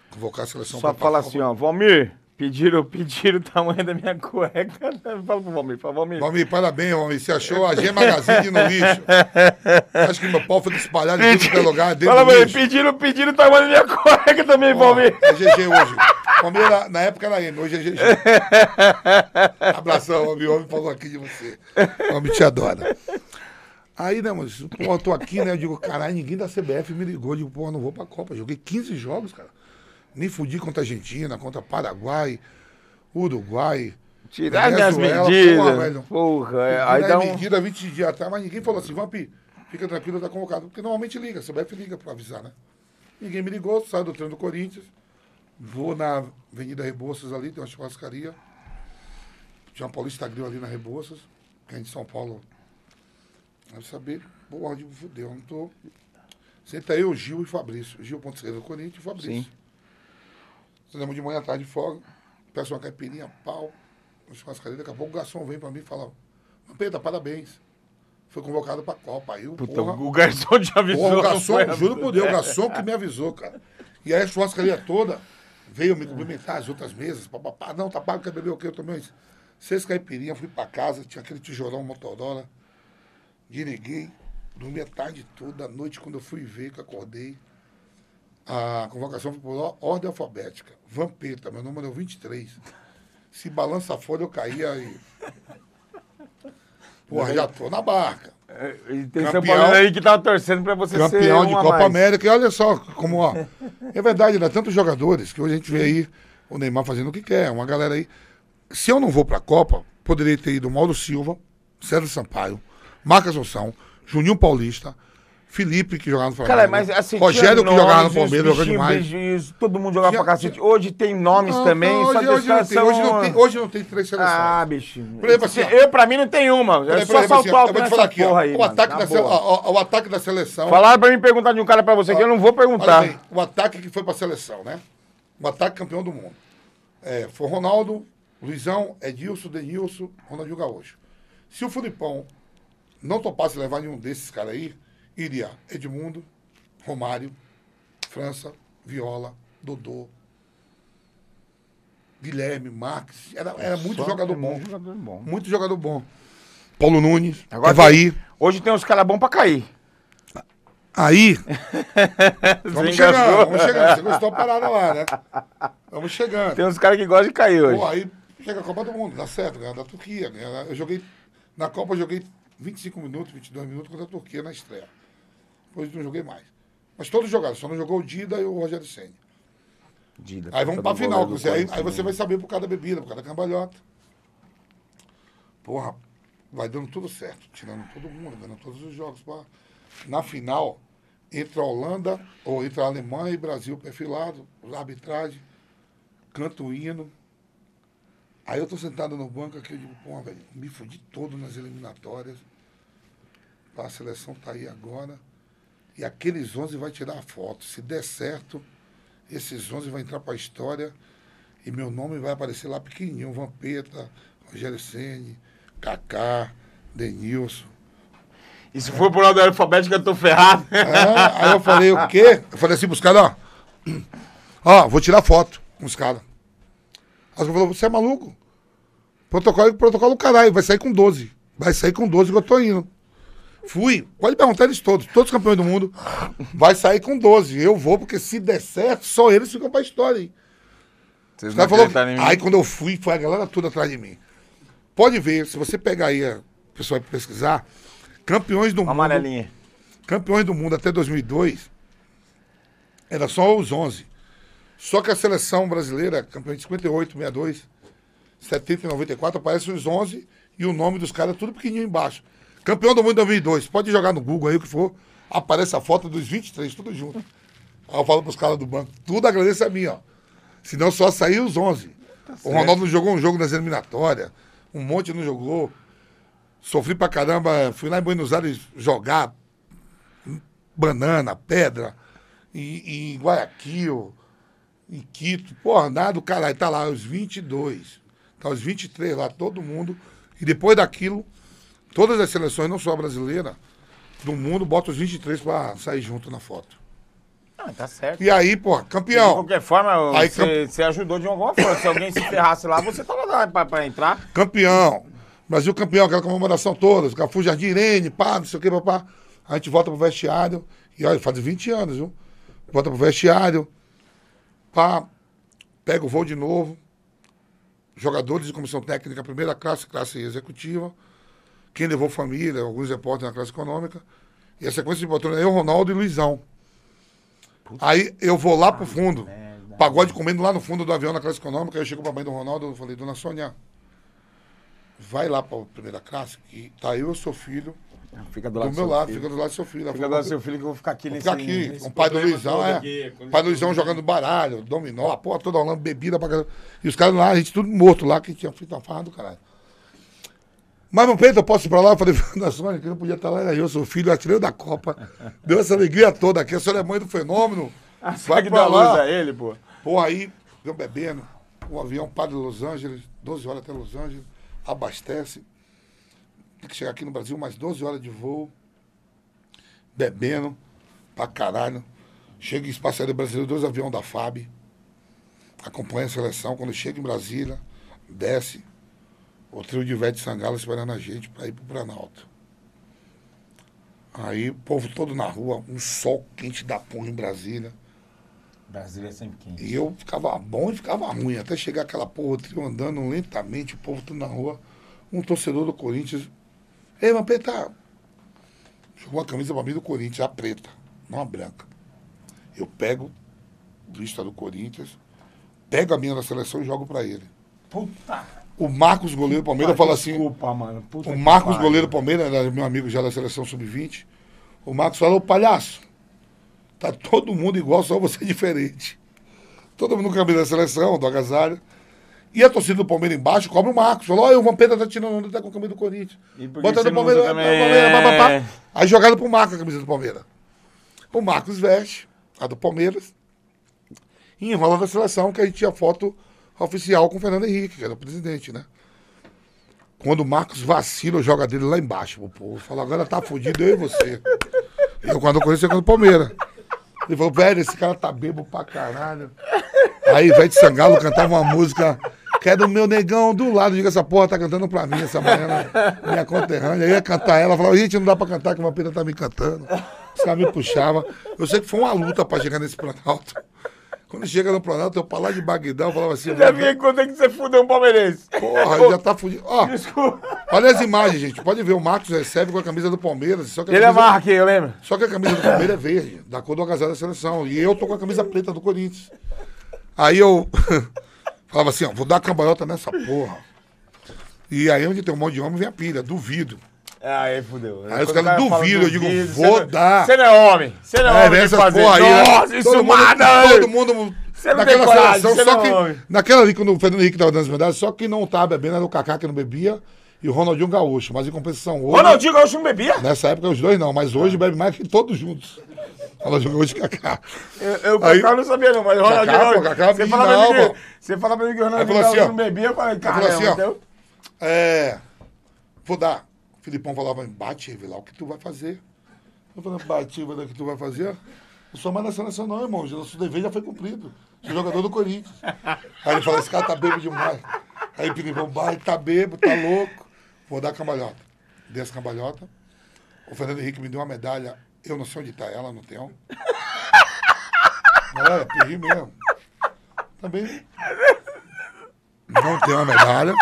convocar a seleção Só fala assim, ó, Valmir, Pediram, pediram o tamanho da minha cueca. [LAUGHS] Fala pro Valmir, fala, Valmir. Valmir, parabéns, Valmir. Você achou a G Magazine no lixo. [LAUGHS] Acho que meu pau foi espalhado em todo lugar, dentro Fala, Valmir, pediram, pediram o tamanho da minha cueca também, Ó, Valmir. É GG hoje. Era- na época era N, hoje é GG. [LAUGHS] Abração. O homem falou aqui de você. O homem te adora. Aí, né, mano, pô, eu tô aqui, né? Eu digo, caralho, ninguém da CBF me ligou. Eu digo, pô, eu não vou pra Copa. Joguei 15 jogos, cara. Me fudi contra a Argentina, contra Paraguai, Uruguai. Tirar minhas porra, medidas. velho. Porra, é, Aí dá um. medida 20 dias atrás, mas ninguém falou assim, Vampi, fica tranquilo, tá convocado. Porque normalmente liga, a CBF liga pra avisar, né? Ninguém me ligou, saio do treino do Corinthians, vou na Avenida Rebouças ali, tem uma churrascaria. Tinha uma Paulista Grill ali na Rebouças, que é de São Paulo. Eu saber, porra, de fudeu, não tô. Senta eu, Gil e Fabrício. Gil Ponte do Corinthians e Fabrício. Sim. De manhã, tarde, folga. Peço uma caipirinha, pau. Uma churrascaria. Daqui a pouco o garçom vem pra mim e fala: Pedro, parabéns. Foi convocado pra Copa. Aí, Puta, porra, o garçom te avisou. porra, o garçom, juro por Deus, o [LAUGHS] garçom que me avisou, cara. E aí a churrascaria toda veio me cumprimentar, as outras mesas. Papapá. Não, tá pago, quer beber o quê? Eu tomei seis caipirinhas, fui pra casa, tinha aquele tijolão Motorola. Desliguei, dormi a tarde toda, à noite, quando eu fui ver, que acordei. A convocação foi por or- ordem alfabética. Vampeta, meu número é o 23. Se balança a folha, eu caía e. [LAUGHS] Porra, já tô na barca. É, e Tem São Campeão. Paulo aí que tava torcendo pra você ser Campeão de a Copa mais. América. E olha só como, ó. É verdade, né? Tantos jogadores que hoje a gente vê aí o Neymar fazendo o que quer, uma galera aí. Se eu não vou pra Copa, poderia ter ido Mauro Silva, César Sampaio, Marcos Assunção, Juninho Paulista, Felipe, que jogava no Flamengo. Cara, mas assim, Rogério, que jogava no Palmeiras, jogou bichinhos, demais. beijinhos, todo mundo jogava Tinha- pra cacete. Hoje tem nomes Não, também, não, hoje, hoje, não tem, hoje, não tem, hoje não tem três seleções. Ah, bicho. Por exemplo, assim, eu, pra mim, não tem uma. É só exemplo, assim, eu alto vou te nessa falar aqui, ó, aí, o, mano, ataque da, ó, ó, o ataque da seleção. Falaram pra mim perguntar de um cara pra você que eu não vou perguntar. bem, o ataque que foi pra seleção, né? O ataque campeão do mundo. É, foi Ronaldo, Luizão, Edilson, Denilson, Ronaldinho Gaúcho. Se o Filipão não topasse levar nenhum desses caras aí, iria Edmundo, Romário, França, Viola, Dodô, Guilherme, Marques. Era, era muito jogador é bom. muito jogador bom. Muito jogador bom. Paulo Nunes, Agora Evaí. Hoje tem uns caras bons pra cair. Aí, [LAUGHS] vamos chegando, vamos chegando. Você gostou da parada lá, né? Vamos chegando. Tem uns caras que gostam de cair hoje. Pô, aí chega a Copa do Mundo, dá certo, ganha da Turquia. ganha- Eu joguei, na Copa eu joguei 25 minutos, 22 minutos contra a Turquia na estreia. Depois não joguei mais. Mas todos jogaram, só não jogou o Dida e o Rogério Senna. Dida, Aí vamos pra final, você, aí, aí você né? vai saber por causa da bebida, por causa da cambalhota. Porra, vai dando tudo certo, tirando todo mundo, ganhando todos os jogos. pá. Na final, entre a Holanda, ou entre a Alemanha e Brasil perfilado, arbitragem, canto o hino. Aí eu tô sentado no banco aqui, eu digo, pô, velho, me fudi todo nas eliminatórias. A seleção tá aí agora. E aqueles 11 vai tirar a foto. Se der certo, esses 11 vão entrar para a história e meu nome vai aparecer lá pequenininho. Vampeta, Rogério Ceni, Kaká, Denilson. E se for por ordem alfabética, eu tô ferrado. Ah, aí eu falei, o quê? Eu falei assim pros caras, ó. Ó, vou tirar foto com os caras. Aí falou, você é maluco? Protocolo, protocolo caralho, vai sair com 12. Vai sair com 12 que eu tô indo. Fui, pode perguntar eles todos, todos os campeões do mundo. Vai sair com 12. Eu vou, porque se der certo, só eles ficam pra história, hein? Vocês não falou? Aí quando eu fui, foi a galera toda atrás de mim. Pode ver, se você pegar aí, o pessoal vai pesquisar, campeões do mundo. Amarelinha. Campeões do mundo até 2002, era só os 11. Só que a seleção brasileira, campeão de 58, 62, 70 e 94, aparece os 11 e o nome dos caras tudo pequenininho embaixo. Campeão do mundo de 2002, pode jogar no Google aí o que for, aparece a foto dos 23, tudo junto. Aí eu falo pros caras do banco, tudo agradece a mim, ó. Senão só saiu os 11. o Ronaldo não jogou um jogo nas eliminatórias, um monte não jogou. Sofri pra caramba, fui lá em Buenos Aires jogar banana, pedra, e, em Guayaquil, em Quito, porra, nada, o caralho, tá lá os 22, tá os 23 lá, todo mundo, e depois daquilo, todas as seleções, não só a brasileira, do mundo, bota os 23 pra sair junto na foto. Ah, tá certo. E aí, pô, De campeão. qualquer forma, Aí, você, você ajudou de alguma forma. Se alguém se ferrasse lá, você tava lá pra, pra entrar. Campeão. Brasil campeão, aquela comemoração toda. Cafu Jardim Irene, pá, não sei o que, papá. A gente volta pro vestiário. E olha, faz 20 anos, viu? Volta pro vestiário. Pá, pega o voo de novo. Jogadores de comissão técnica, primeira classe, classe executiva. Quem levou família, alguns repórteres na classe econômica. E a sequência de botões é eu, Ronaldo e Luizão. Aí eu vou lá pro fundo. merda. Pagode comendo lá no fundo do avião na classe econômica. Aí eu chego pra mãe do Ronaldo e falei, dona Sônia, vai lá pra primeira classe, que tá eu e seu filho Fica do do lado meu seu lado, filho. fica do lado do seu filho. Fica do lado do seu filho que eu vou ficar aqui Vou nesse... ficar aqui, nesse com o pai do Luizão, é. aqui, O pai do Luizão jogando baralho, dominó, a porra toda rolando bebida pra caramba. E os caras lá, a gente tudo morto lá, que tinha feito uma farra do caralho. Mas, meu peito, eu posso ir pra lá? Eu falei, [LAUGHS] na Sônia, que não podia estar lá, era eu, seu filho, artilheiro da Copa. Deu essa alegria toda aqui, a senhora é mãe do fenômeno. Ah, Vai pra da luz a ele, pô. Pô, aí, eu bebendo, o avião para de Los Angeles, 12 horas até Los Angeles, abastece. Tem que chegar aqui no Brasil mais 12 horas de voo, bebendo pra caralho. Chega em Espaço Aéreo Brasileiro, dois aviões da FAB, acompanha a seleção. Quando chega em Brasília, desce o trio de Ivete Sangalo esperando a gente pra ir pro Planalto. Aí, o povo todo na rua, um sol quente da porra em Brasília. Brasília é sempre quente. E eu ficava bom e ficava ruim. Até chegar aquela porra, o trio andando lentamente, o povo tudo na rua. Um torcedor do Corinthians. Ei, Mampeta! Jogou uma camisa pra mim do Corinthians, a preta, não a branca. Eu pego vista do Corinthians, pego a minha da seleção e jogo pra ele. Puta. O Marcos, goleiro do Palmeiras, fala assim. Desculpa, mano. Puta O Marcos, goleiro do Palmeiras, era meu amigo já da seleção sub-20. O Marcos falou, palhaço, tá todo mundo igual, só você diferente. Todo mundo com a camisa da seleção, do agasalho. E a torcida do Palmeiras embaixo cobra o Marcos. Falou, olha, o Vampeta tá tirando onda, tá com a camisa do Corinthians. E Bota do Palmeiras, do também? Palmeiras, pá, pá, pá. É. Aí jogaram pro Marcos a camisa do Palmeiras. O Marcos veste a do Palmeiras e enrola da seleção, que a gente tinha foto oficial com o Fernando Henrique, que era o presidente, né? Quando o Marcos vacila, joga dele lá embaixo. O povo fala, agora tá fudido eu e você. Eu, quando eu conheci, eu o Palmeiras. Ele falou, velho, esse cara tá bebo pra caralho. Aí, Ivete Sangalo cantava uma música, quero o meu negão do lado. Diga, essa porra tá cantando pra mim essa manhã, minha conterrânea. Eu ia cantar ela, falava, gente, não dá pra cantar, que uma pena tá me cantando. Os caras me puxavam. Eu sei que foi uma luta pra chegar nesse Planalto. Quando chega no Planalto, eu lá de Baguedão, eu falava assim, Já vi quando é que você fudeu um palmeirense. porra, ele já tá fudido. Ó, Desculpa. olha as imagens, gente. Pode ver, o Marcos recebe com a camisa do Palmeiras. Só que Ele camisa- amarra aqui, eu lembro. só que a camisa do Palmeiras é verde, da cor do agasalho da seleção. E eu tô com a camisa preta do Corinthians. Aí eu [LAUGHS] falava assim, ó, vou dar cambalhota nessa porra. E aí onde tem um monte de homem vem a pilha, duvido. Aí fudeu. Aí os o caras cara duvidam, eu digo, vou você não- dar. Você não é homem. Você não é, É, homem de fazer. porra aí, né? Nossa, isso todo mundo, mata. todo mundo Você não naquela tem coragem, seleção, você só não que é homem. naquela ali quando o Fernando Henrique tava dando as medalhas, só que não tava bebendo era o Kaká que não bebia e o Ronaldinho Gaúcho, mas em compensação hoje, Ronaldinho Gaúcho não bebia? nessa época os dois não, mas hoje bebe mais que todos juntos. [LAUGHS] Ronaldinho Gaúcho e Kaká. Eu, eu Aí- Kaká não sabia não, mas o Ronaldinho Gaúcho... Kaká você, não, fala pra mim pô. que, você fala pra mim que o Ronaldinho assim, Gaúcho não bebia, eu falei, caramba, assim, então... É, vou dar. Filipão falava, bate, Evilar, o que tu vai fazer? Eu falei, bate, Evilar, o que tu vai fazer? Eu sou mais seleção não, irmão, o nosso dever já foi cumprido. Sou jogador do Corinthians. Aí ele falou, esse cara tá bêbado demais. Aí o Filipão, vai, tá bêbado, tá louco. Vou dar cambalhota. Dei essa cambalhota. O Fernando Henrique me deu uma medalha, eu não sei onde tá ela, não tenho. Não é, perri mesmo. Também. Não tem uma medalha.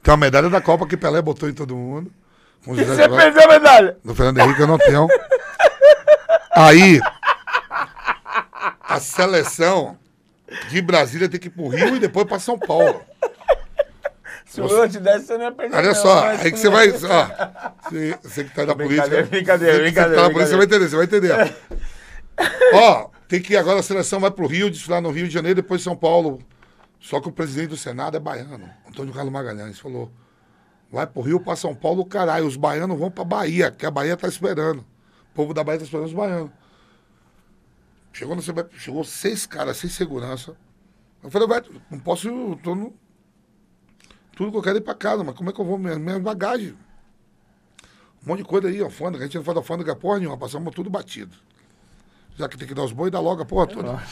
Tem uma medalha da Copa que Pelé botou em todo mundo. Você perdeu a medalha. Do Fernando Henrique eu não tenho. Aí, a seleção de Brasília tem que ir pro Rio e depois pra São Paulo. Se o Lula te desse, você não ia perder Olha só, aí que você vai. Ó, você, você que tá na política. Brincadeira, brincadeira, você, que tá na polícia, você vai entender, você vai entender. Ó, tem que agora a seleção vai pro Rio, desfilar no Rio de Janeiro, depois São Paulo. Só que o presidente do Senado é baiano, Antônio Carlos Magalhães, falou: vai pro Rio, pra São Paulo, caralho, os baianos vão pra Bahia, que a Bahia tá esperando. O povo da Bahia tá esperando os baianos. Chegou, no, chegou seis caras sem segurança. Eu falei, vai, não posso, eu tô no, tudo que eu quero ir pra casa, mas como é que eu vou? Minha, minha bagagem. Um monte de coisa aí, alfândega. A gente não faz alfândega porra nenhuma, passamos tudo batido. Já que tem que dar os boi, dá logo a porra toda.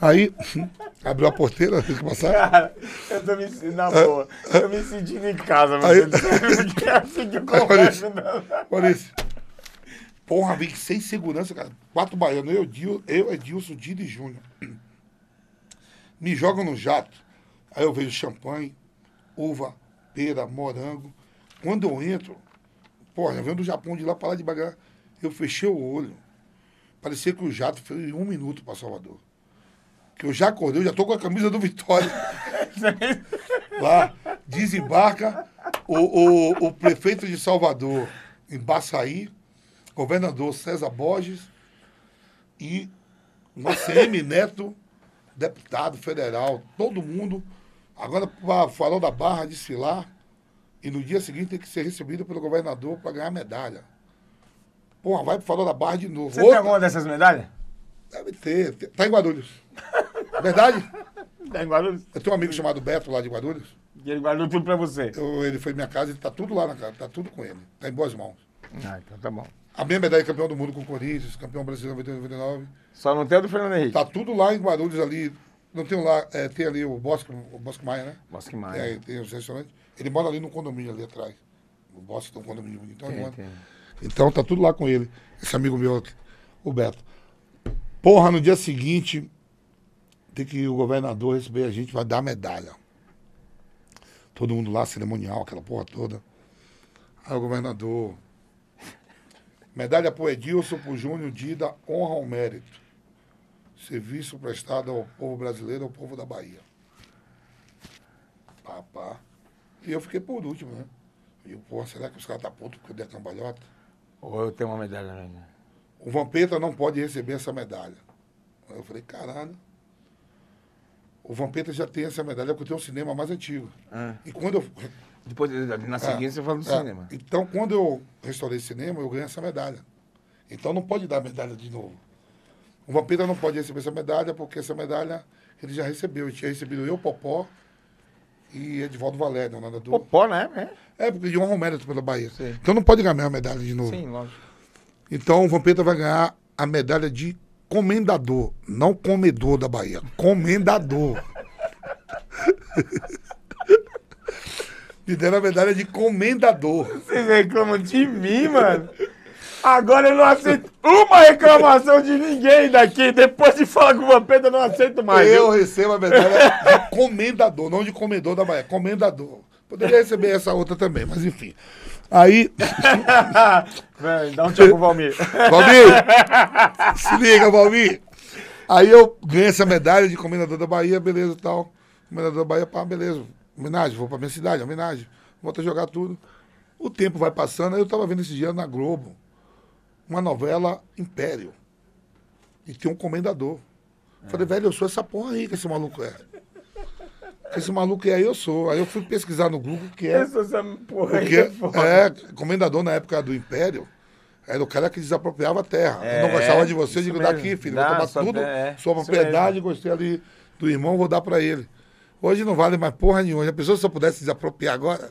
Aí, [LAUGHS] abriu a porteira, tem que passar. Cara, eu tô me sentindo, na boa, eu me sentindo em casa, meu Aí- eu não. Olha isso. Porra, vem sem segurança, cara. Quatro baianos, eu, Dil, eu Edilson, Dida e Júnior. Me jogam no jato. Aí eu vejo champanhe, uva, pera, morango. Quando eu entro, porra, eu venho do Japão de lá pra lá devagar. Eu fechei o olho. Parecia que o jato foi em um minuto pra Salvador. Que eu já acordei, eu já tô com a camisa do Vitória. [LAUGHS] Lá, desembarca o, o, o prefeito de Salvador, em Baçaí, governador César Borges e o ACM Neto, deputado federal, todo mundo. Agora para Farol da Barra desfilar e no dia seguinte tem que ser recebido pelo governador para ganhar medalha. Porra, vai pro Farol da Barra de novo. Você tem Outra- alguma dessas medalhas? Deve ter. Tá em Guarulhos. Verdade? [LAUGHS] Tem Guarulhos? Eu tenho um amigo chamado Beto lá de Guarulhos. E ele guardou tudo pra você. Eu- ele foi em minha casa, ele tá tudo lá na casa, tá tudo com ele. Tá em boas mãos. Ah, então tá bom. A minha medalha de campeão do mundo com o Corinthians, campeão brasileiro 99. Só não tem o do Fernando Henrique. Tá tudo lá em Guarulhos ali. Não tem um lá, é, tem ali o Bosque, o Bosque Maia, né? Bosque Maia. É, tem os restaurantes. Ele mora ali no condomínio ali atrás. O Bosque tem um condomínio bonito. Então, ele Tem, mora- tem. Então tá tudo lá com ele. Esse amigo meu, o Beto. Porra, no dia seguinte, tem que o governador receber a gente, vai dar medalha. Todo mundo lá, cerimonial, aquela porra toda. Aí o governador. Medalha pro Edilson, pro Júnior Dida, honra ao mérito. Serviço prestado ao povo brasileiro, ao povo da Bahia. Pá, pá. E eu fiquei por último, né? E eu, porra, será que os caras tá putos porque eu dei a cambalhota? Ou eu tenho uma medalha ainda. O Vampeta não pode receber essa medalha. Aí eu falei, caralho. O Vampeta já tem essa medalha porque tem um cinema mais antigo. Ah. E quando eu. Depois, na seguinte, você fala do é, cinema. Então, quando eu restaurei cinema, eu ganhei essa medalha. Então não pode dar medalha de novo. O Vampeta não pode receber essa medalha porque essa medalha ele já recebeu. Ele tinha recebido eu, Popó e Edvaldo Valério, o nadador. Popó, né? É, porque de honra mérito pela Bahia. Sim. Então não pode ganhar a mesma medalha de novo. Sim, lógico. Então o Vampeta vai ganhar a medalha de comendador, não comedor da Bahia. Comendador. Me deram a medalha de comendador. Vocês reclamam de mim, mano? Agora eu não aceito uma reclamação de ninguém daqui. Depois de falar com o Vampeta, eu não aceito mais. eu viu? recebo a medalha de comendador, não de comedor da Bahia. Comendador. Poderia receber essa outra também, mas enfim. Aí, [LAUGHS] Vem, dá um tchau pro Valmir. Valmir! Se liga, Valmir! Aí eu ganhei essa medalha de comendador da Bahia, beleza e tal. Comendador da Bahia, pá, beleza. Homenagem, vou pra minha cidade, homenagem. Volto a jogar tudo. O tempo vai passando, aí eu tava vendo esse dia na Globo uma novela Império. E tinha um comendador. Falei, velho, eu sou essa porra aí que esse maluco é. Esse maluco é aí, eu sou. Aí eu fui pesquisar no Google que é. Essa, essa porra aí Porque, é foda. é, comendador na época do Império, era o cara que desapropriava a terra. eu não É, gostava de você, eu digo, mesmo. daqui, filho, Dá, vou tomar sua tudo, é, sua propriedade, gostei ali do irmão, vou dar pra ele. Hoje não vale mais porra nenhuma. A pessoa se eu pudesse desapropriar agora,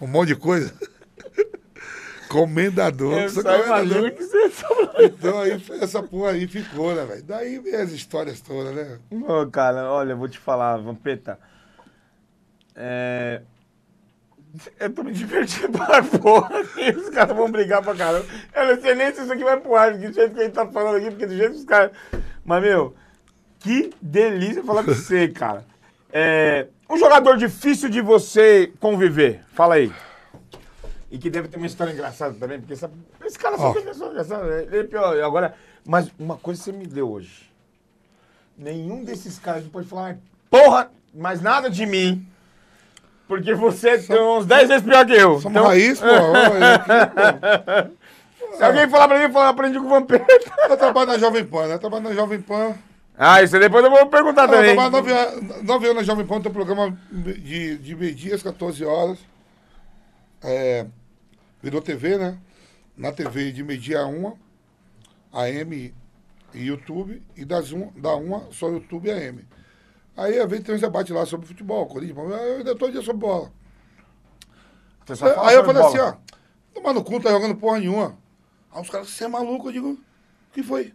um monte de coisa. [LAUGHS] Comendador. Eu só comendador. que você tá Então aí essa porra aí ficou, né, velho? Daí vem as histórias todas, né? Ô, cara, olha, eu vou te falar, Vampeta. É. Eu tô me divertindo [LAUGHS] pra porra. aqui, Os caras vão brigar pra caramba. Eu não sei nem se isso aqui vai pro ar, do jeito que a gente tá falando aqui, porque do jeito que os caras. Mas, meu, que delícia falar com você, [LAUGHS] cara. É. Um jogador difícil de você conviver. Fala aí. E que deve ter uma história engraçada também, porque essa- esse cara só Ó. tem história engraçada. né? Ele é pior. Agora, mas uma coisa você me deu hoje. Nenhum desses caras pode falar, porra, mas nada de mim. Porque você tem uns 10 vezes pior que eu. Somos Então, raiz, pô. eu aqui, pô. se alguém falar pra mim, falar, aprendi com o Vampeta. [LAUGHS] Eu trabalho na Jovem Pan, né? Eu trabalho na Jovem Pan. Ah, isso aí depois eu vou perguntar Não, eu também. trabalho nove anos, nove anos na Jovem Pan, tem um programa de, de meio-dia às 14 horas. É, virou TV, né? Na TV de meio-dia a uma, AM e YouTube, e das um, da uma só YouTube e AM. Aí às vezes tem uns debates lá sobre futebol, Corinthians, eu ainda todo dia sobre bola. Fala Aí eu falei bola. assim, ó, tomar no cu, não tá jogando porra nenhuma. Aí os caras, você é maluco? Eu digo, o que foi?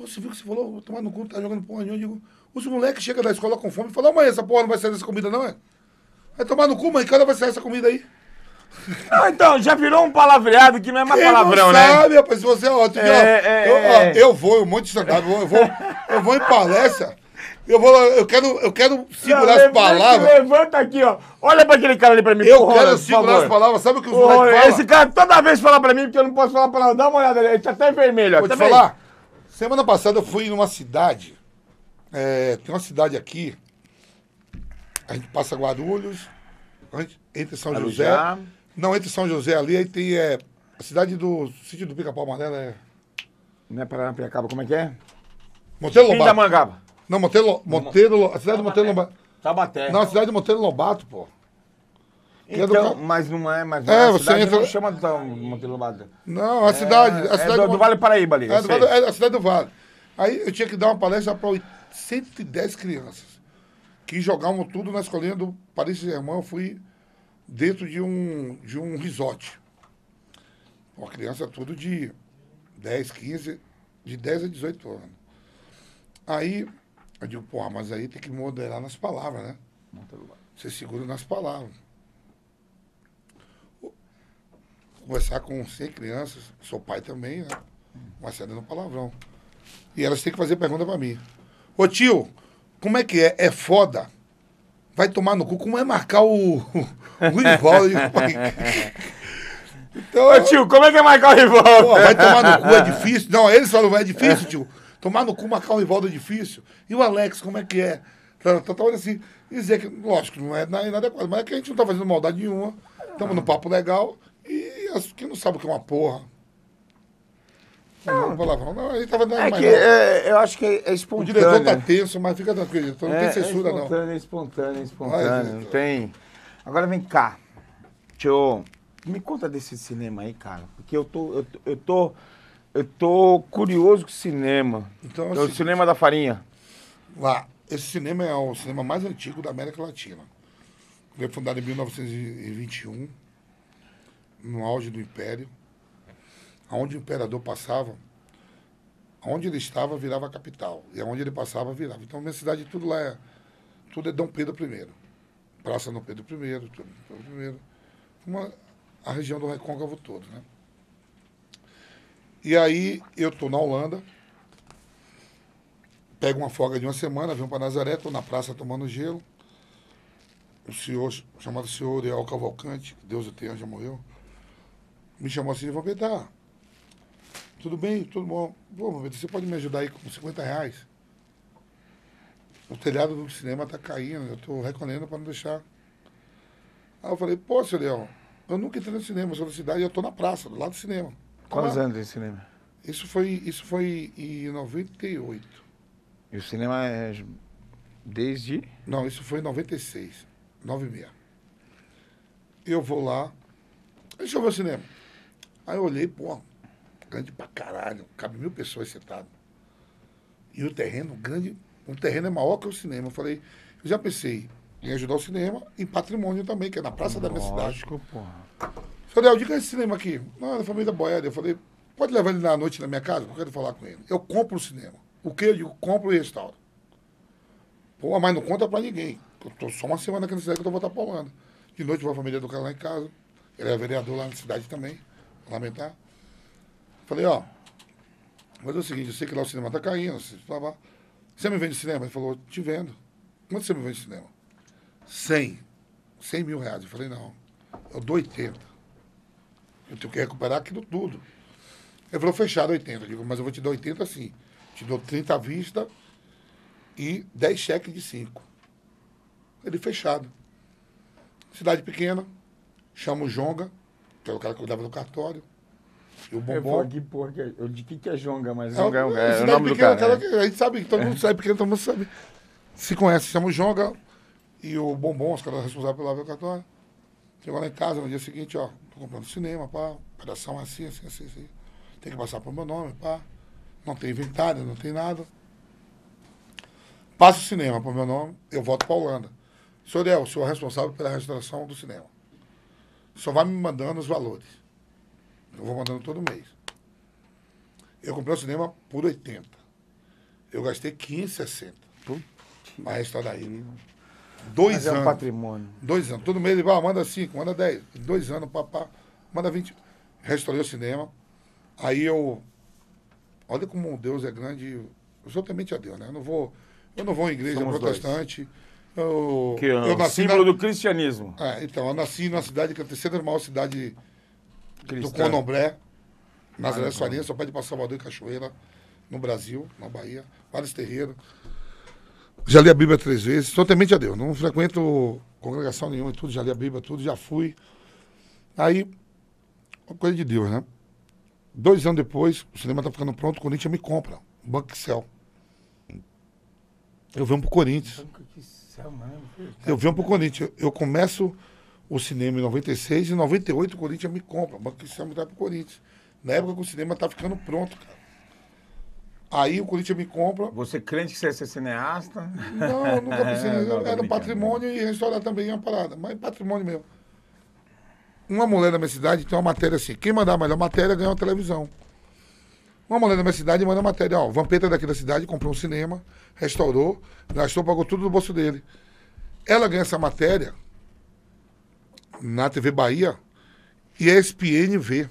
Você viu que você falou, tomar no cu, tá jogando porra nenhuma. Eu digo, os moleques chegam da escola com fome e falam, mãe, essa porra não vai sair dessa comida não, é? Vai tomar no cu, mãe, cada vai sair essa comida aí. Ah, então, já virou um palavreado que não é mais Quem palavrão, não né? sabe, rapaz, se você é ótimo. É, ó, é, eu, ó, é. eu vou, um monte de stand-up, eu vou, eu vou, eu vou em palestra, eu vou, eu quero, eu quero segurar Não, as palavras. Levanta aqui, ó. Olha pra aquele cara ali pra mim, Eu por quero segurar favor. as palavras, sabe o que os moleques falam? esse cara toda vez fala pra mim porque eu não posso falar palavra. Dá uma olhada ali, ele tá até vermelho, ó. Vou tá te falar, semana passada eu fui numa cidade, é, tem uma cidade aqui, a gente passa Guarulhos, a gente- entre São José, não, entre São José ali, aí tem é, a cidade do sítio do Pica-Pau Amarelo, é Não é Paranapiacaba, como é que é? Monteiro Fim da Lobato. Mangaba. Não, Monteiro, Monteiro, a cidade de Monteiro Lobato. Tabaté. Não, a cidade de Monteiro Lobato, pô. que é do Então, mas não é, mas É, a você cidade entra- não chama de Monteiro Lobato. Não, a cidade. É, a cidade é do, do Vale Paraíba ali. É, do é a cidade do Vale. Aí eu tinha que dar uma palestra para 110 crianças que jogavam tudo na escolinha do Paris Saint-Germain. Eu fui dentro de um, de um resort. Uma criança tudo de 10, 15, de 10 a 18 anos. Aí eu digo, pô, mas aí tem que moderar nas palavras, né? Você segura nas palavras. Conversar com 100 crianças, sou pai também, né? Mas no palavrão. E elas têm que fazer pergunta pra mim. Ô tio, como é que é? É foda? Vai tomar no cu? Como é marcar o, [LAUGHS] o rival? [LAUGHS] Então, Ô tio, como é que é marcar o rival? Pô, vai tomar no cu, é difícil. Não, eles falam, é difícil, tio. Tomar no cu, marcar um é difícil. E o Alex, como é que é? Tá, tá, tá assim, dizer que, lógico, não é na- inadequado, mas é que a gente não tá fazendo maldade nenhuma. Estamos no papo legal. E as, quem não sabe o que é uma porra? Não, palavrão. Não, ele tava dando É mais que não. é, eu acho que é O espontâneo. diretor tá tenso, mas fica tranquilo, então não é, tem censura, é não. espontâneo, é espontâneo, é espontâneo. Vai, não tem. Agora vem cá. Eu. Me conta desse cinema aí, cara. Porque eu tô. Eu, eu tô. Eu tô curioso com o cinema. Então, É o assim, cinema da farinha. Lá, esse cinema é o cinema mais antigo da América Latina. Ele foi fundado em 1921, no auge do Império. Aonde o imperador passava, aonde ele estava, virava a capital. E aonde ele passava, virava. Então, minha cidade, tudo lá é, tudo é Dom Pedro I. Praça Dom Pedro I, tudo Dom Pedro I. Uma, a região do Recôncavo todo, né? E aí, eu estou na Holanda, pego uma folga de uma semana, venho para Nazaré, estou na praça tomando gelo. O senhor, chamado senhor Real Cavalcante, que Deus o tenha, já morreu, me chamou assim, Vampeta, tudo bem, tudo bom. Pô, Vampeta, você pode me ajudar aí com 50 reais? O telhado do cinema está caindo, eu estou recolhendo para não deixar. Aí eu falei, pô, senhor Leão, eu nunca entrei no cinema, eu sou da cidade, eu estou na praça, do lado do cinema. Quantos anos tem cinema? Isso foi, isso foi em 98. E o cinema é desde. Não, isso foi em 96. 96. Eu vou lá. Deixa eu ver o cinema. Aí eu olhei, pô, grande pra caralho. Cabe mil pessoas sentadas. E o terreno, grande. O terreno é maior que o cinema. Eu falei, eu já pensei em ajudar o cinema em patrimônio também, que é na praça da minha cidade. Lógico, porra. Falei, diga esse cinema aqui. Não, é da família Boeda. Eu falei, pode levar ele na noite na minha casa? Eu quero falar com ele. Eu compro o cinema. O que? Eu digo, compro e restauro. Pô, mas não conta pra ninguém. Eu tô só uma semana aqui na cidade que eu tô voltar pra Holanda. De noite vou a família do cara lá em casa. Ele é vereador lá na cidade também. Lamentar. Falei, ó, mas é o seguinte, eu sei que lá o cinema tá caindo. Você me vende cinema? Ele falou, te vendo. Quanto você me vende cinema? 100. 100 mil reais. Eu falei, não. Eu dou 80. Eu tenho que recuperar aquilo tudo. Ele falou, fechado 80. Eu digo, mas eu vou te dar 80 sim. Te dou 30 à vista e 10 cheques de 5. Ele fechado. Cidade pequena, chama o Jonga, que era o cara que cuidava do cartório. E o Eu Bombom. aqui, porra, é- eu de que que é Jonga, mas É, Jonga é, o- é o cidade nome do pequena, cara. aquela né? que a gente sabe, todo mundo sabe pequeno, todo mundo sabe. Se conhece, chama o Jonga e o Bombom, os caras responsáveis pelo lavar cartório. Chegou lá em casa no dia seguinte, ó, comprando cinema, pá, operação assim, assim, assim, assim. Tem que passar pro meu nome, pá. Não tem inventário, não tem nada. Passa o cinema pro meu nome, eu volto pra Holanda. Senhor Del, o senhor é responsável pela restauração do cinema. O senhor vai me mandando os valores. Eu vou mandando todo mês. Eu comprei o cinema por 80. Eu gastei 15,60. Mas restaurar aí. Dois Mas é um anos. patrimônio. Dois anos. Todo mês ele vai, manda cinco, manda dez. Dois anos, papá. Manda vinte. Restaurei o cinema. Aí eu. Olha como Deus é grande. Eu sou temente a Deus, né? Eu não vou, eu não vou em igreja Somos protestante. Eu, Que é eu nasci símbolo na, do cristianismo. É, então, eu nasci numa cidade que é a terceira maior cidade do Cristã. Condomblé, Nazaré Farinha, sou pai de Salvador e Cachoeira, no Brasil, na Bahia, vários terreiros. Já li a Bíblia três vezes, sou temente a Deus, não frequento congregação nenhuma e tudo, já li a Bíblia, tudo, já fui. Aí, uma coisa de Deus, né? Dois anos depois, o cinema tá ficando pronto, o Corinthians me compra, um Banco Excel. Eu venho pro Corinthians. Que céu, mano. Eu venho pro Corinthians. Eu começo o cinema em 96 e em 98 o Corinthians me compra. O Banco Cristiano me dá pro Corinthians. Na época que o cinema tá ficando pronto, cara. Aí o Corinthians me compra. Você crente que você ia ser cineasta? Não, eu nunca pensei nisso. [LAUGHS] Não, Era brincando. patrimônio e restaurar também é uma parada. Mas patrimônio mesmo. Uma mulher da minha cidade tem uma matéria assim. Quem mandar a melhor matéria ganha uma televisão. Uma mulher da minha cidade manda matéria. Ó, o Vampeta daqui da cidade comprou um cinema, restaurou, gastou, pagou tudo do bolso dele. Ela ganha essa matéria na TV Bahia e a ESPN vê.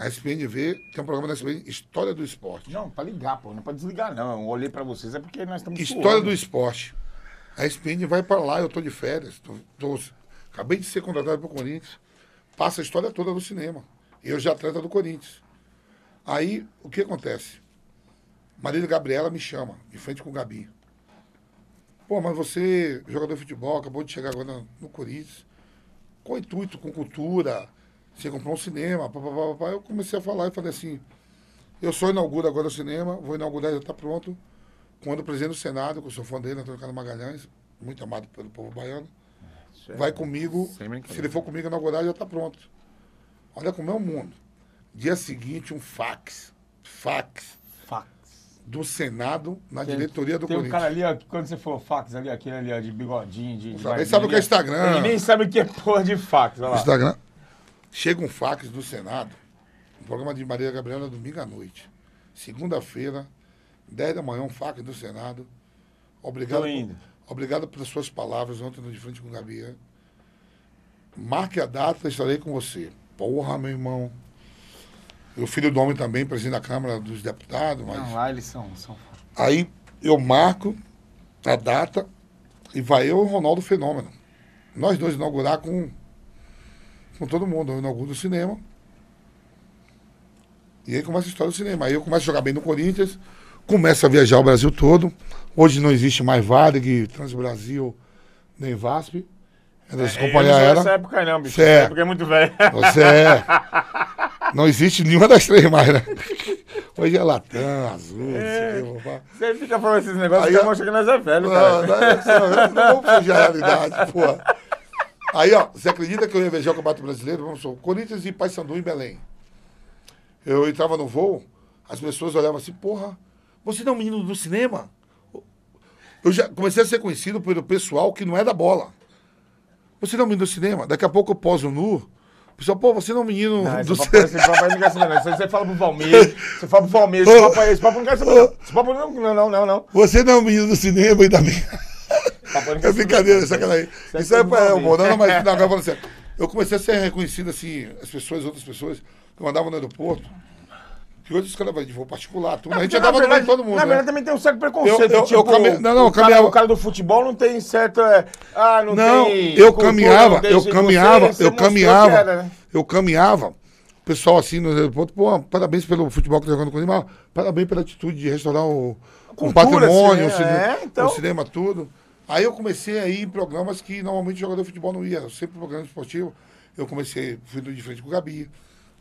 A ESPN vê, tem um programa na ESPN, História do Esporte. Não, pra ligar, pô. Não pode desligar, não. Eu olhei pra vocês, é porque nós estamos História suando. do esporte. A ESPN vai para lá, eu tô de férias. tô- tô- acabei de ser contratado pro Corinthians. Passa a história toda do cinema. Eu já atleta do Corinthians. Aí, o que acontece? Marília Gabriela me chama, de frente com o Gabi. Pô, mas você, jogador de futebol, acabou de chegar agora no Corinthians. Com intuito, com cultura, você comprou um cinema, papapá, papapá. Eu comecei a falar e falei assim, eu só inauguro agora o cinema, vou inaugurar, já está pronto quando o presidente do Senado, que eu sou fã dele, Antônio Carlos Magalhães, muito amado pelo povo baiano, é- vai comigo. Se ele for comigo inaugurar, já está pronto. Olha como é o mundo. Dia seguinte, um fax. Fax Fax. do Senado na Tem- diretoria do Tem um Corinthians. cara ali, ó, que quando você falou fax ali, aquele ali, ó, de bigodinho, de. de Sabe, o que é. Instagram? Ele nem sabe o que é porra de fax, olha lá. Instagram. Chega um fax do Senado, um programa de Maria Gabriela domingo à noite. Segunda-feira, 10 da manhã, um fax do Senado. Obrigado, por- obrigado pelas suas palavras ontem no De Frente com o Gabi. é. Marque a data, estarei com você. Porra, meu irmão. E o filho do homem também, presidente da Câmara dos Deputados, mas. Não, lá eles são. são... Aí eu marco a data e vai eu e o Ronaldo Fenômeno. Nós dois inaugurar com, com todo mundo. Eu inauguro o cinema. E aí começa a história do cinema. Aí eu começo a jogar bem no Corinthians, começo a viajar o Brasil todo. Hoje não existe mais Varig, Transbrasil, nem VASP. É É, eu não sou aéreas. dessa época não, bicho. Cê é. Essa época é muito velho. Você é. Não existe nenhuma das três mais, né? Hoje é Latam, Azul, não sei o que, papá. Você fica falando esses negócios Aí, que ó. demonstra que nós é velho, Não, cara. não, é só- não vamos fugir à realidade, porra. Aí, ó, você acredita que eu ia viajar o Campeonato Brasileiro? Vamos supor, Corinthians e Paysandu em Belém. Eu entrava no voo, as pessoas olhavam assim, porra, você não é um menino do cinema? Eu já comecei a ser conhecido pelo pessoal que não é da bola. Você não é um menino do cinema? Daqui a pouco eu poso nu. O pessoal, pô, você não é um menino Não, do cinema. esse papo aí não quer saber, não. Isso aí você fala pro Valmir, você fala pro Valmir, esse papo aí, esse papo não quer saber, não. Esse papo não, não, não, não. não. Você não é um menino do cinema, ainda bem. É saber, brincadeira, sacanagem. Isso é Isso é é não, não, mas não, agora falando sério. Eu comecei a ser reconhecido assim, as pessoas, outras pessoas, que mandavam no aeroporto. Que hoje os caras vão de voo particular, tudo. A gente andava no meio de todo mundo. Na né? verdade, também tem um certo preconceito. Eu- eu- tipo, eu came- não, não, o, cara, caminhava- o cara do futebol não tem certo. é, ah, não, Não, tem. eu cultura, caminhava, eu isso. Você- caminhava, você eu caminhava, era, né? eu caminhava. O pessoal assim no aeroporto, pô, parabéns pelo futebol que tá jogando com o mas parabéns pela atitude de restaurar o, o Cultura, patrimônio, o, cinema, cine- é, então. o cinema, tudo. Aí eu comecei a ir em programas que normalmente o jogador de futebol não ia, sempre programa esportivo. Eu comecei, fui de frente com o Gabi,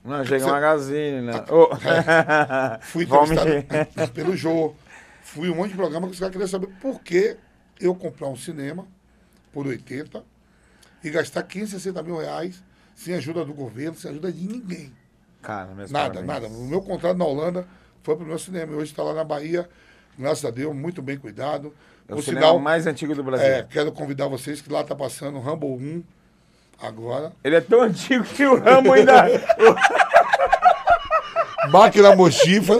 Não, chega Você- Magazine, né? Ô. [LAUGHS] fui Valmir. entrevistado pelo Jô, fui um monte de programa que os caras queriam saber por que eu comprar um cinema por 80 e gastar 15, 60 mil reais sem ajuda do governo, sem ajuda de ninguém. Cara, meus Nada, nada. O meu contrato na Holanda foi pro meu cinema. E hoje está lá na Bahia, graças a Deus, muito bem cuidado. É o cinema sinal, mais antigo do Brasil. é, quero convidar vocês que lá tá passando o Rumble 1 agora. Ele é tão antigo que o Ramo ainda. [LAUGHS] Máquina Mochifa.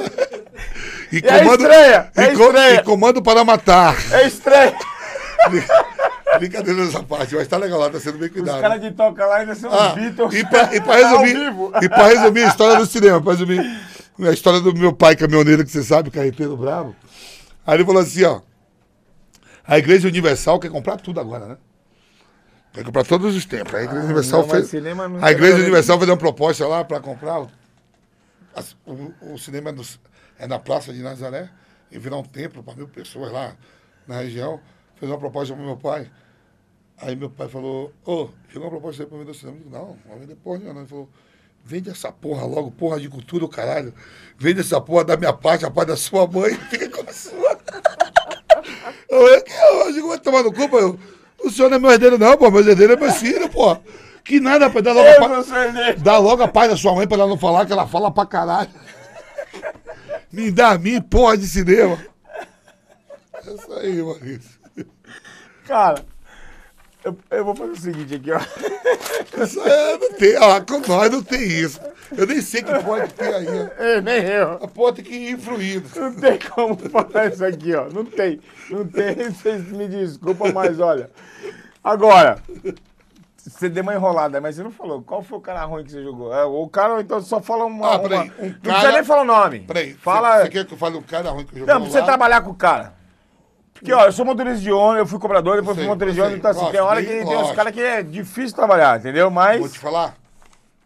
E E é comando, estreia, é e, co- estreia. e comando para matar. É estranho. [LAUGHS] Brincadeira nessa parte, mas tá legal lá, tá sendo bem Os cuidado. caras que tocam lá ainda são Ah, os Beatles. e pra, e pra [LAUGHS] ao resumir, e pra resumir a história do cinema, pra resumir a história do meu pai caminhoneiro, que você sabe, carreteiro bravo. Aí ele falou assim, ó, a Igreja Universal quer comprar tudo agora, né? Quer comprar todos os tempos. A Igreja Universal Ah, não, mas fez... cinema não A Igreja Universal fez uma proposta lá para comprar... o- o, o cinema é, é na Praça de Nazaré e virar um templo para mil pessoas lá na região. Fez uma proposta para meu pai. Aí meu pai falou, ô, chegou uma proposta aí pra vender o cinema. Eu digo, não, não vai vender porra nenhuma. não. Ele falou, vende essa porra logo, porra de cultura, o caralho. Vende essa porra da minha parte, a parte da sua mãe, [LAUGHS] fica com a sua. Eu, eu, eu digo, vai tomar no cu. Eu, O senhor não é meu herdeiro, não, pô. Meu herdeiro é meu filho, pô. Que nada, rapaz. Dá logo, a Eu pa- não sou herdeiro. dá logo a paz da sua mãe pra ela não falar, que ela fala pra caralho. [LAUGHS] Me dá a mim, porra de cinema. É isso aí, Maurício. Cara, eu, eu vou fazer o seguinte aqui, ó. Isso [LAUGHS] é, não tem, ó, com nós não tem isso. Eu nem sei que pode ter aí. [LAUGHS] É, nem eu. A porra tem que ir influindo. Não tem como falar isso aqui, ó. Não tem. Não tem. Vocês me desculpam, mas olha. Agora, você deu uma enrolada, mas você não falou. Qual foi o cara ruim que você jogou? É, o cara, então, só fala uma. Ah, peraí, um Não cara- precisa nem falar o nome. Peraí, Fala. Você quer que eu fale um cara ruim que eu joguei Não, pra você trabalhar com o cara. Porque, ó, eu sou motorista de ônibus, eu fui cobrador, depois Eu fui sei, motorista de ônibus, sei. então assim, tem hora que tem uns caras que é difícil trabalhar, entendeu? Mas. Vou te falar,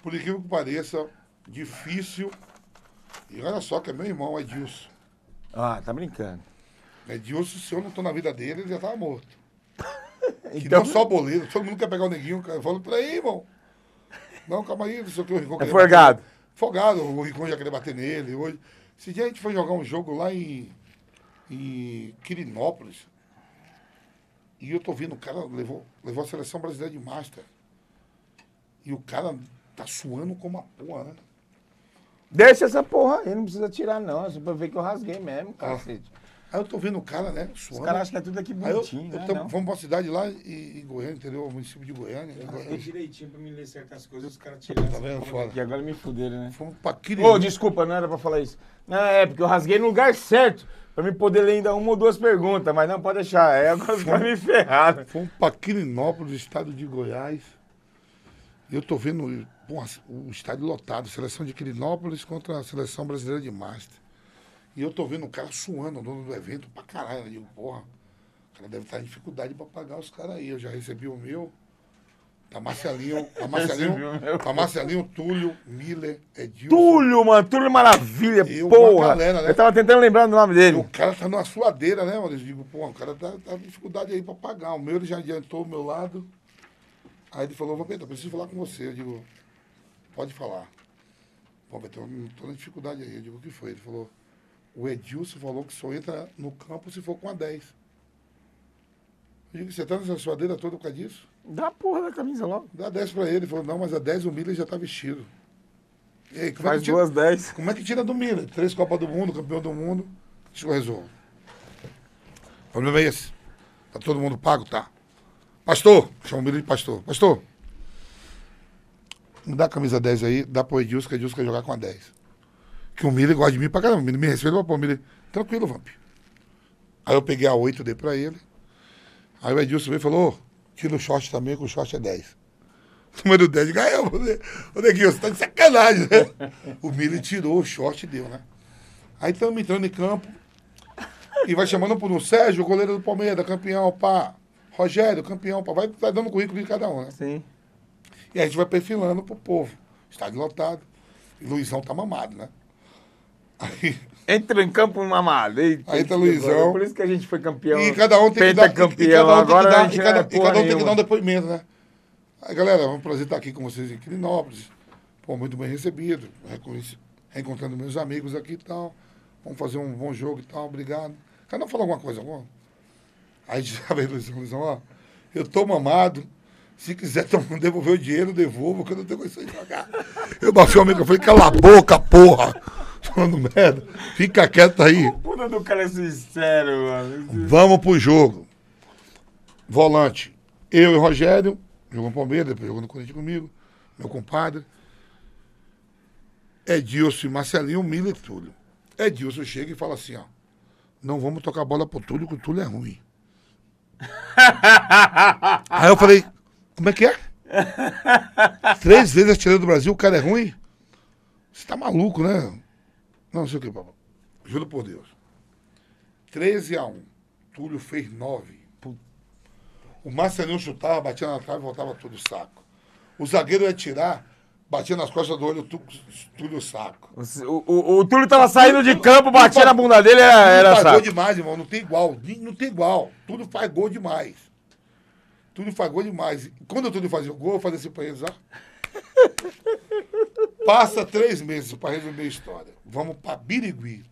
por incrível que pareça, difícil. E olha só que é meu irmão, Edilson. Ah, tá brincando. Edilson, se eu não tô na vida dele, ele já tava morto. [LAUGHS] Que Então, não só boleiro, todo mundo quer pegar o neguinho. cara. Eu falo, peraí, irmão. Não, calma aí, não sei o que o Rincon é forgado. bater. Folgado, o Rincon já queria bater nele. Hoje. Esse dia a gente foi jogar um jogo lá em, em Quirinópolis. E eu tô vendo, o cara levou, levou a seleção brasileira de Master. E o cara tá suando como uma porra, né? Deixa essa porra aí, não precisa tirar, não. É só pra ver que eu rasguei mesmo, cacete. Aí eu tô vendo o cara, né, Os suando. caras acham que é tudo aqui eu, bonitinho, eu né? não. vamos pra uma cidade lá em, em Goiânia, entendeu? O município de Goiânia. Eu rasguei direitinho pra me ler certas coisas, os caras tiraram. Tá vendo? Foda. E agora me fuderam, né? Fomos pra Ô, Quirinópolis. desculpa, não era pra falar isso. Não, é porque eu rasguei no lugar certo. Pra me poder ler ainda uma ou duas perguntas, mas não pode deixar. Aí agora caras me ferraram. Fomos para Quirinópolis, estado de Goiás. Eu tô vendo o estádio lotado, seleção de Quirinópolis contra a seleção brasileira de Master. E eu tô vendo o cara suando, o dono do evento, pra caralho. Eu digo, porra, o cara deve estar em dificuldade pra pagar os caras aí. Eu já recebi o meu. Tá Marcelinho, [LAUGHS] tá Marcelinho, meu. tá Marcelinho, Túlio, Miller, Edilson. Túlio, mano, Túlio Maravilha, Eu, porra. galera, né? Eu tava tentando lembrar do nome E dele. o cara tá numa suadeira, né, mano? Eu digo, pô, o cara tá, tá com dificuldade aí pra pagar. O meu ele já adiantou o meu lado. Aí ele falou, Vampeta, preciso falar com você. Eu digo, pode falar. Pô, Vampeta, eu tô na dificuldade aí. Eu digo, o que foi? Ele falou, o Edilson falou que só entra no campo se for com a 10. Eu digo, você tá nessa suadeira toda por causa disso? Dá a porra da camisa logo. Dá 10 pra ele. Ele falou, não, mas a 10 o Miller já tá vestido. E aí, como é Faz que tira- duas dez. como é que tira do Miller? Três Copas do Mundo, campeão do mundo. Deixa eu resolvo. O problema é esse. Tá todo mundo pago? Tá. Pastor, chama o Miller de pastor. Pastor, me dá a camisa 10 aí, dá pro Edilson, que o Edilson quer jogar com a 10. Que o Miller gosta de mim pra caramba. O Miller me respeita, mas pô, o Miller, tranquilo, Vamp. Aí eu peguei a 8, dei pra ele. Aí o Edilson veio e falou, tira o short também, que o short é 10. Número 10, ganhou. Ô, Neguinho, você tá de sacanagem, né? O Miller tirou o short e deu, né? Aí estamos entrando em campo. E vai chamando por um Sérgio, goleiro do Palmeiras, campeão, pá. Rogério, campeão, pá. Vai, vai dando currículo de cada um, né? Sim. E a gente vai perfilando pro povo. Estádio lotado. E Luizão tá mamado, né? Aí, Entra em campo mamado. Eita, Aí tá Luizão. Por isso que a gente foi campeão. e cada um tem que dar, e, e Pentacampeão. cada um tem que dar, e cada, é e cada um tem que dar um depoimento, né? Aí, galera, é um prazer estar aqui com vocês em Quirinópolis. Pô, muito bem recebido. Reencontrando meus amigos aqui e tal. Vamos fazer um bom jogo e tal, obrigado. Cada um falou alguma coisa, bom. Aí [LAUGHS] já veio Luizão, Luizão, ó, eu tô mamado. Se quiser [LAUGHS] devolver o dinheiro, devolvo, que eu não tenho condição de pagar. Eu bati o amigo, eu falei, cala a boca, porra. [LAUGHS] Falando merda. Fica quieto aí. Puta do cara é sincero, mano. Vamos pro jogo. Volante. Eu e Rogério, jogou no Palmeiras, depois jogou no Corinthians comigo, meu compadre. Edilson e Marcelinho, Miller e Túlio. Edilson chega e fala assim, ó. Não vamos tocar bola pro Túlio, que o Túlio é ruim. [LAUGHS] Aí eu falei, como é que é? Três vezes atirando do Brasil, o cara é ruim? Você tá maluco, né? Não, sei o que, papai. Juro por Deus. 13 a 1. Túlio fez 9. O Marcelinho chutava, batia na trave e voltava tudo saco. O zagueiro ia tirar, batia nas costas do olho, Túlio saco. O, o, o Túlio tava saindo de campo, batia na bunda dele, era, Túlio era faz gol saco. demais, irmão. Não tem igual. Não tem igual. Tudo faz gol demais. Tudo faz gol demais. Quando o Túlio fazia o gol, eu fazia assim pra eles, ó. Passa três meses pra resumir a história. Vamos pra Birigui.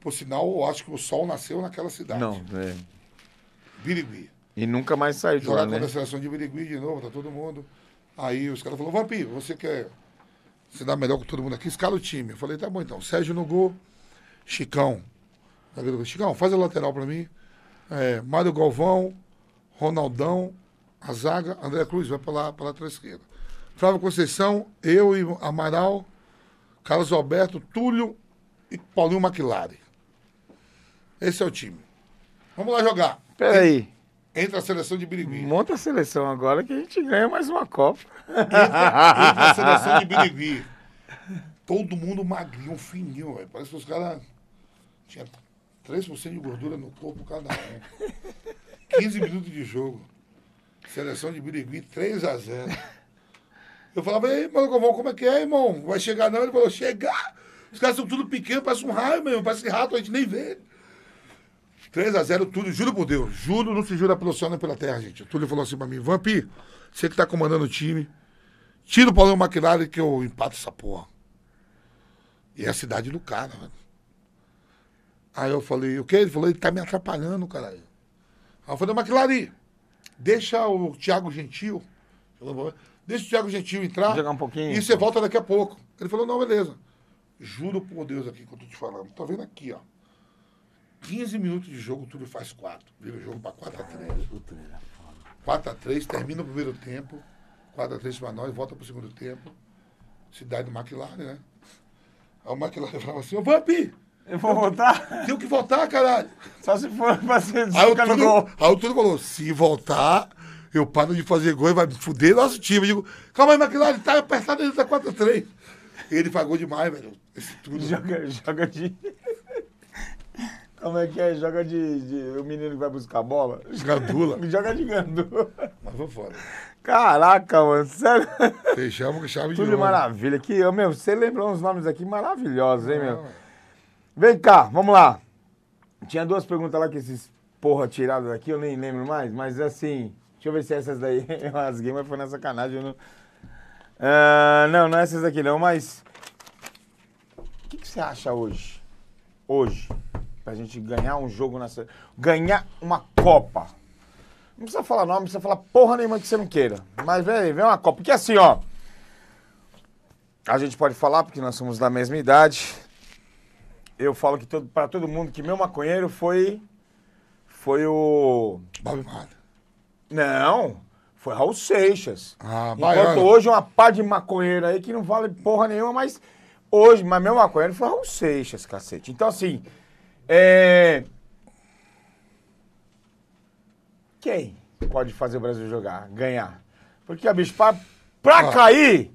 Por sinal, eu acho que o sol nasceu naquela cidade. Não, é. Birigui. E nunca mais saiu de lá, né? a seleção de Birigui de novo, tá todo mundo. Aí os caras falaram, Vampiro, você quer se dar melhor com todo mundo aqui? Escala o time. Eu falei, tá bom então. Sérgio no gol, Chicão. Chicão, faz a lateral pra mim. É, Mário Galvão, Ronaldão, a zaga, André Cruz, vai pra lá, pra lateral esquerda. Flávio Conceição, eu e Amaral, Carlos Alberto, Túlio e Paulinho McLaren. Esse é o time. Vamos lá jogar. Peraí. Entra a seleção de Birigui. Monta a seleção agora que a gente ganha mais uma Copa. Entra, entra a [LAUGHS] seleção de Birigui. Todo mundo magrinho, fininho, velho. Parece que os caras tinham 3% de gordura no corpo cada um. [LAUGHS] 15 minutos de jogo. Seleção de Birigui, 3 a 0 Eu falava, ei, mano, Galvão, como é que é, irmão? Vai chegar não? Ele falou, chegar? Os caras são tudo pequeno, parece um raio mesmo, parece rato, a gente nem vê. 3 a 0 tudo, juro por Deus. Juro, não se jura pelo céu nem pela terra, gente. O Túlio falou assim pra mim, Vampi, você que tá comandando o time, tira o Paulinho McLaren que eu empato essa porra. E é a cidade do cara, velho. Aí eu falei, o quê? Ele falou, ele tá me atrapalhando, caralho. Aí eu falei, McLaren, deixa o Thiago Gentil, falou, deixa o Thiago Gentil entrar Jogar um pouquinho. e você volta daqui a pouco. Ele falou, não, beleza. Juro por Deus aqui que eu tô te falando. Tá vendo aqui, ó. 15 minutos de jogo, o Túlio faz 4. Vira o jogo pra 4x3. 4x3, termina o primeiro tempo. 4x3 pra nós, volta pro segundo tempo. Cidade do McLaren, né? Aí o McLaren falava assim, ô Vampi, Eu vou voltar? tem que voltar, caralho. Só se for pra ser Aí o, Túlio, aí o Túlio falou, se voltar, eu paro de fazer gol e vai fuder nosso time. Eu digo, calma aí, McLaren, tá apertado, ele tá 4x3. Ele pagou demais, velho. Esse Túlio. Joga, joga de. [LAUGHS] Como é que é? Joga de, de- O menino que vai buscar a bola? Gandula. [LAUGHS] Joga de gandula. Mas vou fora. Caraca, mano, sério. Fechamos com chave de Tudo maravilha. Que, meu, você lembrou uns nomes aqui maravilhosos, hein, meu? Não, Vem cá, vamos lá. Tinha duas perguntas lá que esses porra tiraram daqui, eu nem lembro mais, mas assim, deixa eu ver se essas daí [LAUGHS] eu rasguei, mas foi na sacanagem. Não... Ah, não, não é essas daqui não, mas. O que, que você acha hoje? Hoje, pra gente ganhar um jogo nessa. Ganhar uma Copa. Não precisa falar nome, não precisa falar porra nenhuma que você não queira. Mas vem, vem uma Copa. Porque assim, ó. A gente pode falar, porque nós somos da mesma idade. Eu falo que todo, pra todo mundo que meu maconheiro foi. Foi o. Bob Marley. Não, foi Raul Seixas. Ah, Enquanto baiano. hoje uma pá de maconheiro aí que não vale porra nenhuma, mas hoje, mas meu maconheiro foi Raul Seixas, cacete. Então, assim, é. Quem pode fazer o Brasil jogar, ganhar? Porque, a bicho, pra, pra Ah. cair,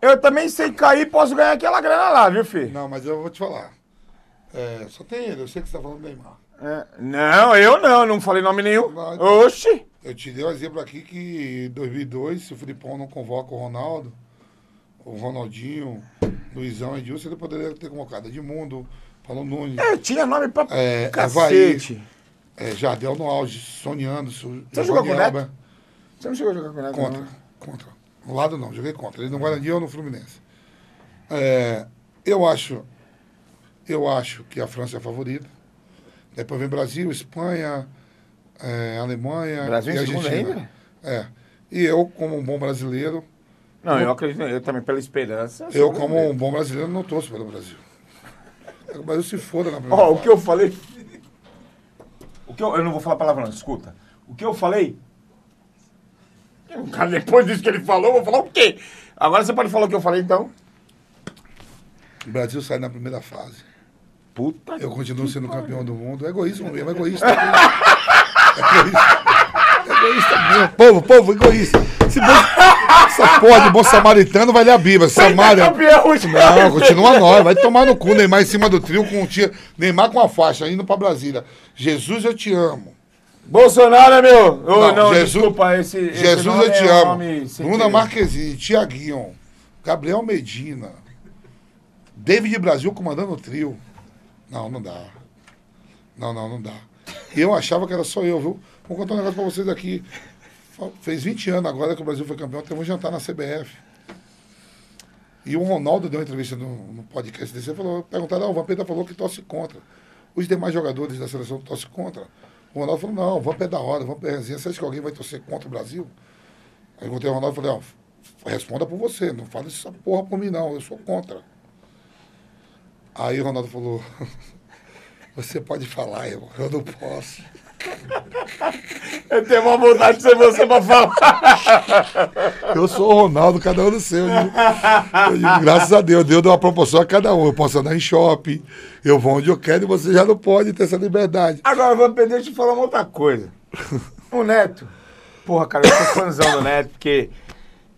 eu também sei cair posso ganhar aquela grana lá, viu, filho? Não, mas eu vou te falar. É, só tem ele, eu sei que você tá falando do Neymar. É, não, eu não, não falei nome nenhum. Não, então. Oxi! Eu te dei um exemplo aqui que em 2002, se o Filipão não convoca o Ronaldo, o Ronaldinho, Luizão e Edilson, ele poderia ter convocado Edmundo, Paulo Nunes, É, tinha nome pra É, cacete. é, Jardel no auge, Sony Anderson, Você jogou com o Neto? Você não chegou a jogar com nada, Contra, não? contra. No lado não, joguei contra. Ele no Guarani ou no Fluminense. É, eu acho, eu acho que a França é a favorita. Depois vem Brasil, Espanha, é, Alemanha Brasil e em segundo Argentina. ainda? É. E eu, como um bom brasileiro, Não, eu acredito, eu também pela esperança. eu, sou como um bom brasileiro, não torço pelo Brasil. Que O Brasil se foda na primeira Ó, o fase. que eu falei. O que eu, eu não vou falar palavrão, escuta. O que eu falei. Cara, Depois disso que ele falou, eu vou falar o quê? Agora você pode falar o que eu falei então? O Brasil sai na primeira fase. Puta Eu continuo sendo campeão do mundo. É egoísmo mesmo, é egoísta. [LAUGHS] Egoísta. Mesmo. Povo, povo, egoísta. Se bom, essa porra de bom samaritano vai ler a Bíblia. Campeão, Não, continua nós. Vai tomar no cu. Neymar em cima do trio com um tia. Neymar com a faixa, indo pra Brasília. Jesus, eu te amo. Bolsonaro é meu. Ô, Não, não, Jesus- desculpa, esse, esse Jesus, eu te é amo. Bruna. Marquezine, Tiaguinho, Gabriel Medina, David Brasil comandando o trio. Não, não dá. Não, não, não dá. Eu achava que era só eu, viu? Vou contar um negócio pra vocês aqui. Fez 20 anos agora que o Brasil foi campeão, teve um jantar na CBF. E o Ronaldo deu uma entrevista no, no podcast desse, falou, perguntaram, ah, o Vampeta falou que torce contra. Os demais jogadores da seleção torcem contra. O Ronaldo falou, não, o Vampeta é da hora, o Vampeta é resenha. Você acha que alguém vai torcer contra o Brasil? Aí eu encontrei o Ronaldo e falei, ó, responda por você, não fala essa porra por mim não, eu sou contra. Aí o Ronaldo falou, [LAUGHS] você pode falar, irmão, eu não posso. [LAUGHS] Eu tenho uma vontade de ser você pra falar. [LAUGHS] Eu sou o Ronaldo, cada um no seu. Eu digo, graças a Deus, Deus deu uma proporção a cada um. Eu posso andar em shopping, eu vou onde eu quero e você já não pode ter essa liberdade. Agora, vou perder de falar uma outra coisa. [LAUGHS] O Neto. Porra, cara, eu sou fãzão do Neto, porque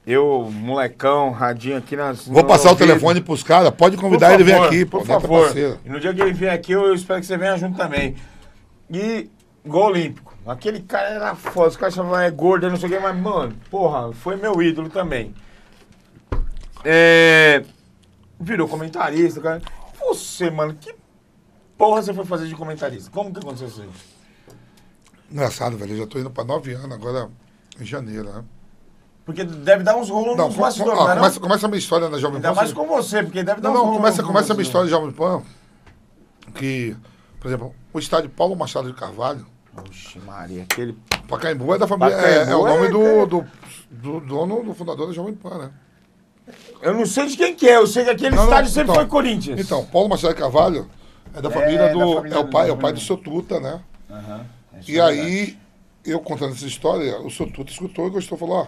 eu, molecão, radinho aqui nas. Vou no passar o telefone pros caras, pode convidar ele vir favor, aqui, Por pô, é favor. E no dia que ele vier aqui, eu espero que você venha junto também. E gol olímpico. Aquele cara era foda, os caras chamavam é gordo, não sei o que, mas, mano, porra, foi meu ídolo também. É, virou comentarista, cara. Você, mano, que porra você foi fazer de comentarista? Como que aconteceu isso aí? Engraçado, velho, eu já tô indo pra nove anos agora, em janeiro, né? Porque deve dar uns rolos Não, nos com- bastidores, ó, não é começa, não? começa a minha história na Jovem Ainda Pan. mais você- com você, porque deve dar Não, uns não, rolos começa, começa a minha história de Jovem Pan, que, por exemplo, o estádio Paulo Machado de Carvalho, Oxe, Maria, aquele. Pacaembu é da família, é, é o nome é- do, do, do dono, do fundador da Jovem Pan, né? Eu não sei de quem que é, eu sei que aquele Não, não, estádio sempre então- foi Corinthians. Então, Paulo Machado de Carvalho é da família É, do. da família é o pai, do- é o pai do seu Tuta, né? Isso E é aí, eu contando essa história, o seu Tuta escutou e gostou, falou, ó,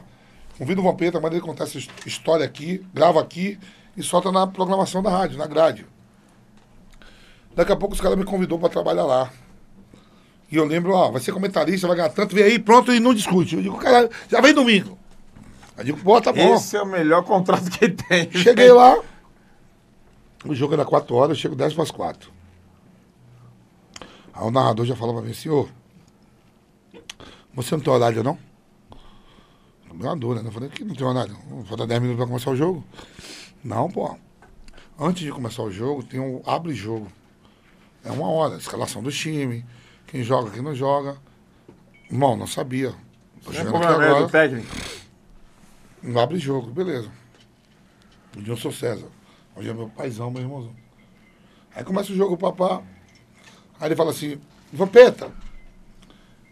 convida o Vampeta, manda ele contar essa his- história aqui, grava aqui e solta na programação da rádio, na grade. Daqui a pouco os caras me convidou para trabalhar lá. E eu lembro, ó, vai ser comentarista, vai ganhar tanto, vem aí, pronto, e não discute. Eu digo, cara, já vem domingo. Aí eu digo, pô, tá bom. Esse é o melhor contrato que tem. Cheguei lá, [LAUGHS] o jogo era 4 horas, eu chego 10 para as 4. Aí o narrador já falava pra mim, senhor, você não tem horário não? Deu uma dura, né? Eu falei, que não tem horário? Falta 10 minutos para começar o jogo. Não, pô. Antes de começar o jogo, tem um abre-jogo. É uma hora, escalação do time, quem joga, quem não joga. Irmão, não sabia. Tô Não é chegando aqui problema agora. do técnico. Não abre jogo, beleza. O Dilson César. Hoje é meu paizão, meu irmãozão. Aí começa o jogo, papá. Aí ele fala assim, Vampeta,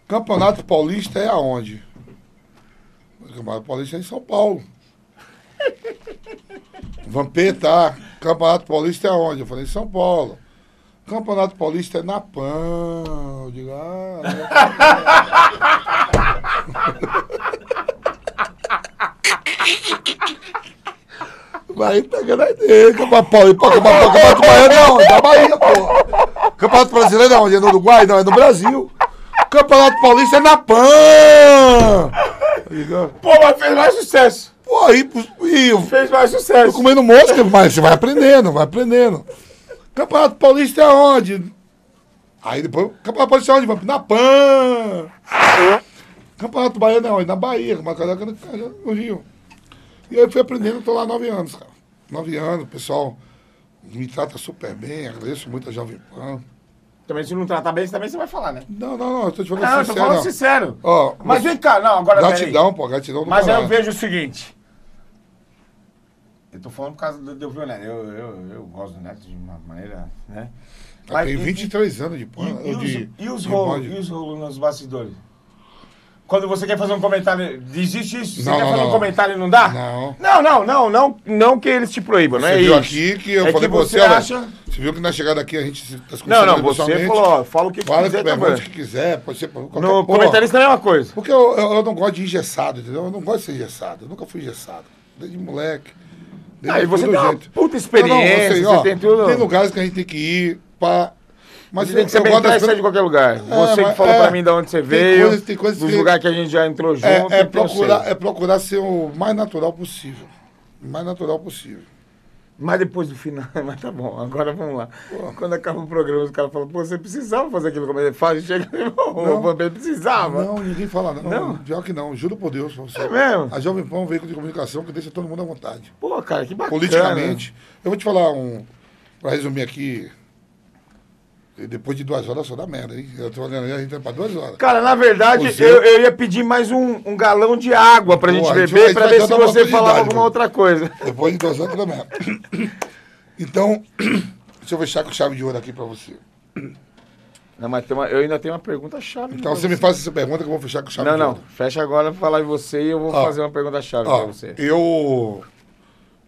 Campeonato Paulista é aonde? Campeonato Paulista é em São Paulo. Vampeta, Campeonato Paulista é aonde? Eu falei, em São Paulo. Campeonato Paulista é na PAN. Eu digo, ah, Vai pegando a ideia. Campeonato Paulista. Campeonato Baiano é onde? Da Bahia, pô. Campeonato Brasileiro é onde? É no Uruguai? Não, é no Brasil. Campeonato Paulista é na PAN. Pô, mas fez mais sucesso. Pô, aí, e eu Fez mais tô sucesso. comendo mosca, mas você vai aprendendo, vai aprendendo. Campeonato Paulista é onde? Aí depois, Campeonato Paulista é onde? Na PAN. Campeonato Baiano é onde? Na Bahia, Carioca no, Rio. E aí eu fui aprendendo, tô lá nove anos, cara. Nove anos, o pessoal me trata super bem, agradeço muito a Jovem Pan. Também se não tratar bem, também você vai falar, né? Não, não, não, eu tô te falando Não, eu tô sincero. falando sincero. Ó, Mas vem cá, não, agora gratidão, pô, gratidão do Mas aí eu vejo o seguinte. Eu tô falando por causa do, do violento. Eu, eu, eu gosto do Neto de uma maneira, né? Tem e- 23 anos de E, Pan. e, e de e os rolos nos bastidores? Quando você quer fazer um comentário, existe isso? Você Não, quer não, fazer um não. comentário e não dá? Não. Não, não, não, não, não que eles te proíbam, não Você é viu isso. aqui que eu É falei que pra você, olha, acha- você viu que na chegada aqui a gente se tá Não, não, você falou, fala o que Fala quiser pergunta o que quiser, pode ser qualquer No porra. comentarista é a mesma coisa. Porque eu, eu, eu não gosto de engessado, entendeu? Eu não gosto de ser engessado. Eu nunca fui engessado. Desde moleque. Desde Ah, e você tem uma jeito. puta experiência, Não, não, você ó, tem tudo- Tem lugares que a gente tem que ir. pra. Mas tem que ser bem das de qualquer lugar. você que falou é, pra mim de onde você tem veio, coisas- tem coisas dos que- lugares que a gente já entrou junto. É, é, procurar, é procurar ser o mais natural possível. O mais natural possível. Mas depois do final, [LAUGHS] mas tá bom, agora vamos lá. Quando acaba o programa, os caras falam, pô, você precisava fazer aquilo como ele faz, [LAUGHS] chega e o ele precisava. Não, ninguém fala não. Não? Pior que não, juro por Deus. você. É mesmo? A Jovem Pan é um veículo de comunicação que deixa todo mundo à vontade. Pô, cara, que bacana. Politicamente. Eu vou te falar um. Pra resumir aqui. Depois de duas horas só dá merda, hein? Eu tô olhando aí, a gente vai pra duas horas. Cara, na verdade, eu, eu ia pedir mais um, um galão de água pra Pô, gente a gente beber, vai- pra a gente ver se você falava alguma outra coisa. Depois de duas horas dá merda. [COUGHS] Então, [COUGHS] deixa eu fechar com chave de ouro aqui pra você. Não, mas tem uma- eu ainda tenho uma pergunta chave. Então você me faz essa pergunta que eu vou fechar com chave Não, de não. ouro. Fecha agora pra falar em você e eu vou Ó. fazer uma pergunta chave Ó, pra você. eu,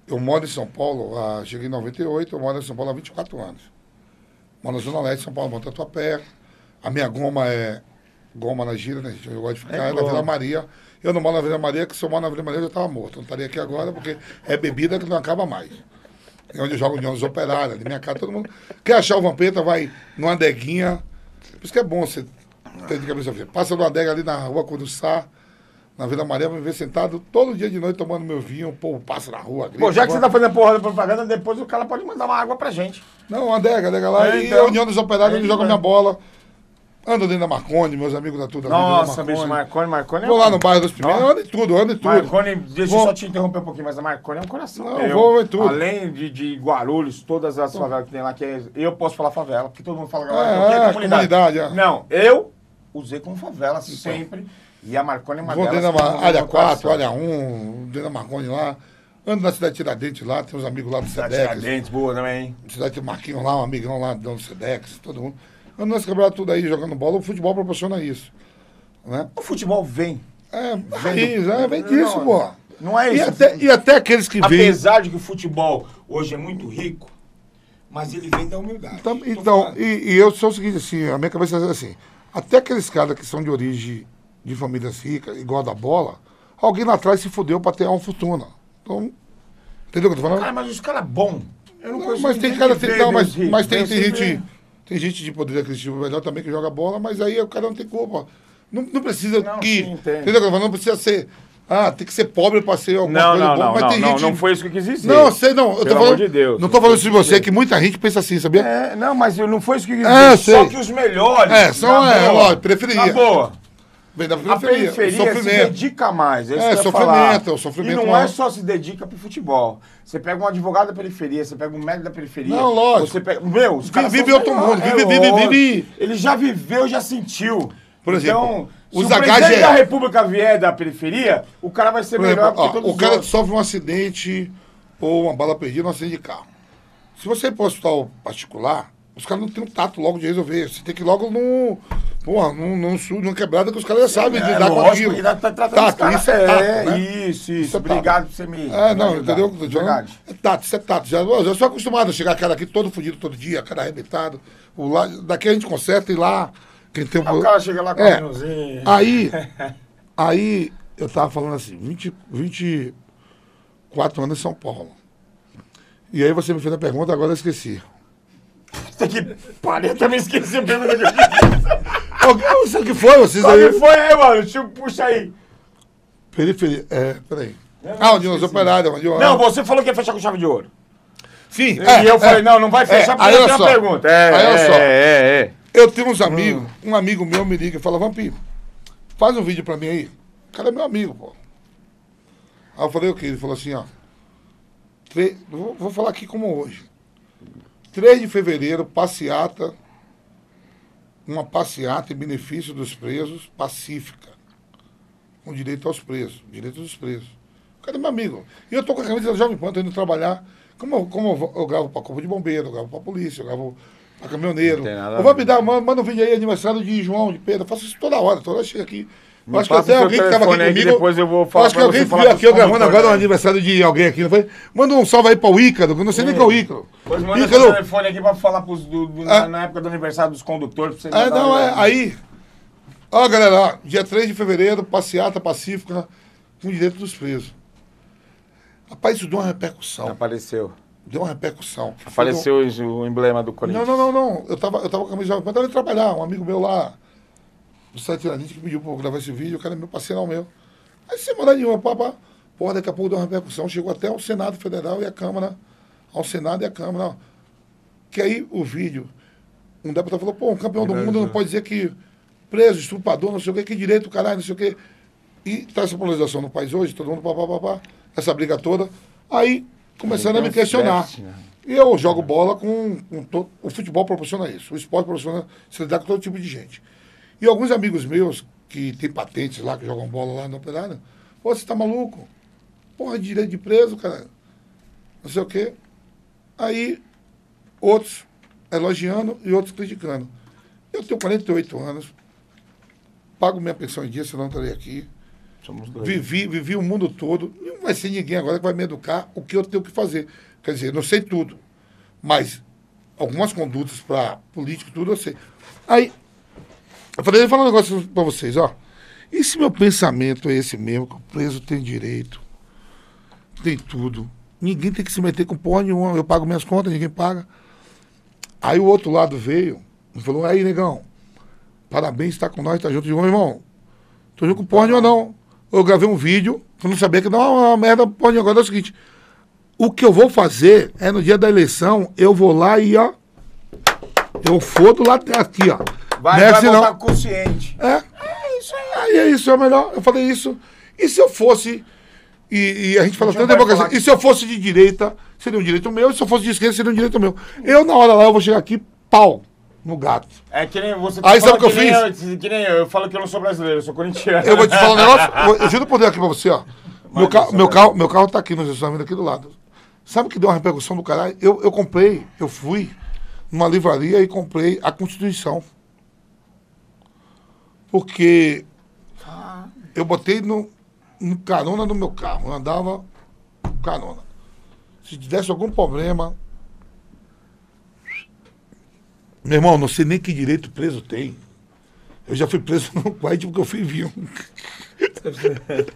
eu moro em São Paulo, ah, cheguei em 98, eu moro em São Paulo há 24 anos. Moro na Zona Leste, São Paulo, Monte Tatuapé. A minha goma é goma na gira, né, gente? Eu gosto de ficar É na. Vila Maria. Eu não moro na Vila Maria, que se eu moro na Vila Maria eu já estava morto. Eu não estaria aqui agora, porque é bebida que não acaba mais. É onde eu jogo União dos Operários, ali minha casa, todo mundo. Quer achar o Vampeta, vai numa adeguinha. Por isso que é bom você ter de cabeça fria. Passa numa adega ali na rua Curuçá, na Vila Maria, me ver sentado todo dia de noite tomando meu vinho, o povo passa na rua. grita, já que você tá fazendo porra da propaganda, depois o cara pode mandar uma água pra gente. Não, uma adega, adega lá. É, e então. a União dos Operários, Aí onde joga vai. minha bola. Ando dentro da Marconi, meus amigos da Tudo. Nossa, bicho, Marconi, Marconi é Vou lá no bairro dos Primeiros, ando em tudo, ando em tudo. Marconi, deixa eu Vou- só te interromper um pouquinho, mas a Marconi é um coração. Não, meu. vou em tudo. Além de, de Guarulhos, todas as favelas que tem lá, que é, eu posso falar favela, porque todo mundo fala É, galera, é, é, comunidade, é. Não, eu usei como favela sempre. E a Marconi é uma Vou delas. dentro da que ma- eu área amo 4, coração. área 1, dentro da Marconi lá. Ando na cidade de Tiradentes lá, tem uns amigos lá do Cidade Sedex. Tiradentes, boa também. Cidade de Marquinhos lá, um amigão lá do Sedex, todo mundo. Ando nesse campeonato tudo aí jogando bola, o futebol proporciona isso. Né? O futebol vem. É, Vem do- é, vem disso, Não, pô. Não é E isso. até, e até aqueles que vêm. Apesar de que o futebol hoje é muito rico, Mas ele vem da humildade. Então, então e, e eu sou o seguinte, assim, a minha cabeça é assim, até aqueles caras que são de origem de famílias ricas, igual a da bola, alguém lá atrás se fudeu pra ter uma fortuna. Então, entendeu o que eu tô falando? Cara, mas os caras bons. Eu não Não, mas tem cara, tem, não, mas, ricos. mas tem, tem gente, tem gente de poder aquisitivo melhor também que joga bola, mas aí o cara não tem culpa. Não, não precisa Não, que, sim, entendeu o que eu tô falando? Não precisa ser, ah, tem que ser pobre pra ser alguma Não, coisa não, boa, não, mas não, tem não, gente... não foi isso que eu quis dizer. Não, sei não, eu tô Pelo falando, amor de Deus. não tô falando isso de você, que muita gente pensa assim, sabia? É, não, mas não foi isso que eu quis É, dizer. Só sei. que os melhores. É, são, na é, lógico, preferia. Na boa. Vem da A periferia, periferia se sofrimento. dedica mais. É, É, sofrimento, falar. é o sofrimento E não é só se dedica pro futebol. Você pega um advogado da periferia, você pega um médico da periferia. Não, lógico. Você pega... Meu, os caras Vive outro mundo, vive, é vive, vive. Ele já viveu, já sentiu. Por exemplo, então, se o presidente HGE. da república vier da periferia, o cara vai ser Por melhor exemplo, que ó, o cara outros. sofre um acidente ou uma bala perdida no acidente de carro. Se você ir para o hospital particular, os caras não têm um tato logo de resolver. Você tem que ir logo no. Porra, num, num, sul- numa quebrada que os caras já sabem É, lidar com aquilo. tá Tato, caras. isso é tato, é, né? isso, isso. Isso é tato. Obrigado por você me. É, me não, ajudar. entendeu? o que eu tô dizendo? Verdade. É tato, isso é tato. Já, eu já sou acostumado a chegar cara aqui todo fudido todo dia, cara arrebentado. O lá, daqui a gente conserta e lá. Quem tem um o cara chega lá com É. a mãozinha. Aí, [LAUGHS] aí eu tava falando assim, 20, 24 anos em São Paulo. E aí você me fez a pergunta, agora eu esqueci. Puta que pariu, eu também esqueci a pergunta que eu fiz. Não sei o que foi, vocês Qual aí. que foi aí, mano? Deixa eu puxa aí. Periferia. É, peraí. Eu Ah, onde nós operários, onde eu. Não, você falou que ia fechar com chave de ouro. Sim. e eu falei, não, não vai fechar é, porque eu tenho só. uma pergunta. É, Aí olha é, só. é, é, é. Eu tenho uns amigos, um amigo meu me liga e fala, Vampiro, faz um vídeo pra mim aí. O cara é meu amigo, pô. Aí eu falei o quê? Ele falou assim, ó. tre- Vou, vou falar aqui como hoje. 3 de fevereiro, passeata. Uma passeata em benefício dos presos, pacífica. Com direito aos presos. Direito dos presos. É meu amigo. E eu tô com a camisa da Jovem Pan, tô indo trabalhar. Como, eu- como eu, gravo pra corpo de bombeiro, eu gravo pra polícia, eu gravo pra caminhoneiro. Eu vou me dar, manda, manda um vídeo aí, aniversário de João, de Pedro. Eu faço isso toda hora, toda hora chega aqui. Me acho que até alguém que tava aqui que comigo. depois eu vou falar acho que alguém viu pros aqui eu gravando agora o aniversário de alguém aqui, não foi? Manda um salve aí pro Ícaro, que eu não sei nem qual é o Ícaro. Pois manda seu Ícaro, telefone aqui pra falar pros, do, do- Ah. na, época do aniversário dos condutores. Pra você É, mandar não, é. Aí. Ó, galera, ó, dia 3 de fevereiro, passeata pacífica com direito dos presos. Rapaz, isso deu uma repercussão. Apareceu. deu uma repercussão. que Apareceu hoje o emblema do Corinthians. Não, não, não, não. Eu tava, eu tava com a camisa tava indo trabalhar. Um amigo meu lá, do site Tiradentes, que pediu pra eu gravar esse vídeo, o cara é meu parceiro não meu. Aí semana nenhuma, papá. Porra, daqui a pouco deu uma repercussão, chegou até ao Senado Federal e a Câmara, ao Senado e a Câmara. ó. Que aí o vídeo, um deputado falou, pô, um campeão do mundo não pode dizer que preso, estuprador, não sei o quê, que direito, caralho, não sei o quê. E tá essa polarização no país hoje, todo mundo papá, papá, essa briga toda. Aí começaram a me questionar. né? E eu jogo bola com, com todo. O futebol proporciona isso. O esporte proporciona se lidar com todo tipo de gente. E alguns amigos meus que têm patentes lá, que jogam bola lá no operário, pô, você tá maluco? Porra, direito de preso, cara. Não sei o quê. Aí, outros elogiando e outros criticando. Eu tenho 48 anos, pago minha pensão em dia, senão eu estaria aqui. Vivi, vivi o mundo todo. Não vai ser ninguém agora que vai me educar o que eu tenho que fazer. Quer dizer, não sei tudo. Mas algumas condutas para político, tudo eu sei. Aí, eu falei, eu vou falar um negócio para vocês, ó. E se meu pensamento é esse mesmo, que o preso tem direito, tem tudo. Ninguém tem que se meter com porra nenhuma. Eu pago minhas contas, ninguém paga. Aí o outro lado veio e falou, aí, negão, parabéns, tá com nós, tá junto. Digo, meu irmão, tô junto com porra nenhuma, não. Eu gravei um vídeo, eu não sabia que não é uma merda, porra nenhuma. Agora é o seguinte, o que eu vou fazer é no dia da eleição, eu vou lá e, ó, eu fodo lá aqui, ó. Vai, Não é vai voltar consciente. É. É isso aí. Aí é isso, é o melhor. Eu falei isso. E se eu fosse. E, e a gente fala tanto democracia. falar E se eu fosse de direita, seria um direito meu. E se eu fosse de esquerda, seria um direito meu. Eu, na hora lá, eu vou chegar aqui, pau, no gato. É que nem você. Aí sabe o que eu fiz? Eu, que nem eu. Eu falo que eu não sou brasileiro, eu sou corintiano. Eu vou te falar um negócio. [LAUGHS] eu- juro por Deus aqui pra você, ó. Meu, ca meu, carro, meu carro tá aqui no estacionamento aqui do lado. Sabe o que deu uma repercussão do caralho? Eu, eu comprei, eu fui numa livraria e comprei a Constituição. Porque eu botei no, no carona do meu carro. Eu andava carona. Se tivesse algum problema. Meu irmão, não sei nem que direito preso tem. Eu já fui preso [LAUGHS] no Kuwait porque eu fui vivo. [LAUGHS]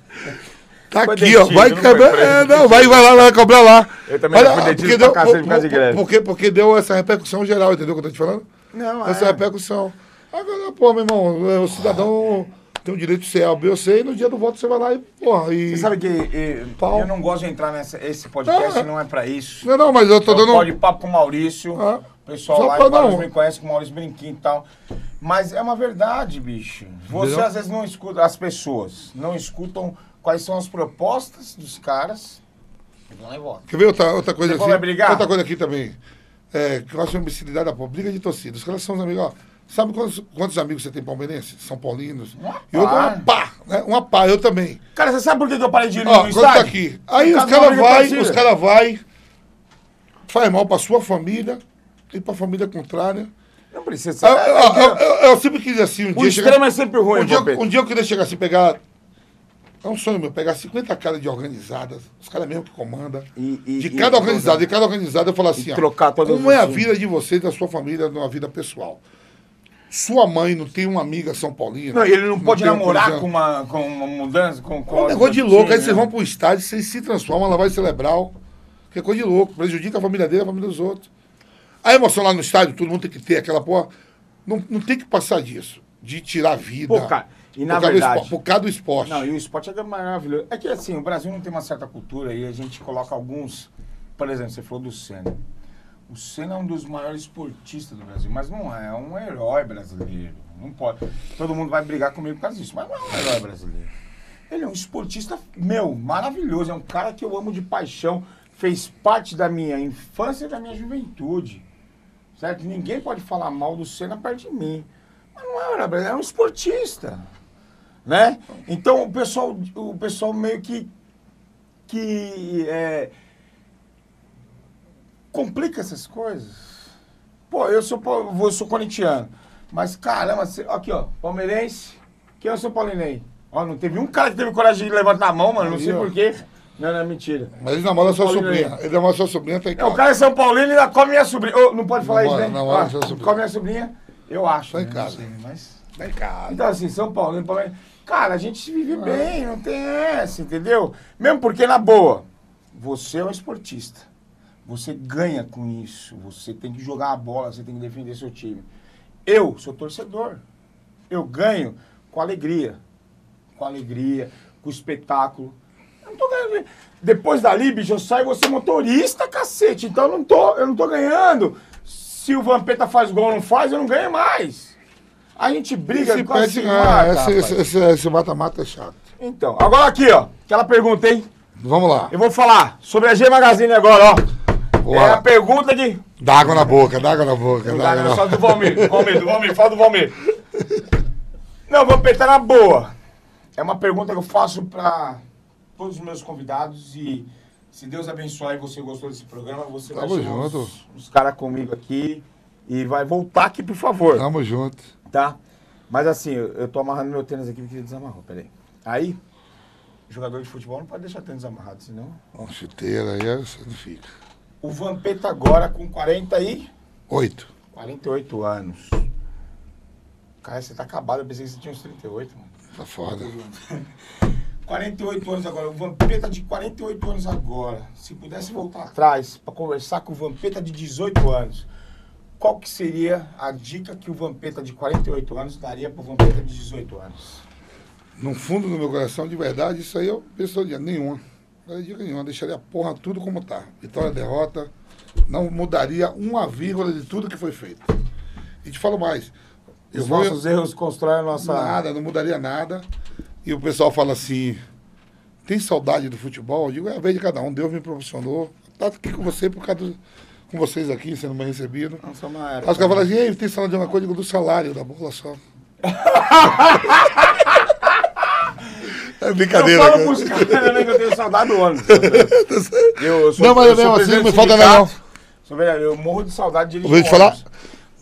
Tá Foi aqui, ó. detido, Vai não quebrar. É, não, vai, vai lá, vai cobrar lá. Eu também já fui detido deu, por causa de por- greve. porque, porque deu essa repercussão geral, entendeu o que eu tô te falando? Não, Essa é. repercussão. Agora, pô, meu irmão, o cidadão tem o direito de ser A, B ou C, e no dia do voto você vai lá e, porra, e... Você sabe que Pau. eu não gosto de entrar nesse esse podcast, Não, é. não é pra isso. Não, não, mas eu tô Eu dando... pode papo com o Maurício. Ah, O pessoal só lá não. me conhece com o Maurício Brinquinho e tal. Mas é uma verdade, bicho. Você Entendeu? às vezes não escuta, as pessoas não escutam quais são as propostas dos caras e vão lá e votam. Quer ver outra, outra coisa Você assim? vai brigar? Outra coisa aqui também. É, que eu acho uma imbecilidade da. Briga de torcida. Os caras são os amigos, ó. Sabe quantos, quantos amigos você tem palmeirenses? São paulinos? Uma e outro, pá. uma pá, né? Uma pá, eu também. Cara, você sabe por que eu parei de ir no Ó, tá estádio? aqui. Aí os caras vai, os caras vai, faz mal pra sua família e pra família contrária. Não precisa Eu, ser. eu, eu, eu- eu sempre quis assim, um o dia extremo chegar, é sempre ruim, um, dia, um dia eu queria chegar assim, pegar. É um sonho meu, pegar 50 caras de organizadas, os caras mesmo que comandam. De e- cada organizada, de cada organizada eu falo assim, ó, trocar todas como é a vida de vocês, da sua família, numa vida pessoal. Sua mãe não tem uma amiga São Paulina? Não, ele não pode tem um namorar com uma, com uma mudança, com, com É um negócio de louco. Aí vocês vão pro estádio, vocês se transformam, ela vai cerebral. Que é coisa de louco. Prejudica a família dele, a família dos outros. A emoção lá no estádio, todo mundo tem que ter aquela porra. Não, não tem que passar disso. De tirar a vida. Pô, cara, e na por causa verdade- Por causa do esporte. Não, e o esporte é maravilhoso. É que assim, o Brasil não tem uma certa cultura e a gente coloca alguns. Por exemplo, você falou do Senna. O Senna é um dos maiores esportistas do Brasil, mas não é, é um herói brasileiro. Não pode. Todo mundo vai brigar comigo por causa disso, mas não é um herói brasileiro. Ele é um esportista, meu, maravilhoso. É um cara que eu amo de paixão. Fez parte da minha infância e da minha juventude. Certo? Ninguém pode falar mal do Senna perto de mim. Mas não é um herói brasileiro, é um esportista né? Então o pessoal, o pessoal meio que que é, complica essas coisas. Pô, eu sou eu sou corintiano, mas caramba, aqui ó, palmeirense, quem é o São Paulino aí? Ó, não teve um cara que teve coragem de levantar a mão, mano, não sei porquê. Não, não é mentira. Mas ele namora sua Paulino sobrinha. Ele namora sua sobrinha, tem É, o cara é São Paulino e ainda come minha sobrinha. Ô, não pode falar Namora, isso, né? namora Ó, sua sobrinha. come minha sobrinha, eu acho. Tá em né? casa. Não sei, mas... Tá em casa. Então, assim, São Paulo, Palmeiras. Cara, a gente se vive bem, não tem essa, entendeu? Mesmo porque, na boa, você é um esportista. Você ganha com isso. Você tem que jogar a bola, você tem que defender seu time. Eu sou torcedor. Eu ganho com alegria. Com alegria, com espetáculo. Eu não tô ganhando. Depois dali, bicho, eu saio ser motorista, cacete. Então eu não tô, eu não tô ganhando. Se o Vampeta faz gol ou não faz, eu não ganho mais. A gente briga Esse com a pet- mata, rapaz. esse- esse- esse mata-mata é chato. Então, agora aqui, ó. Aquela pergunta, hein? Vamos lá. Eu vou falar sobre a G Magazine agora, ó. Boa. É a pergunta de. Dá água na boca, dá água na boca. Dá água na... Só do Valmir. do Valmir, do Valmir, fala do Valmir. Não, vamos apertar na boa. É uma pergunta que eu faço pra todos os meus convidados e se Deus abençoar e você gostou desse programa, você Tamo vai junto. os, os caras comigo aqui e vai voltar aqui, por favor. Tamo junto. Tá? Mas assim, eu, eu tô amarrando meu tênis aqui porque ele desamarrou, peraí. Aí, jogador de futebol não pode deixar tênis amarrado, senão... Uma chuteira aí, você não fica. O Vampeta agora com 40 e... Oito. 48 anos. Cara, você tá acabado, eu pensei que você tinha uns 38, mano. Tá foda. [LAUGHS] 48 anos agora, o Vampeta de 48 anos agora. Se pudesse voltar atrás pra conversar com o Vampeta de 18 anos, qual que seria a dica que o Vampeta de 48 anos daria pro Vampeta de 18 anos? No fundo do meu coração, de verdade, isso aí eu penso de nenhuma. Não dica nenhuma. Deixaria a porra tudo como tá. Vitória, derrota. Não mudaria uma vírgula de tudo que foi feito. E te falo mais. Os vou, nossos erros constroem a nossa... Nada, não mudaria nada. E o pessoal fala assim: tem saudade do futebol? Eu digo: é a vez de cada um. Deus me proporcionou. Tá aqui com você por causa do, com vocês aqui, sendo bem recebido. Nossa, uma os caras falam assim: Ei, tem saudade de uma coisa? Eu digo: do salário, da bola só. [LAUGHS] é brincadeira. eu falo cara. pros caras né, que eu tenho saudade do ônibus. [LAUGHS] Eu, eu sou, Não, mas eu sou mesmo assim, me falta não. Sou eu morro de saudade de Eu dirigir vou te falar: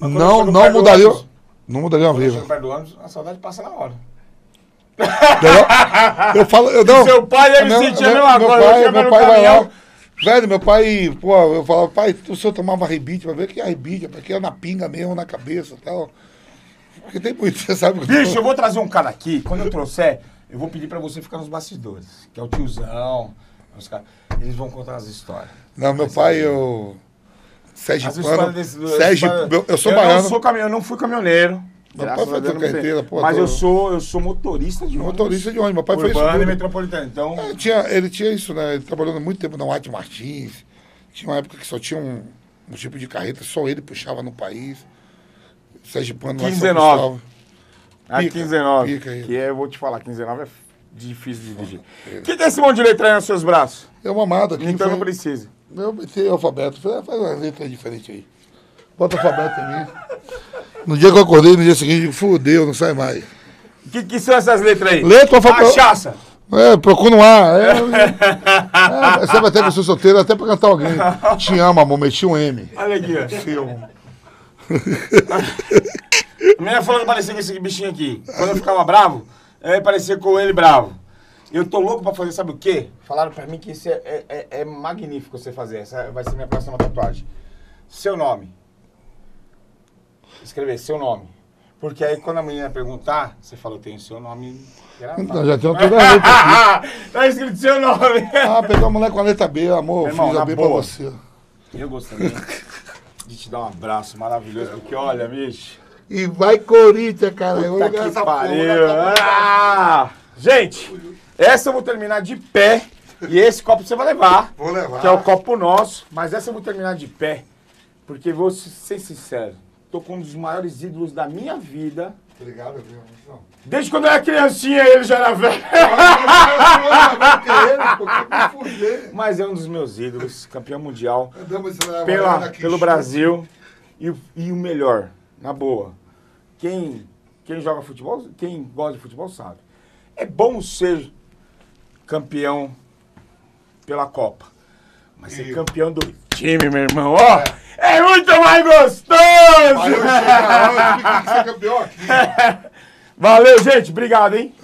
eu não, não mudaria. ônibus, Não mudaria uma Quando eu chego perto do ônibus, a saudade passa na hora. Eu, eu falo, eu [LAUGHS] não. Seu pai deve Meu- sentir a meu- mesma meu coisa, eu pai, meu pai vai lá. Velho, meu pai, pô, eu falava, pai, o senhor tomava rebite, vai ver que é rebite, porque é na pinga mesmo, na cabeça e tal. Porque tem muito, [LAUGHS] você sabe. Bicho, eu vou trazer um cara aqui, quando eu trouxer, eu vou pedir pra você ficar nos bastidores, que é o tiozão, os caras. Eles vão contar as histórias. Não, meu pai, eu. Sérgio As histórias Pano. desse. Sérgio, eu, eu sou eu baiano. Não sou caminhão, eu não fui caminhoneiro. Meu pai foi carteira, pô, Mas tô- eu sou, eu sou motorista de ônibus. Motorista de ônibus. Meu pai foi isso. Urbano e metropolitano. Então, É, tinha, ele tinha isso, né? Ele trabalhou muito tempo na White Martins. Tinha uma época que só tinha um, um tipo de carreta, só ele puxava no país. Sérgio Pano lá em São 15,19. Cristóvão. A Pica, 15,19. pica. Que é, eu vou te falar, 15,19 é difícil de dirigir. O que, que é esse monte de letra aí nos seus braços? É uma amada aqui. Então não foi- precisa. Eu meti alfabeto. Falei, faz uma letra diferente aí. Bota alfabeto em mim. No dia que eu acordei, no dia seguinte, fudeu, não sai mais. O que, que são essas letras aí? Letra alfabeto. Cachaça. É, procura no ar. É, [LAUGHS] é, você vai ter que eu sou solteiro até pra cantar alguém. [LAUGHS] Te amo, amor, meti um M. Olha aqui, ó. [LAUGHS] A menina falou que parecia com esse bichinho aqui. Quando eu ficava bravo, eu ia parecer com ele bravo. Eu tô louco pra fazer, sabe o quê? Falaram pra mim que isso é, é- é- é magnífico você fazer. Essa vai ser minha próxima tatuagem. Seu nome. Escrever seu nome. Porque aí quando a menina perguntar, você fala, eu tenho seu nome gravado. Então, já tem toda a letra aqui. tá escrito seu nome. Ah, pegou a mulher com a letra B, amor, irmão, fiz a B boa. pra você. Eu gostaria de te dar um abraço maravilhoso, porque olha, bicho. E vai Corinthians, cara. Eu vou que essa porra. Ah! Gente, essa eu vou terminar de pé. E esse copo você vai levar. Vou levar. Que é o copo nosso. Mas essa eu vou terminar de pé. Porque vou ser sincero. Tô com um dos maiores ídolos da minha vida. Obrigado, viu? Desde quando eu era criancinha, ele já era velho. [LAUGHS] Mas é um dos meus ídolos. Campeão mundial. pela, pelo Brasil. E, e o melhor, na boa, quem, quem joga futebol, quem gosta de futebol sabe. É bom ser campeão pela Copa. Mas ser campeão do time, meu irmão, ó, é muito mais gostoso! Aí [LAUGHS] eu chegar lá, eu tive que ser campeão aqui. Valeu, gente, obrigado, hein?